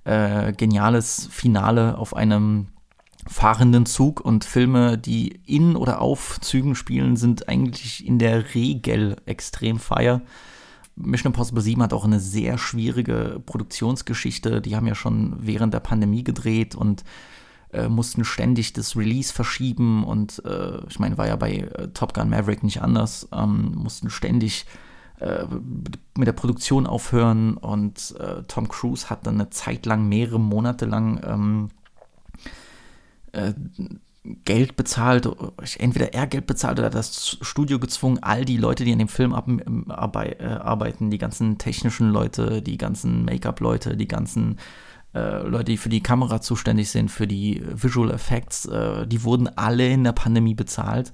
äh, geniales Finale auf einem fahrenden Zug und Filme, die in oder auf Zügen spielen, sind eigentlich in der Regel extrem feier. Mission Impossible 7 hat auch eine sehr schwierige Produktionsgeschichte. Die haben ja schon während der Pandemie gedreht und äh, mussten ständig das Release verschieben. Und äh, ich meine, war ja bei äh, Top Gun Maverick nicht anders. Ähm, mussten ständig äh, mit der Produktion aufhören. Und äh, Tom Cruise hat dann eine Zeit lang, mehrere Monate lang ähm, äh, Geld bezahlt, entweder er Geld bezahlt oder das Studio gezwungen, all die Leute, die an dem Film ab, arbei, äh, arbeiten, die ganzen technischen Leute, die ganzen Make-up-Leute, die ganzen Leute, die für die Kamera zuständig sind, für die Visual Effects, äh, die wurden alle in der Pandemie bezahlt,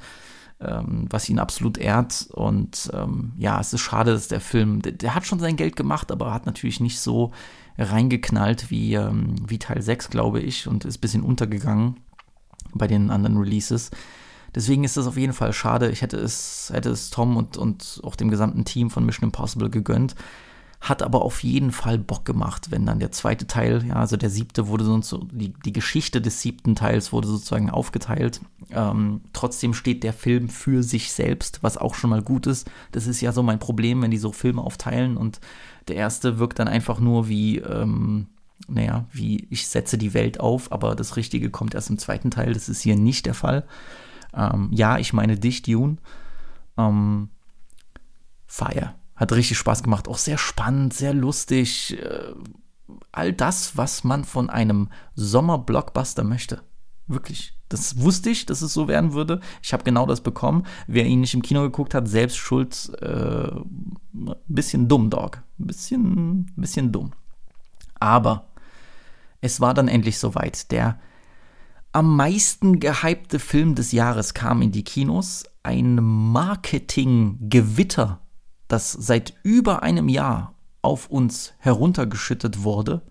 ähm, was ihn absolut ehrt. Und ähm, ja, es ist schade, dass der Film, der, der, hat schon sein Geld gemacht, aber hat natürlich nicht so reingeknallt wie, ähm, wie Teil 6, glaube ich, und ist ein bisschen untergegangen bei den anderen Releases. Deswegen ist das auf jeden Fall schade. Ich hätte es, hätte es Tom und, und auch dem gesamten Team von Mission Impossible gegönnt. Hat aber auf jeden Fall Bock gemacht, wenn dann der zweite Teil, ja, also der siebte wurde so, die, die Geschichte des siebten Teils wurde sozusagen aufgeteilt. Ähm, trotzdem steht der Film für sich selbst, was auch schon mal gut ist. Das ist ja so mein Problem, wenn die so Filme aufteilen und der erste wirkt dann einfach nur wie, ähm, naja, wie ich setze die Welt auf, aber das Richtige kommt erst im zweiten Teil. Das ist hier nicht der Fall. Ähm, ja, ich meine dich, Dune. Ähm, Fire. Hat richtig Spaß gemacht. Auch sehr spannend, sehr lustig. Äh, all das, was man von einem Sommer-Blockbuster möchte. Wirklich. Das wusste ich, dass es so werden würde. Ich habe genau das bekommen. Wer ihn nicht im Kino geguckt hat, selbst schuld. Äh, bisschen dumm, Dog. Bisschen, bisschen dumm. Aber es war dann endlich soweit. Der am meisten gehypte Film des Jahres kam in die Kinos. Ein Marketinggewitter, das seit über einem Jahr auf uns heruntergeschüttet wurde.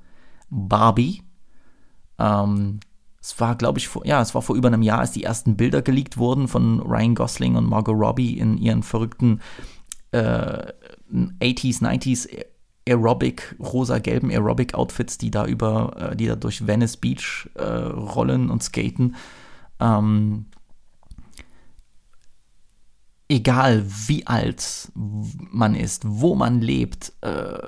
Barbie. Ähm, es war, glaube ich, vor, ja, es war vor über einem Jahr, als die ersten Bilder geleakt wurden von Ryan Gosling und Margot Robbie in ihren verrückten äh, 80s, 90s Aerobic, rosa-gelben Aerobic-Outfits, die da über, äh, die da durch Venice Beach äh, rollen und skaten. Ähm, egal wie alt man ist, wo man lebt, äh,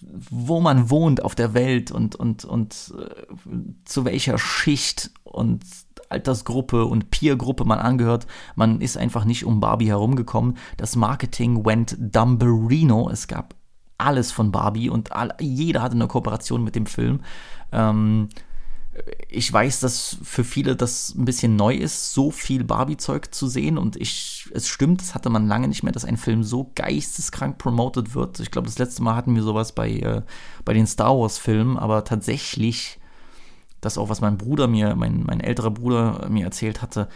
wo man wohnt auf der Welt und, und, und äh, zu welcher Schicht und Altersgruppe und Peergruppe man angehört. Man ist einfach nicht um Barbie herumgekommen. Das Marketing went dumberino. Es gab alles von Barbie und all, jeder hatte eine Kooperation mit dem Film. Ähm, ich weiß, dass für viele das ein bisschen neu ist, so viel Barbie-Zeug zu sehen und ich, es stimmt, das hatte man lange nicht mehr, dass ein Film so geisteskrank promoted wird. Ich glaube, das letzte Mal hatten wir sowas bei, äh, bei den Star Wars-Filmen, aber tatsächlich, das auch, was mein Bruder mir, mein, mein älterer Bruder mir erzählt hatte,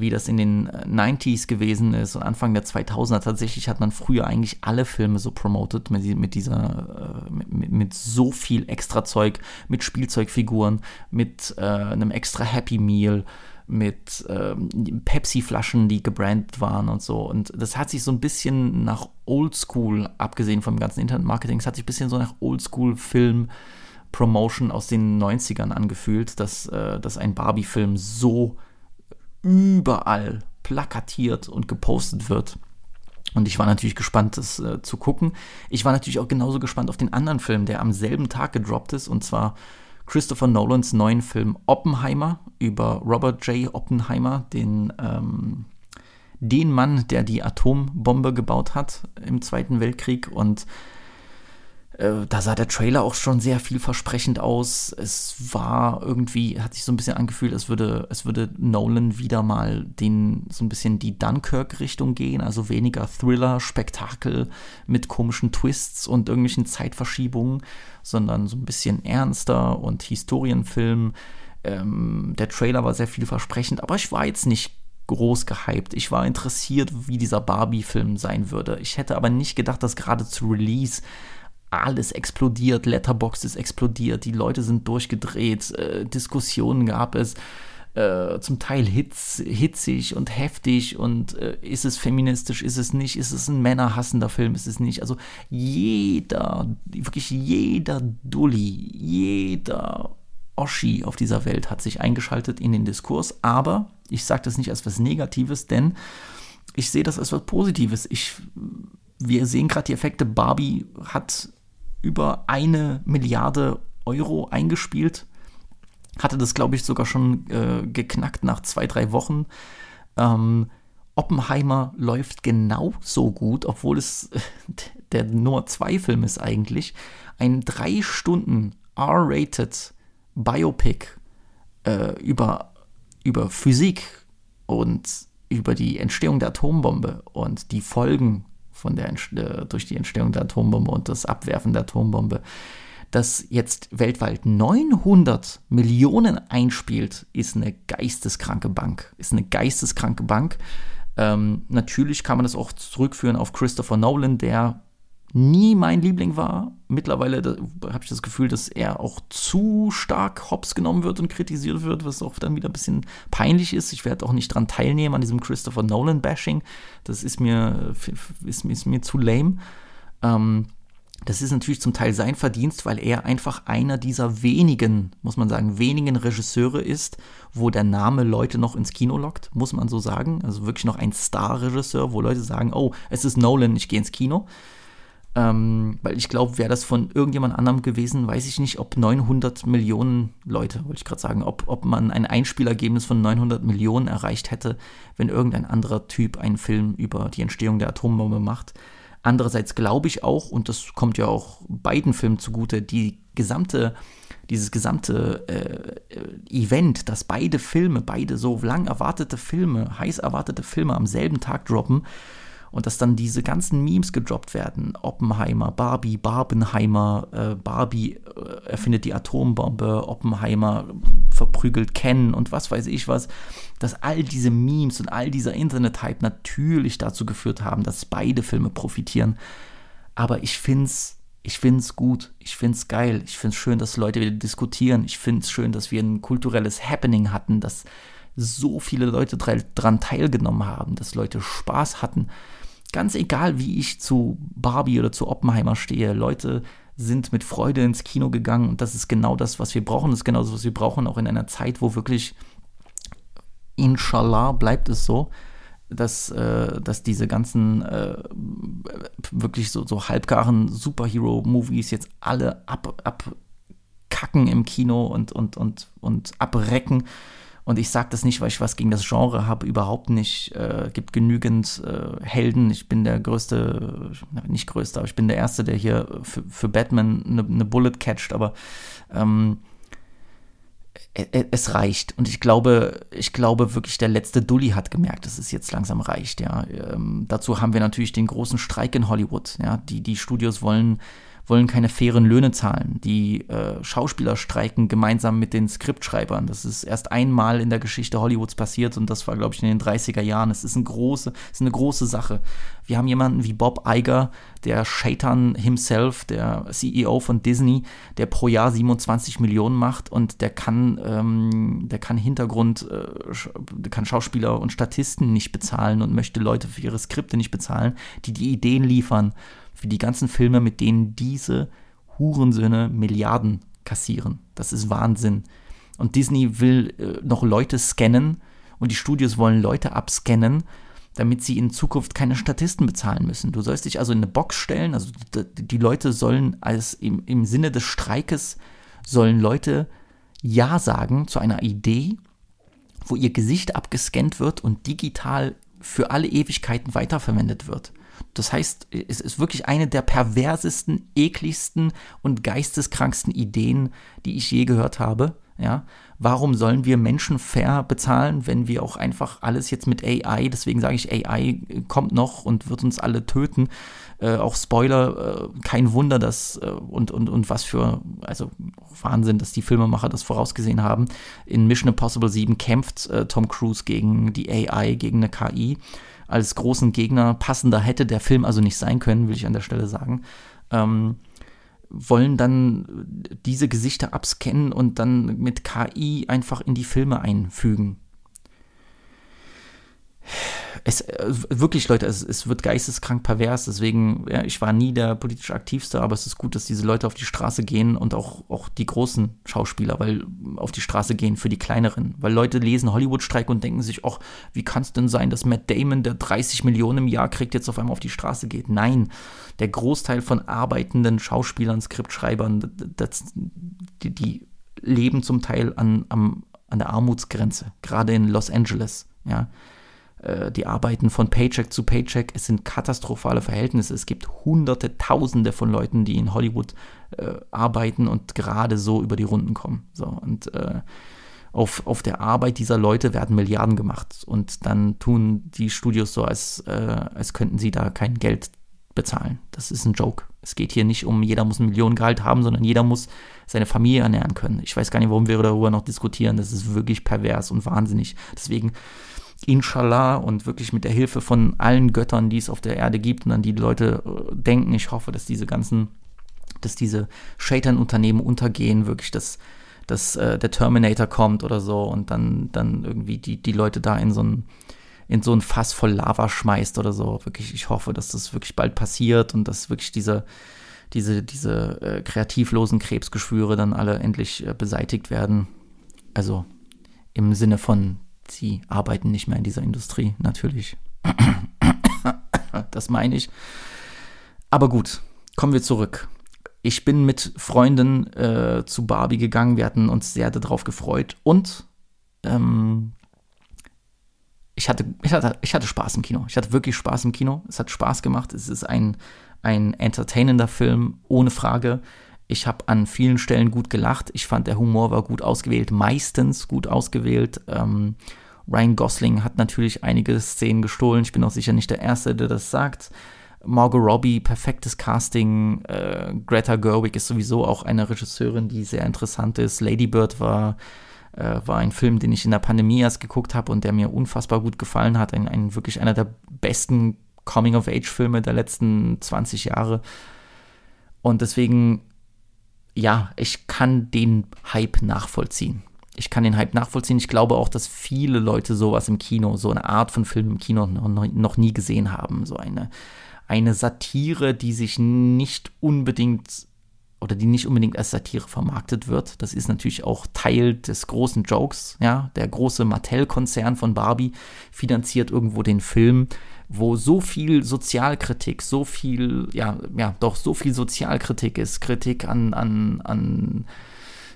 wie das in den 90s äh, gewesen ist und Anfang der 2000er. Tatsächlich hat man früher eigentlich alle Filme so promoted mit, mit dieser, äh, mit, mit, so viel extra Zeug, mit Spielzeugfiguren, mit äh, einem extra Happy Meal, mit ähm, Pepsi-Flaschen, die gebrandet waren und so. Und das hat sich so ein bisschen nach Oldschool, abgesehen vom ganzen Internetmarketing, es hat sich ein bisschen so nach Oldschool-Film Promotion aus den 90ern angefühlt, dass, äh, dass ein Barbie-Film so überall plakatiert und gepostet wird. Und ich war natürlich gespannt, das äh, zu gucken. Ich war natürlich auch genauso gespannt auf den anderen Film, der am selben Tag gedroppt ist, und zwar Christopher Nolans neuen Film Oppenheimer über Robert J. Oppenheimer, den, ähm, den Mann, der die Atombombe gebaut hat im Zweiten Weltkrieg. Und äh, da sah der Trailer auch schon sehr vielversprechend aus. Es war irgendwie, hat sich so ein bisschen angefühlt, als würde, es würde Nolan wieder mal den, so ein bisschen die Dunkirk-Richtung gehen, also weniger Thriller, Spektakel mit komischen Twists und irgendwelchen Zeitverschiebungen, sondern so ein bisschen ernster und Historienfilm. Ähm, der Trailer war sehr vielversprechend, aber ich war jetzt nicht groß gehypt. Ich war interessiert, wie dieser Barbie-Film sein würde. Ich hätte aber nicht gedacht, dass gerade zu Release alles explodiert, Letterbox ist explodiert, die Leute sind durchgedreht, äh, Diskussionen gab es, äh, zum Teil hitz, hitzig und heftig und äh, ist es feministisch, ist es nicht, ist es ein männerhassender Film, ist es nicht. Also jeder, wirklich jeder Dulli, jeder Oschi auf dieser Welt hat sich eingeschaltet in den Diskurs, aber ich sage das nicht als was Negatives, denn ich sehe das als was Positives. Ich, wir sehen gerade die Effekte, Barbie hat über eine Milliarde Euro eingespielt. Hatte das, glaube ich, sogar schon äh, geknackt nach zwei, drei Wochen. Ähm, Oppenheimer läuft genauso gut, obwohl es der Nummer 2 Film ist eigentlich. Ein drei Stunden R-rated Biopic äh, über, über Physik und über die Entstehung der Atombombe und die Folgen von der, äh, durch die Entstehung der Atombombe und das Abwerfen der Atombombe, das jetzt weltweit 900 Millionen einspielt, ist eine geisteskranke Bank. Ist eine geisteskranke Bank. Ähm, natürlich kann man das auch zurückführen auf Christopher Nolan, der nie mein Liebling war. Mittlerweile habe ich das Gefühl, dass er auch zu stark hops genommen wird und kritisiert wird, was auch dann wieder ein bisschen peinlich ist. Ich werde auch nicht dran teilnehmen an diesem Christopher Nolan-Bashing. Das ist mir, ist, ist mir zu lame. Ähm, das ist natürlich zum Teil sein Verdienst, weil er einfach einer dieser wenigen, muss man sagen, wenigen Regisseure ist, wo der Name Leute noch ins Kino lockt, muss man so sagen. Also wirklich noch ein Star-Regisseur, wo Leute sagen, oh, es ist Nolan, ich gehe ins Kino. Ähm, weil ich glaube, wäre das von irgendjemand anderem gewesen, weiß ich nicht, ob 900 Millionen Leute, wollte ich gerade sagen, ob, ob man ein Einspielergebnis von 900 Millionen erreicht hätte, wenn irgendein anderer Typ einen Film über die Entstehung der Atombombe macht. Andererseits glaube ich auch, und das kommt ja auch beiden Filmen zugute, die gesamte, dieses gesamte äh, Event, dass beide Filme, beide so lang erwartete Filme, heiß erwartete Filme am selben Tag droppen, und dass dann diese ganzen Memes gedroppt werden. Oppenheimer, Barbie, Barbenheimer, äh, Barbie äh, erfindet die Atombombe, Oppenheimer verprügelt Ken und was weiß ich was. Dass all diese Memes und all dieser Internet-Hype natürlich dazu geführt haben, dass beide Filme profitieren. Aber ich find's ich finde es gut, ich finde es geil, ich finde es schön, dass Leute wieder diskutieren, ich finde es schön, dass wir ein kulturelles Happening hatten, dass so viele Leute daran teilgenommen haben, dass Leute Spaß hatten ganz egal, wie ich zu Barbie oder zu Oppenheimer stehe, Leute sind mit Freude ins Kino gegangen und das ist genau das, was wir brauchen. Das ist genau das, was wir brauchen, auch in einer Zeit, wo wirklich, inshallah, bleibt es so, dass, äh, dass diese ganzen äh, wirklich so, so halbgaren Superhero-Movies jetzt alle ab, abkacken im Kino und, und, und, und abrecken und ich sage das nicht, weil ich was gegen das Genre habe, überhaupt nicht. Äh, gibt genügend äh, Helden. Ich bin der größte, nicht größte, aber ich bin der Erste, der hier für, für Batman eine, eine Bullet catcht, aber ähm, es reicht. Und ich glaube, ich glaube wirklich, der letzte Dully hat gemerkt, dass es jetzt langsam reicht. Ja. Ähm, dazu haben wir natürlich den großen Streik in Hollywood. Ja. Die, die Studios wollen wollen keine fairen Löhne zahlen. Die äh, Schauspieler streiken gemeinsam mit den Skriptschreibern. Das ist erst einmal in der Geschichte Hollywoods passiert und das war, glaube ich, in den 30er Jahren. Es ist, ein große, ist eine große Sache. Wir haben jemanden wie Bob Iger, der Shaitan himself, der CEO von Disney, der pro Jahr 27 Millionen macht und der kann, ähm, der kann Hintergrund, äh, kann Schauspieler und Statisten nicht bezahlen und möchte Leute für ihre Skripte nicht bezahlen, die die Ideen liefern für die ganzen Filme, mit denen diese Hurensöhne Milliarden kassieren. Das ist Wahnsinn. Und Disney will äh, noch Leute scannen und die Studios wollen Leute abscannen, damit sie in Zukunft keine Statisten bezahlen müssen. Du sollst dich also in eine Box stellen, also die Leute sollen als im, im Sinne des Streikes sollen Leute Ja sagen zu einer Idee, wo ihr Gesicht abgescannt wird und digital für alle Ewigkeiten weiterverwendet wird. Das heißt, es ist wirklich eine der perversesten, ekligsten und geisteskranksten Ideen, die ich je gehört habe. Ja, warum sollen wir Menschen fair bezahlen, wenn wir auch einfach alles jetzt mit AI, deswegen sage ich, AI kommt noch und wird uns alle töten. Äh, auch Spoiler, äh, kein Wunder, dass äh, und, und, und was für, also Wahnsinn, dass die Filmemacher das vorausgesehen haben. In Mission Impossible 7 kämpft äh, Tom Cruise gegen die AI, gegen eine KI als großen Gegner. Passender hätte der Film also nicht sein können, will ich an der Stelle sagen. Ähm, wollen dann diese Gesichter abscannen und dann mit KI einfach in die Filme einfügen es, äh, wirklich, Leute, es, es wird geisteskrank pervers. Deswegen, ja, ich war nie der politisch aktivste, aber es ist gut, dass diese Leute auf die Straße gehen und auch, auch die großen Schauspieler, weil auf die Straße gehen für die kleineren. Weil Leute lesen Hollywood-Streik und denken sich, ach, wie kann es denn sein, dass Matt Damon, der 30 Millionen im Jahr kriegt, jetzt auf einmal auf die Straße geht? Nein, der Großteil von arbeitenden Schauspielern, Skriptschreibern, das, die, die leben zum Teil an, am, an der Armutsgrenze, gerade in Los Angeles. Ja, die arbeiten von Paycheck zu Paycheck. Es sind katastrophale Verhältnisse. Es gibt hunderte, tausende von Leuten, die in Hollywood äh, arbeiten und gerade so über die Runden kommen. So, und äh, auf, auf der Arbeit dieser Leute werden Milliarden gemacht. Und dann tun die Studios so, als, äh, als könnten sie da kein Geld bezahlen. Das ist ein Joke. Es geht hier nicht um, jeder muss ein Millionengehalt haben, sondern jeder muss seine Familie ernähren können. Ich weiß gar nicht, warum wir darüber noch diskutieren. Das ist wirklich pervers und wahnsinnig. Deswegen inshallah und wirklich mit der Hilfe von allen Göttern, die es auf der Erde gibt und an die, Leute äh, denken. Ich hoffe, dass diese ganzen, dass diese Shaitan-Unternehmen untergehen, wirklich, dass, dass äh, der Terminator kommt oder so und dann, dann irgendwie die, die Leute da in so ein in so ein Fass voll Lava schmeißt oder so. Wirklich, ich hoffe, dass das wirklich bald passiert und dass wirklich diese, diese, diese äh, kreativlosen Krebsgeschwüre dann alle endlich äh, beseitigt werden. Also im Sinne von, sie arbeiten nicht mehr in dieser Industrie, natürlich. das meine ich. Aber gut, kommen wir zurück. Ich bin mit Freunden äh, zu Barbie gegangen. Wir hatten uns sehr darauf gefreut. Und ähm, ich, hatte, ich, hatte, ich hatte Spaß im Kino. Ich hatte wirklich Spaß im Kino. Es hat Spaß gemacht. Es ist ein, ein entertainender Film, ohne Frage. Ich habe an vielen Stellen gut gelacht. Ich fand, der Humor war gut ausgewählt, meistens gut ausgewählt. Ähm, Ryan Gosling hat natürlich einige Szenen gestohlen. Ich bin auch sicher nicht der Erste, der das sagt. Margot Robbie, perfektes Casting. Äh, Greta Gerwig ist sowieso auch eine Regisseurin, die sehr interessant ist. Lady Bird war, äh, war ein Film, den ich in der Pandemie erst geguckt habe und der mir unfassbar gut gefallen hat. Ein, ein wirklich einer der besten Coming-of-Age-Filme der letzten 20 Jahre. Und deswegen ja, ich kann den Hype nachvollziehen. Ich kann den Hype nachvollziehen. Ich glaube auch, dass viele Leute sowas im Kino, so eine Art von Film im Kino noch, nie gesehen haben. So eine, eine Satire, die sich nicht unbedingt oder die nicht unbedingt als Satire vermarktet wird. Das ist natürlich auch Teil des großen Jokes. Ja, der große Mattel-Konzern von Barbie finanziert irgendwo den Film wo so viel Sozialkritik, so viel, ja, ja, doch so viel Sozialkritik ist, Kritik an, an, an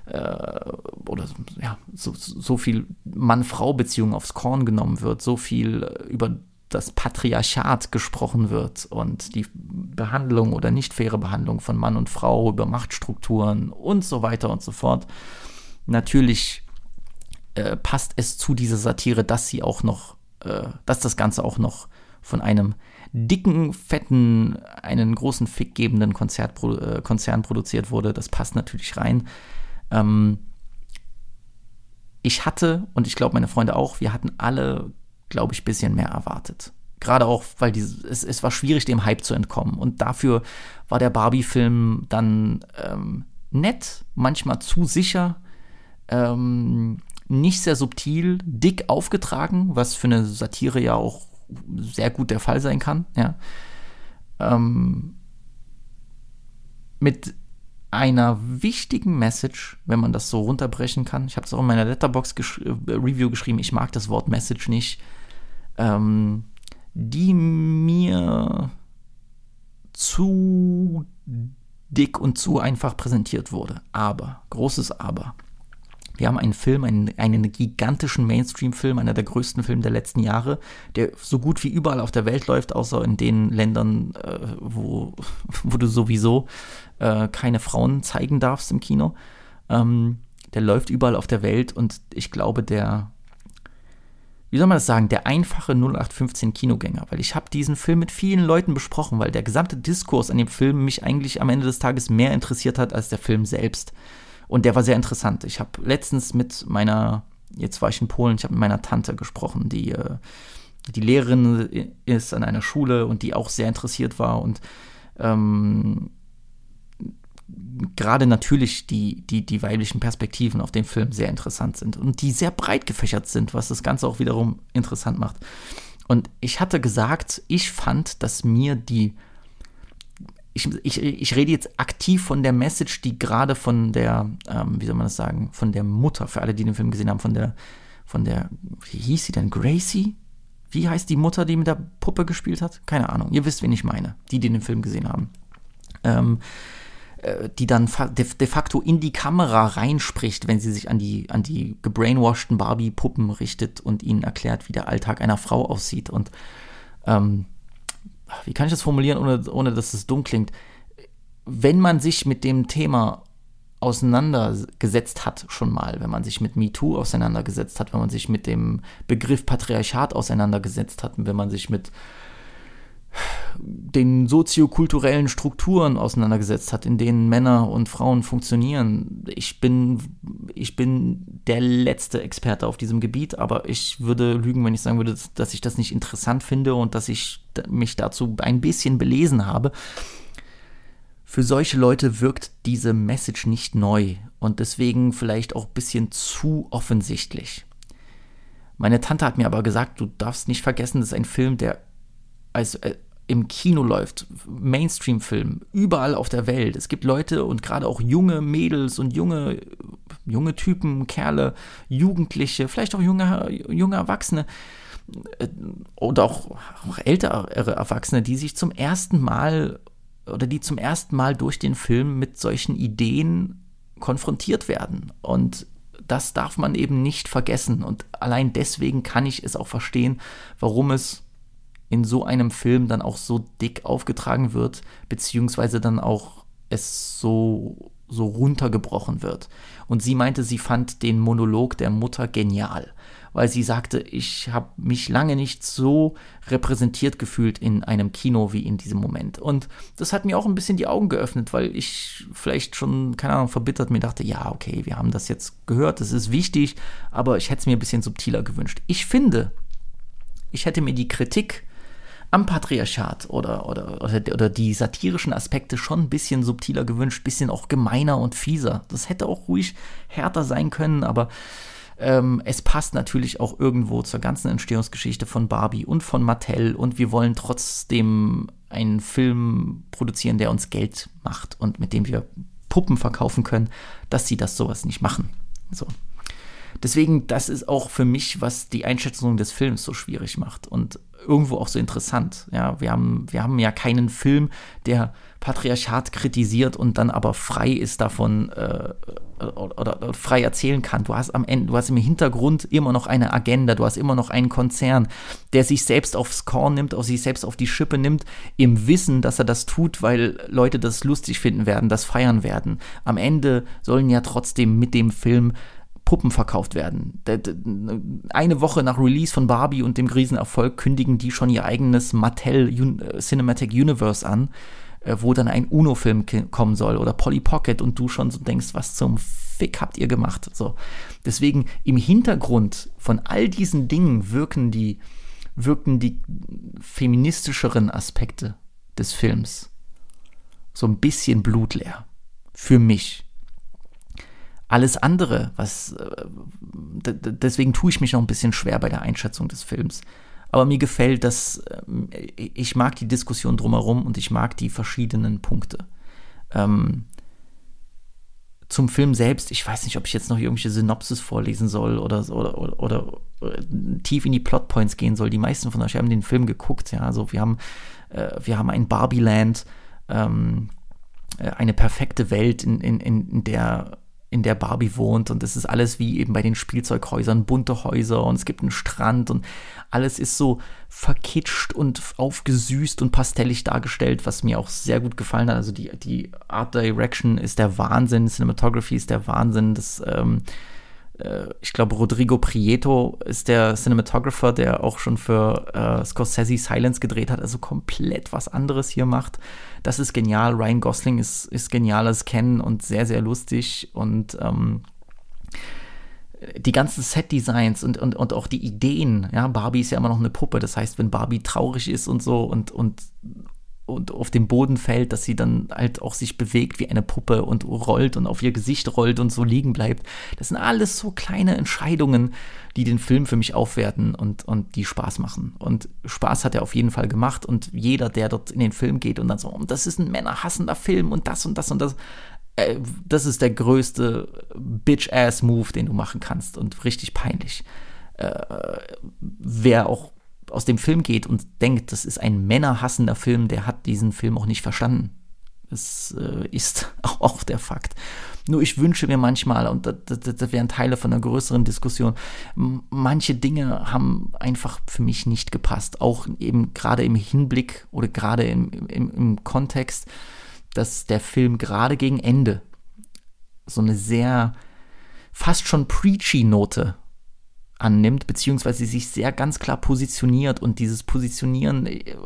äh, oder ja, so, so viel Mann-Frau-Beziehung aufs Korn genommen wird, so viel über das Patriarchat gesprochen wird und die Behandlung oder nicht faire Behandlung von Mann und Frau über Machtstrukturen und so weiter und so fort. Natürlich äh, passt es zu dieser Satire, dass sie auch noch, äh, dass das Ganze auch noch von einem dicken, fetten, einen großen Fick gebenden Konzert, äh, Konzern produziert wurde. Das passt natürlich rein. Ähm, ich hatte, und ich glaube meine Freunde auch, wir hatten alle, glaube ich, ein bisschen mehr erwartet. Gerade auch, weil die, es, es war schwierig, dem Hype zu entkommen. Und dafür war der Barbie-Film dann ähm, nett, manchmal zu sicher, ähm, nicht sehr subtil, dick aufgetragen, was für eine Satire ja auch sehr gut der Fall sein kann, ja. Ähm, mit einer wichtigen Message, wenn man das so runterbrechen kann. Ich habe es auch in meiner Letterbox gesch äh, Review geschrieben. Ich mag das Wort Message nicht, ähm, die mir zu dick und zu einfach präsentiert wurde. Aber, großes Aber. Wir haben einen Film, einen, einen gigantischen Mainstream-Film, einer der größten Filme der letzten Jahre, der so gut wie überall auf der Welt läuft, außer in den Ländern, äh, wo, wo du sowieso äh, keine Frauen zeigen darfst im Kino. Ähm, der läuft überall auf der Welt und ich glaube, der, wie soll man das sagen, der einfache 0815 Kinogänger, weil ich habe diesen Film mit vielen Leuten besprochen, weil der gesamte Diskurs an dem Film mich eigentlich am Ende des Tages mehr interessiert hat als der Film selbst. Und der war sehr interessant. Ich habe letztens mit meiner, jetzt war ich in Polen, ich habe mit meiner Tante gesprochen, die, äh, die Lehrerin ist an einer Schule und die auch sehr interessiert war und ähm, gerade natürlich die, die, die weiblichen Perspektiven auf dem Film sehr interessant sind und die sehr breit gefächert sind, was das Ganze auch wiederum interessant macht. Und ich hatte gesagt, ich fand, dass mir die ich, ich, ich rede jetzt aktiv von der Message, die gerade von der, ähm, wie soll man das sagen, von der Mutter, für alle, die den Film gesehen haben, von der, von der, wie hieß sie denn, Gracie? Wie heißt die Mutter, die mit der Puppe gespielt hat? Keine Ahnung. Ihr wisst, wen ich meine, die, die den Film gesehen haben. Ähm, äh, die dann de, facto in die Kamera reinspricht, wenn sie sich an die, an die gebrainwashten Barbie-Puppen richtet und ihnen erklärt, wie der Alltag einer Frau aussieht. Und ähm, wie kann ich das formulieren, ohne, ohne dass es dumm klingt? Wenn man sich mit dem Thema auseinandergesetzt hat, schon mal, wenn man sich mit MeToo auseinandergesetzt hat, wenn man sich mit dem Begriff Patriarchat auseinandergesetzt hat, wenn man sich mit den soziokulturellen Strukturen auseinandergesetzt hat, in denen Männer und Frauen funktionieren. Ich bin, ich bin der letzte Experte auf diesem Gebiet, aber ich würde lügen, wenn ich sagen würde, dass ich das nicht interessant finde und dass ich mich dazu ein bisschen belesen habe. Für solche Leute wirkt diese Message nicht neu und deswegen vielleicht auch ein bisschen zu offensichtlich. Meine Tante hat mir aber gesagt, du darfst nicht vergessen, das ist ein Film, der als, äh, im Kino läuft, Mainstream-Film, überall auf der Welt. Es gibt Leute und gerade auch junge Mädels und junge, junge Typen, Kerle, Jugendliche, vielleicht auch junge, junge Erwachsene äh, oder auch, auch ältere Erwachsene, die sich zum ersten Mal oder die zum ersten Mal durch den Film mit solchen Ideen konfrontiert werden. Und das darf man eben nicht vergessen. Und allein deswegen kann ich es auch verstehen, warum es in so einem Film dann auch so dick aufgetragen wird, beziehungsweise dann auch es so, so runtergebrochen wird. Und sie meinte, sie fand den Monolog der Mutter genial, weil sie sagte, ich habe mich lange nicht so repräsentiert gefühlt in einem Kino wie in diesem Moment. Und das hat mir auch ein bisschen die Augen geöffnet, weil ich vielleicht schon, keine Ahnung, verbittert mir dachte, ja, okay, wir haben das jetzt gehört, das ist wichtig, aber ich hätte es mir ein bisschen subtiler gewünscht. Ich finde, ich hätte mir die Kritik am Patriarchat oder, oder, oder, oder die satirischen Aspekte schon ein bisschen subtiler gewünscht, ein bisschen auch gemeiner und fieser. Das hätte auch ruhig härter sein können, aber ähm, es passt natürlich auch irgendwo zur ganzen Entstehungsgeschichte von Barbie und von Mattel und wir wollen trotzdem einen Film produzieren, der uns Geld macht und mit dem wir Puppen verkaufen können, dass sie das sowas nicht machen. So. Deswegen, das ist auch für mich, was die Einschätzung des Films so schwierig macht und irgendwo auch so interessant. Ja, wir haben, wir haben ja keinen Film, der Patriarchat kritisiert und dann aber frei ist davon äh, oder, oder, frei erzählen kann. Du hast am Ende, du hast im Hintergrund immer noch eine Agenda, du hast immer noch einen Konzern, der sich selbst aufs Korn nimmt, auf sich selbst auf die Schippe nimmt, im Wissen, dass er das tut, weil Leute das lustig finden werden, das feiern werden. Am Ende sollen ja trotzdem mit dem Film Puppen verkauft werden. Eine Woche nach Release von Barbie und dem Riesenerfolg kündigen die schon ihr eigenes Mattel äh, Cinematic Universe an, äh, wo dann ein Uno-Film kommen soll oder Polly Pocket und du schon so denkst, was zum Fick habt ihr gemacht? So. Deswegen im Hintergrund von all diesen Dingen wirken die, wirken die feministischeren Aspekte des Films so ein bisschen blutleer. Für mich. Alles andere, was äh, deswegen tue ich mich noch ein bisschen schwer bei der Einschätzung des Films. Aber mir gefällt, dass äh, ich mag die Diskussion drumherum und ich mag die verschiedenen Punkte. Ähm, zum Film selbst, ich weiß nicht, ob ich jetzt noch irgendwelche Synopsis vorlesen soll oder, oder, oder, oder, oder tief in die Plotpoints gehen soll. Die meisten von euch haben den Film geguckt, ja. Also wir haben, äh, wir haben ein Barbie-Land, ähm, äh, eine perfekte Welt, in, in, in der in der Barbie wohnt und es ist alles wie eben bei den Spielzeughäusern, bunte Häuser und es gibt einen Strand und alles ist so verkitscht und aufgesüßt und pastellig dargestellt, was mir auch sehr gut gefallen hat. Also die, die Art Direction ist der Wahnsinn, Cinematography ist der Wahnsinn, das ähm, äh, ich glaube, Rodrigo Prieto ist der Cinematographer, der auch schon für äh, Scorsese Silence gedreht hat, also komplett was anderes hier macht. Das ist genial. Ryan Gosling ist, ist genial als und sehr, sehr lustig und ähm, die ganzen Set-Designs und, und, und auch die Ideen, ja, Barbie ist ja immer noch eine Puppe, das heißt, wenn Barbie traurig ist und so und, und und auf dem Boden fällt, dass sie dann halt auch sich bewegt wie eine Puppe und rollt und auf ihr Gesicht rollt und so liegen bleibt. Das sind alles so kleine Entscheidungen, die den Film für mich aufwerten und, und die Spaß machen. Und Spaß hat er auf jeden Fall gemacht und jeder, der dort in den Film geht und dann so, oh, das ist ein männerhassender Film und das und das und das, äh, das ist der größte Bitch-Ass-Move, den du machen kannst und richtig peinlich. Äh, wer auch aus dem Film geht und denkt, das ist ein männerhassender Film, der hat diesen Film auch nicht verstanden. Das äh, ist auch der Fakt. Nur ich wünsche mir manchmal, und das, das, das wären Teile von einer größeren Diskussion, manche Dinge haben einfach für mich nicht gepasst. Auch eben gerade im Hinblick oder gerade im, im, im Kontext, dass der Film gerade gegen Ende so eine sehr fast schon preachy Note annimmt, beziehungsweise sich sehr ganz klar positioniert und dieses Positionieren äh,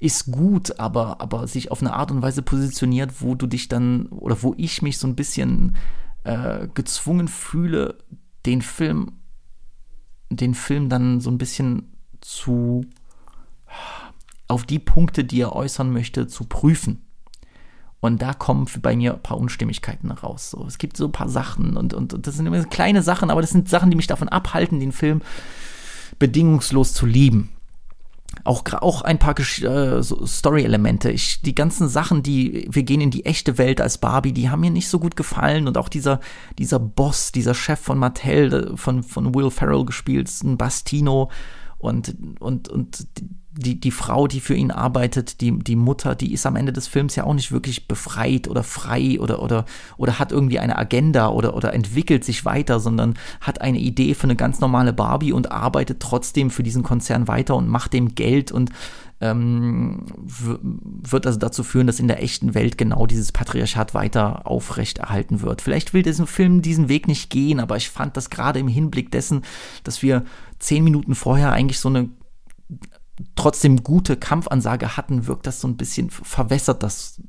ist gut, aber, aber sich auf eine Art und Weise positioniert, wo du dich dann oder wo ich mich so ein bisschen äh, gezwungen fühle, den Film, den Film dann so ein bisschen zu auf die Punkte, die er äußern möchte, zu prüfen. Und da kommen bei mir ein paar Unstimmigkeiten raus. So, es gibt so ein paar Sachen und, und, und das sind immer kleine Sachen, aber das sind Sachen, die mich davon abhalten, den Film bedingungslos zu lieben. Auch, auch ein paar äh, so Story-Elemente. Die ganzen Sachen, die wir gehen in die echte Welt als Barbie, die haben mir nicht so gut gefallen. Und auch dieser, dieser Boss, dieser Chef von Mattel, von, von Will Ferrell gespielt, ein Bastino und, und, und die, die Frau, die für ihn arbeitet, die, die Mutter, die ist am Ende des Films ja auch nicht wirklich befreit oder frei oder, oder, oder hat irgendwie eine Agenda oder, oder entwickelt sich weiter, sondern hat eine Idee für eine ganz normale Barbie und arbeitet trotzdem für diesen Konzern weiter und macht dem Geld und ähm, wird also dazu führen, dass in der echten Welt genau dieses Patriarchat weiter aufrechterhalten wird. Vielleicht will diesen Film diesen Weg nicht gehen, aber ich fand das gerade im Hinblick dessen, dass wir zehn Minuten vorher eigentlich so eine trotzdem gute Kampfansage hatten, wirkt das so ein bisschen, verwässert das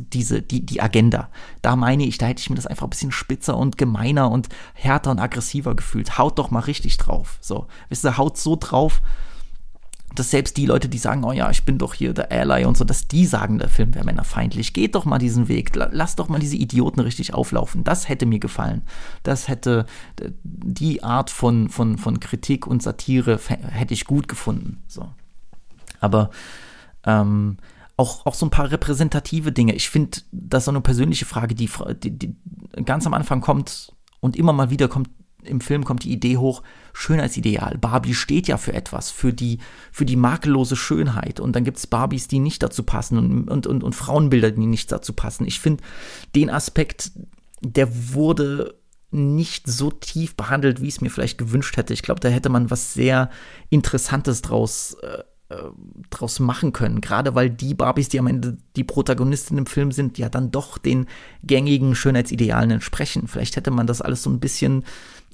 diese, die, die Agenda. Da meine ich, da hätte ich mir das einfach ein bisschen spitzer und gemeiner und härter und aggressiver gefühlt. Haut doch mal richtig drauf. So, wisst ihr, haut so drauf, dass selbst die Leute, die sagen, oh ja, ich bin doch hier der Ally und so, dass die sagen, der Film wäre männerfeindlich. Geht doch mal diesen Weg. Lass doch mal diese Idioten richtig auflaufen. Das hätte mir gefallen. Das hätte die Art von, von, von Kritik und Satire hätte ich gut gefunden. So. Aber ähm, auch, auch so ein paar repräsentative Dinge. Ich finde, das ist so eine persönliche Frage, die, die, die ganz am Anfang kommt und immer mal wieder kommt, im Film kommt die Idee hoch, Schönheitsideal. Barbie steht ja für etwas, für die, für die makellose Schönheit. Und dann gibt es Barbies, die nicht dazu passen und, und, und, und Frauenbilder, die nicht dazu passen. Ich finde, den Aspekt, der wurde nicht so tief behandelt, wie ich es mir vielleicht gewünscht hätte. Ich glaube, da hätte man was sehr Interessantes draus äh, äh, draus machen können. Gerade weil die Barbies, die am Ende die Protagonistin im Film sind, ja dann doch den gängigen Schönheitsidealen entsprechen. Vielleicht hätte man das alles so ein bisschen.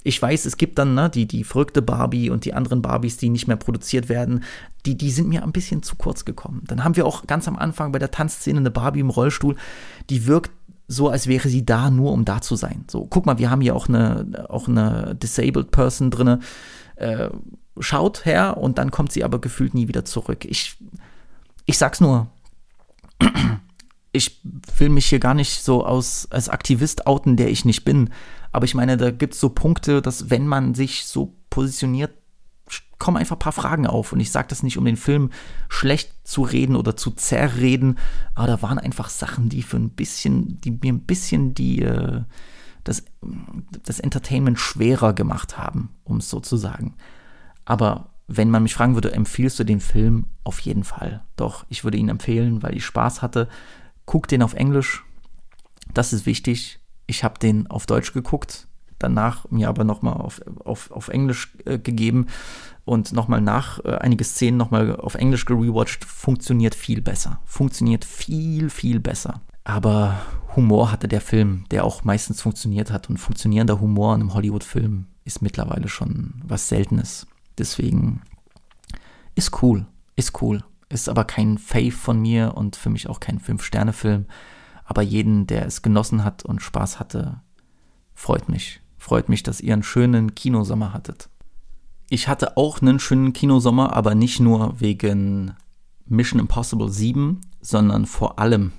Ich weiß, es gibt dann ne, die, die verrückte Barbie und die anderen Barbies, die nicht mehr produziert werden. Die, die sind mir ein bisschen zu kurz gekommen. Dann haben wir auch ganz am Anfang bei der Tanzszene eine Barbie im Rollstuhl, die wirkt so, als wäre sie da nur, um da zu sein. So, guck mal, wir haben hier auch eine, auch eine Disabled Person drinne. Äh, schaut her und dann kommt sie aber gefühlt nie wieder zurück. Ich, ich sag's nur. Ich will mich hier gar nicht so aus, als Aktivist outen, der ich nicht bin. Aber ich meine, da gibt's so Punkte, dass wenn man sich so positioniert, kommen einfach ein paar Fragen auf. Und ich sage das nicht, um den Film schlecht zu reden oder zu zerreden, aber da waren einfach Sachen, die für ein bisschen, die mir ein bisschen die, äh, das, das Entertainment schwerer gemacht haben, um es so zu sagen. Aber wenn man mich fragen würde, empfiehlst du den Film? Auf jeden Fall. Doch, ich würde ihn empfehlen, weil ich Spaß hatte. Guck den auf Englisch. Das ist wichtig. Ich habe den auf Deutsch geguckt, danach mir aber nochmal auf, auf, auf Englisch äh, gegeben und nochmal nach äh, einige Szenen nochmal auf Englisch gerewatcht. Funktioniert viel besser. Funktioniert viel, viel besser. Aber Humor hatte der Film, der auch meistens funktioniert hat. Und funktionierender Humor in einem Hollywood-Film ist mittlerweile schon was Seltenes. Deswegen ist cool, ist cool. Ist aber kein Fave von mir und für mich auch kein Fünf-Sterne-Film. Aber jeden, der es genossen hat und Spaß hatte, freut mich. Freut mich, dass ihr einen schönen Kinosommer hattet. Ich hatte auch einen schönen Kinosommer, aber nicht nur wegen Mission Impossible 7, sondern vor allem,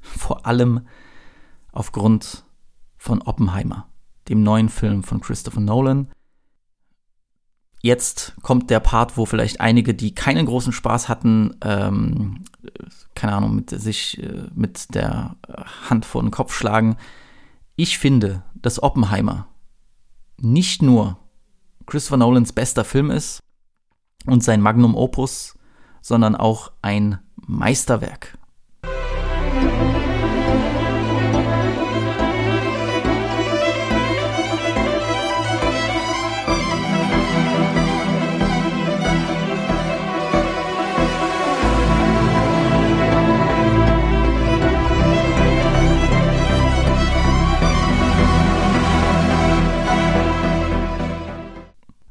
vor allem aufgrund von Oppenheimer, dem neuen Film von Christopher Nolan, Jetzt kommt der Part, wo vielleicht einige, die keinen großen Spaß hatten, ähm, keine Ahnung, mit sich äh, mit der Hand vor den Kopf schlagen. Ich finde, dass Oppenheimer nicht nur Christopher Nolans bester Film ist und sein Magnum Opus, sondern auch ein Meisterwerk.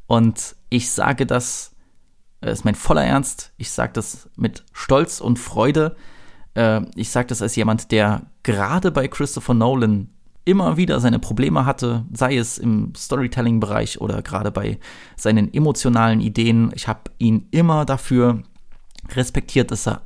Und ich sage das, das ist mein voller Ernst, ich sage das mit Stolz und Freude. Äh, ich sage das als jemand, der gerade bei Christopher Nolan immer wieder seine Probleme hatte, sei es im Storytelling-Bereich oder gerade bei seinen emotionalen Ideen. Ich habe ihn immer dafür respektiert, dass er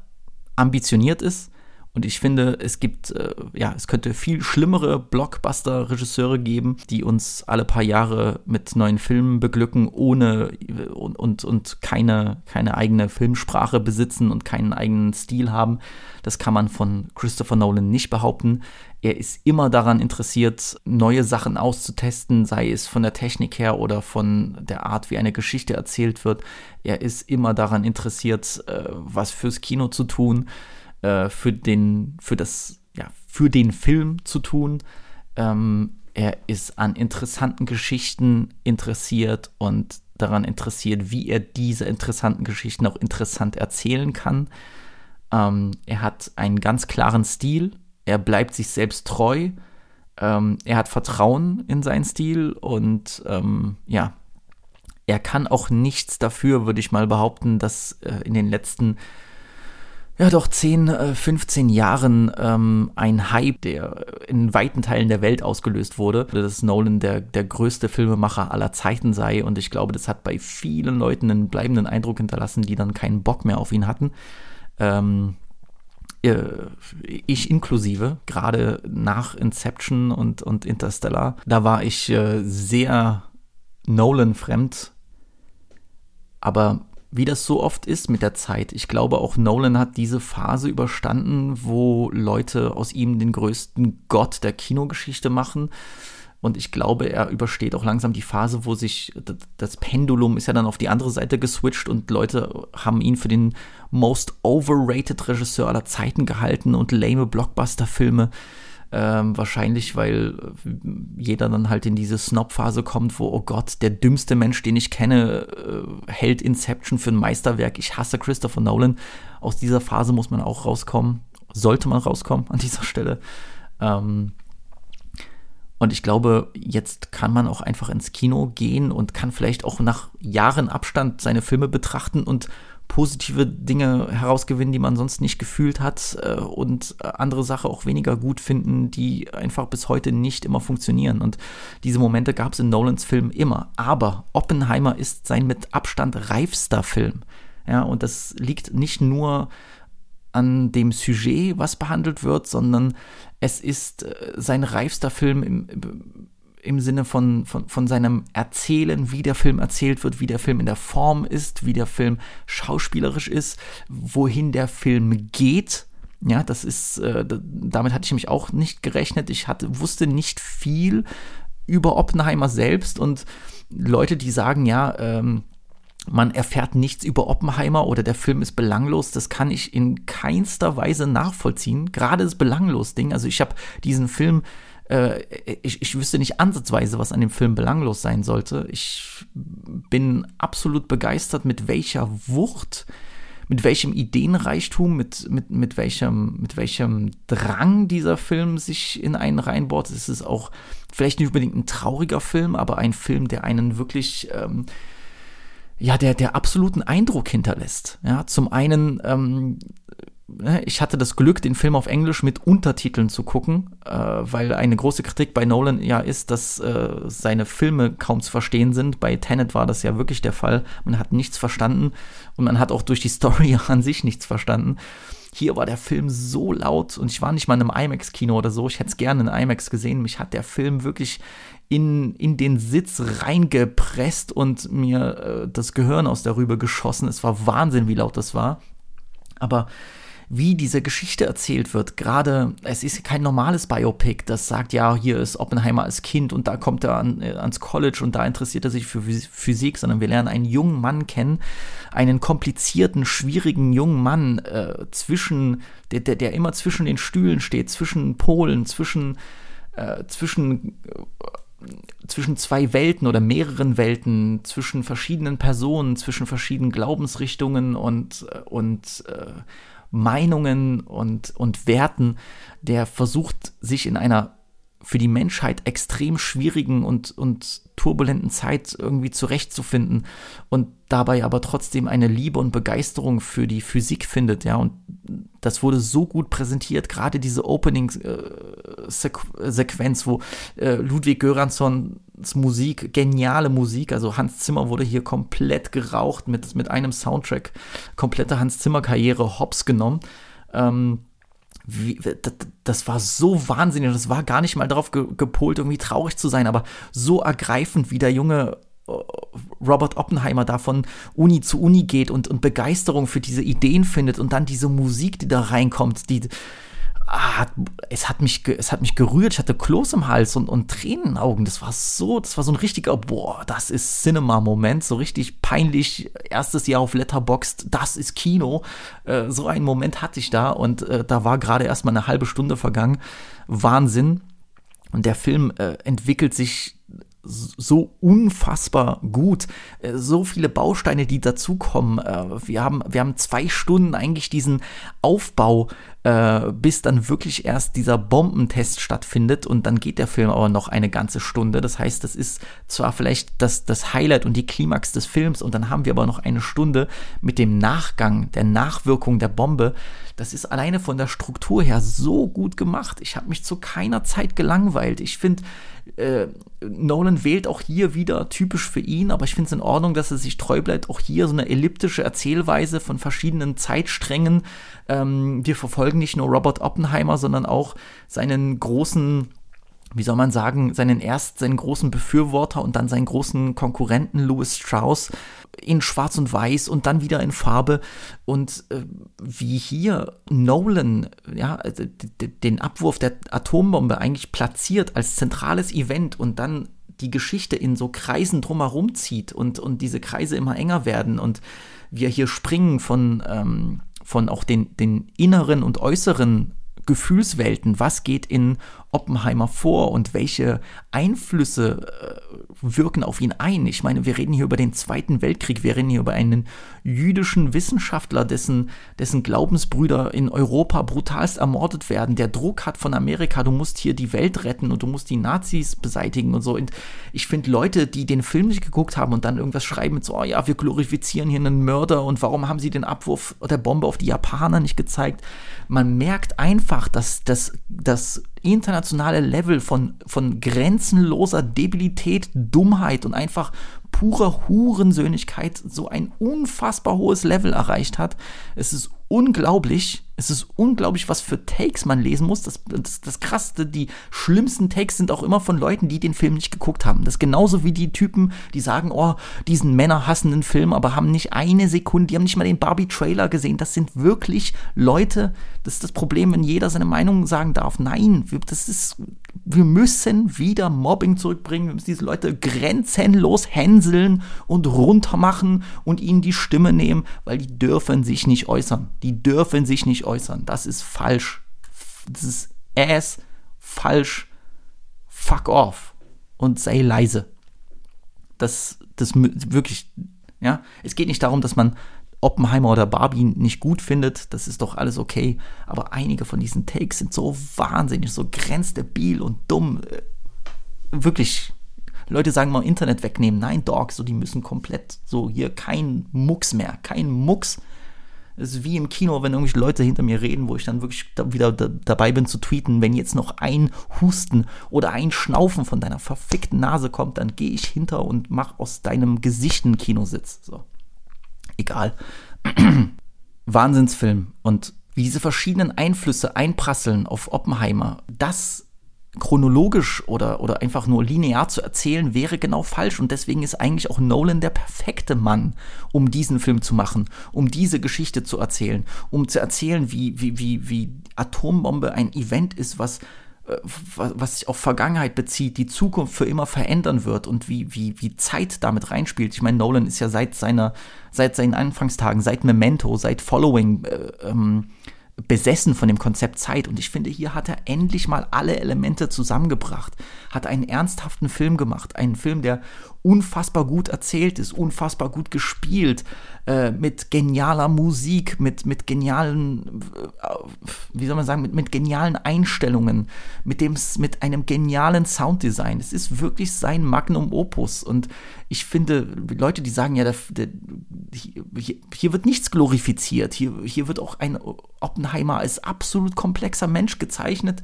ambitioniert ist, und ich finde, es gibt, äh, ja, es könnte viel schlimmere Blockbuster-Regisseure geben, die uns alle paar Jahre mit neuen Filmen beglücken, ohne und, und, und keine, keine eigene Filmsprache besitzen und keinen eigenen Stil haben. Das kann man von Christopher Nolan nicht behaupten. Er ist immer daran interessiert, neue Sachen auszutesten, sei es von der Technik her oder von der Art, wie eine Geschichte erzählt wird. Er ist immer daran interessiert, äh, was fürs Kino zu tun, äh, für den, für das, ja, für den Film zu tun. Ähm, er ist an interessanten Geschichten interessiert und daran interessiert, wie er diese interessanten Geschichten auch interessant erzählen kann. Ähm, er hat einen ganz klaren Stil, er bleibt sich selbst treu, ähm, er hat Vertrauen in seinen Stil und ähm, ja, er kann auch nichts dafür, würde ich mal behaupten, dass äh, in den letzten ja doch 10, 15 äh, Jahren ähm, ein Hype, der in weiten Teilen der Welt ausgelöst wurde, dass Nolan der, der größte Filmemacher aller Zeiten sei. Und ich glaube, das hat bei vielen Leuten einen bleibenden Eindruck hinterlassen, die dann keinen Bock mehr auf ihn hatten. Ähm, äh, ich inklusive, gerade nach Inception und, und Interstellar, da war ich äh, sehr Nolan-fremd. Aber wie das so oft ist mit der Zeit, ich glaube auch Nolan hat diese Phase überstanden, wo Leute aus ihm den größten Gott der Kinogeschichte machen und ich glaube, er übersteht auch langsam die Phase, wo sich das Pendulum ist ja dann auf die andere Seite geswitcht und Leute haben ihn für den most overrated Regisseur aller Zeiten gehalten und lame Blockbuster-Filme. Ähm, wahrscheinlich, weil jeder dann halt in diese Snob-Phase kommt, wo, oh Gott, der dümmste Mensch, den ich kenne, äh, hält Inception für ein Meisterwerk. Ich hasse Christopher Nolan. Aus dieser Phase muss man auch rauskommen. Sollte man rauskommen an dieser Stelle. Ähm, und ich glaube, jetzt kann man auch einfach ins Kino gehen und kann vielleicht auch nach Jahren Abstand seine Filme betrachten und positive Dinge herausgewinnen, die man sonst nicht gefühlt hat äh, und andere Sachen auch weniger gut finden, die einfach bis heute nicht immer funktionieren. Und diese Momente gab es in Nolans Film immer. Aber Oppenheimer ist sein mit Abstand reifster Film. Ja, und das liegt nicht nur an dem Sujet, was behandelt wird, sondern es ist äh, sein reifster Film im, im Sinne von, von, von seinem Erzählen, wie der Film erzählt wird, wie der Film in der Form ist, wie der Film schauspielerisch ist, wohin der Film geht. Ja, das ist, äh, damit hatte ich mich auch nicht gerechnet. Ich hatte, wusste nicht viel über Oppenheimer selbst und Leute, die sagen, ja, ähm, man erfährt nichts über Oppenheimer oder der Film ist belanglos, das kann ich in keinster Weise nachvollziehen. Gerade das Belanglos-Ding, also ich habe diesen Film, äh, ich, ich wüsste nicht ansatzweise, was an dem Film belanglos sein sollte. Ich bin absolut begeistert, mit welcher Wucht, mit welchem Ideenreichtum, mit, mit, mit, welchem, mit welchem Drang dieser Film sich in einen reinbohrt. Es ist auch vielleicht nicht unbedingt ein trauriger Film, aber ein Film, der einen wirklich... Ähm, ja, der, der absoluten Eindruck hinterlässt. Ja, zum einen, ähm, ich hatte das Glück, den Film auf Englisch mit Untertiteln zu gucken, äh, weil eine große Kritik bei Nolan ja ist, dass äh, seine Filme kaum zu verstehen sind. Bei Tenet war das ja wirklich der Fall. Man hat nichts verstanden und man hat auch durch die Story an sich nichts verstanden. Hier war der Film so laut und ich war nicht mal in einem IMAX-Kino oder so. Ich hätte es gerne in IMAX gesehen. Mich hat der Film wirklich in, in den Sitz reingepresst und mir äh, das Gehirn aus der Rübe geschossen. Es war Wahnsinn, wie laut das war. Aber wie diese Geschichte erzählt wird, gerade, es ist kein normales Biopic, das sagt, ja, hier ist Oppenheimer als Kind und da kommt er an, äh, ans College und da interessiert er sich für Physik, sondern wir lernen einen jungen Mann kennen, einen komplizierten, schwierigen jungen Mann äh, zwischen, der, der, der immer zwischen den Stühlen steht, zwischen Polen, zwischen, äh, zwischen äh, zwischen zwei Welten oder mehreren Welten, zwischen verschiedenen Personen, zwischen verschiedenen Glaubensrichtungen und, und äh, Meinungen und, und Werten, der versucht, sich in einer für die Menschheit extrem schwierigen und, und turbulenten Zeit irgendwie zurechtzufinden und dabei aber trotzdem eine Liebe und Begeisterung für die Physik findet, ja, und das wurde so gut präsentiert, gerade diese Opening-Sequenz, wo äh, Ludwig Göranssons Musik, geniale Musik, also Hans Zimmer wurde hier komplett geraucht mit, mit einem Soundtrack, komplette Hans Zimmer-Karriere hops genommen. Ähm, wie, das, das, war so wahnsinnig. Das war gar nicht mal darauf ge, gepolt, irgendwie traurig zu sein, aber so ergreifend, wie der junge äh, Robert Oppenheimer da von Uni zu Uni geht und, und Begeisterung für diese Ideen findet und dann diese Musik, die da reinkommt, die, ah, es hat mich, es hat mich gerührt. Ich hatte Kloß im Hals und, und Tränen in den Augen. Das war so, das war so ein richtiger, boah, das ist Cinema-Moment. So richtig peinlich. Erstes Jahr auf Letterboxd, das ist Kino. Äh, so einen Moment hatte ich da und äh, da war gerade erst mal eine halbe Stunde vergangen. Wahnsinn. Und der Film äh, entwickelt sich so unfassbar gut. Äh, so viele Bausteine, die dazukommen. Äh, wir haben, wir haben zwei Stunden eigentlich diesen Aufbau, äh, bis dann wirklich erst dieser Bombentest stattfindet und dann geht der Film aber noch eine ganze Stunde. Das heißt, das ist zwar vielleicht das, das Highlight und die Klimax des Films und dann haben wir aber noch eine Stunde mit dem Nachgang, der Nachwirkung der Bombe. Das ist alleine von der Struktur her so gut gemacht. Ich habe mich zu keiner Zeit gelangweilt. Ich finde, äh, Nolan wählt auch hier wieder typisch für ihn, aber ich finde es in Ordnung, dass er sich treu bleibt. Auch hier so eine elliptische Erzählweise von verschiedenen Zeitsträngen. Ähm, wir verfolgen nicht nur Robert Oppenheimer, sondern auch seinen großen wie soll man sagen, seinen erst seinen großen Befürworter und dann seinen großen Konkurrenten Louis Strauss in Schwarz und Weiß und dann wieder in Farbe. Und äh, wie hier Nolan ja den Abwurf der Atombombe eigentlich platziert als zentrales Event und dann die Geschichte in so Kreisen drumherum zieht und und diese Kreise immer enger werden und wir hier springen von ähm, von auch den den inneren und äußeren Gefühlswelten, was geht in Oppenheimer vor und welche Einflüsse äh, wirken auf ihn ein. Ich meine, wir reden hier über den Zweiten Weltkrieg, wir reden hier über einen jüdischen Wissenschaftler, dessen, dessen Glaubensbrüder in Europa brutalst ermordet werden, der Druck hat von Amerika, du musst hier die Welt retten und du musst die Nazis beseitigen und so. Und ich finde Leute, die den Film nicht geguckt haben und dann irgendwas schreiben mit so, oh ja, wir glorifizieren hier einen Mörder und warum haben sie den Abwurf der Bombe auf die Japaner nicht gezeigt? Man merkt einfach, dass das, das internationale Level von, von grenzenloser Debilität, Dummheit und einfach purer Hurensöhnigkeit so ein unfassbar hohes Level erreicht hat. Es ist unglaublich. Es ist unglaublich, was für Takes man lesen muss. Das, das, das Krasseste, die schlimmsten Takes sind auch immer von Leuten, die den Film nicht geguckt haben. Das ist genauso wie die Typen, die sagen, oh, diesen männerhassenden Film, aber haben nicht eine Sekunde, die haben nicht mal den Barbie-Trailer gesehen. Das sind wirklich Leute, das ist das Problem, wenn jeder seine Meinung sagen darf. Nein, das ist, wir müssen wieder Mobbing zurückbringen. Wir müssen diese Leute grenzenlos hänseln und runtermachen und ihnen die Stimme nehmen, weil die dürfen sich nicht äußern. Die dürfen sich nicht äußern. Das ist falsch. Das ist ass, falsch. Fuck off. Und sei leise. Das, das wirklich, ja. Es geht nicht darum, dass man Oppenheimer oder Barbie nicht gut findet, das ist doch alles okay. Aber einige von diesen Takes sind so wahnsinnig, so grenzdebil und dumm. Äh, wirklich. Leute sagen mal Internet wegnehmen. Nein, Dogs, so die müssen komplett so hier kein Mucks mehr, kein Mucks. Es ist wie im Kino, wenn irgendwelche Leute hinter mir reden, wo ich dann wirklich da wieder da, dabei bin zu tweeten, wenn jetzt noch ein Husten oder ein Schnaufen von deiner verfickten Nase kommt, dann gehe ich hinter und mach aus deinem Gesicht einen Kinositz. So. Egal. Wahnsinnsfilm. Und wie diese verschiedenen Einflüsse einprasseln auf Oppenheimer, das chronologisch oder, oder einfach nur linear zu erzählen, wäre genau falsch. Und deswegen ist eigentlich auch Nolan der perfekte Mann, um diesen Film zu machen, um diese Geschichte zu erzählen, um zu erzählen, wie, wie, wie, wie Atombombe ein Event ist, was, was sich auf Vergangenheit bezieht, die Zukunft für immer verändern wird und wie, wie, wie Zeit damit reinspielt. Ich meine, Nolan ist ja seit seiner, seit seinen Anfangstagen, seit Memento, seit Following, äh, ähm, besessen von dem Konzept Zeit. Und ich finde, hier hat er endlich mal alle Elemente zusammengebracht, hat einen ernsthaften Film gemacht, einen Film, der unfassbar gut erzählt ist, unfassbar gut gespielt, äh, mit genialer Musik, mit, mit genialen, äh, wie soll man sagen, mit, mit genialen Einstellungen, mit, dem, mit einem genialen Sounddesign. Es ist wirklich sein Magnum Opus. Und ich finde, Leute, die sagen ja, der, der, hier, hier, wird nichts glorifiziert. Hier, hier wird auch ein Oppenheimer als absolut komplexer Mensch gezeichnet,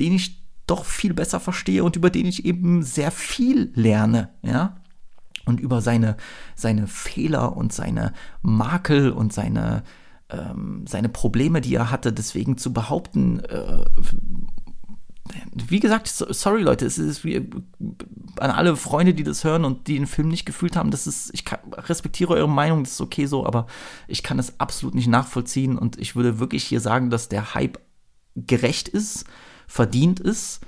den ich doch viel besser verstehe und über den ich eben sehr viel lerne, ja. Und über seine, seine Fehler und seine Makel und seine, ähm, seine Probleme, die er hatte, deswegen zu behaupten, äh, wie gesagt, sorry Leute, es ist wie, an alle Freunde, die das hören und die den Film nicht gefühlt haben, das ist, ich kann, respektiere eure Meinung, das ist okay so, aber ich kann es absolut nicht nachvollziehen und ich würde wirklich hier sagen, dass der Hype gerecht ist verdient ist.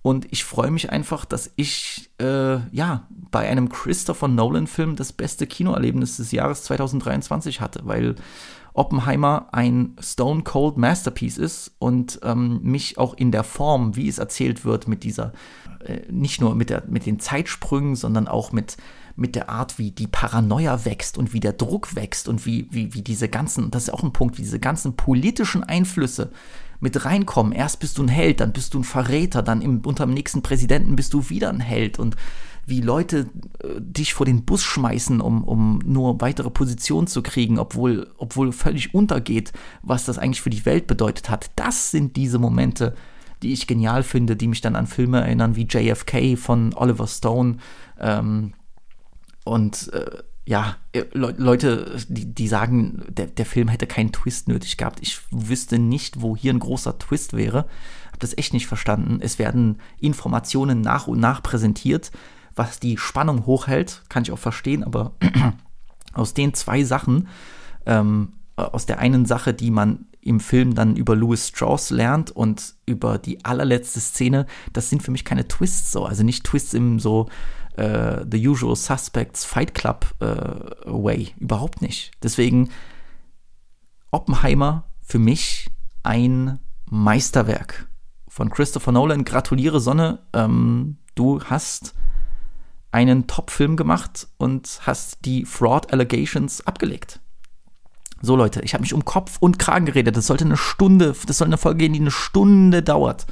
Und ich freue mich einfach, dass ich äh, ja bei einem Christopher Nolan-Film das beste Kinoerlebnis des Jahres 2023 hatte, weil Oppenheimer ein Stone Cold Masterpiece ist und ähm, mich auch in der Form, wie es erzählt wird, mit dieser, äh, nicht nur mit, der, mit den Zeitsprüngen, sondern auch mit, mit der Art, wie die Paranoia wächst und wie der Druck wächst und wie, wie, wie diese ganzen, das ist auch ein Punkt, wie diese ganzen politischen Einflüsse mit reinkommen. Erst bist du ein Held, dann bist du ein Verräter, dann im, unter dem nächsten Präsidenten bist du wieder ein Held und wie Leute äh, dich vor den Bus schmeißen, um, um nur weitere Positionen zu kriegen, obwohl, obwohl völlig untergeht, was das eigentlich für die Welt bedeutet hat. Das sind diese Momente, die ich genial finde, die mich dann an Filme erinnern wie JFK von Oliver Stone. Ähm, und äh, ja, äh, Le Leute, die, die sagen, der, der Film hätte keinen Twist nötig gehabt. Ich wüsste nicht, wo hier ein großer Twist wäre. Hab das echt nicht verstanden. Es werden Informationen nach und nach präsentiert, was die Spannung hochhält. Kann ich auch verstehen, aber aus den zwei Sachen, ähm, aus der einen Sache, die man im Film dann über Louis Strauss lernt und über die allerletzte Szene, das sind für mich keine Twists so. Also nicht Twists im so äh, The Usual Suspects Fight Club äh, Way. Überhaupt nicht. Deswegen Oppenheimer für mich ein Meisterwerk von Christopher Nolan. Gratuliere Sonne, ähm, du hast einen Top-Film gemacht und hast die Fraud Allegations abgelegt. So Leute, ich habe mich um Kopf und Kragen geredet. Das sollte eine Stunde, das soll eine Folge gehen, die eine Stunde dauert.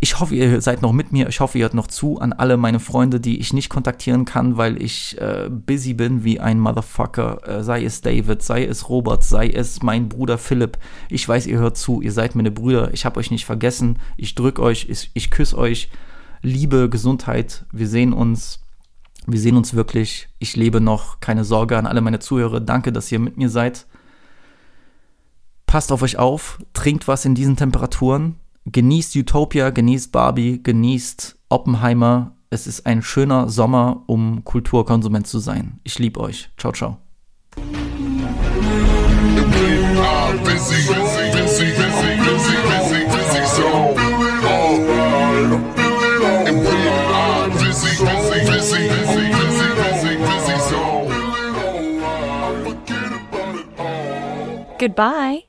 Ich hoffe, ihr seid noch mit mir. Ich hoffe, ihr hört noch zu an alle meine Freunde, die ich nicht kontaktieren kann, weil ich äh, busy bin wie ein Motherfucker. Äh, sei es David, sei es Robert, sei es mein Bruder Philipp. Ich weiß, ihr hört zu. Ihr seid meine Brüder. Ich habe euch nicht vergessen. Ich drück euch. Ich, ich küsse euch. Liebe, Gesundheit. Wir sehen uns. Wir sehen uns wirklich. Ich lebe noch. Keine Sorge an alle meine Zuhörer. Danke, dass ihr mit mir seid. Passt auf euch auf. Trinkt was in diesen Temperaturen genießt Utopia, genießt Barbie, genießt Oppenheimer. Es ist ein schöner Sommer, um Kulturkonsument zu sein. Ich liebe euch. Ciao, ciao. Goodbye.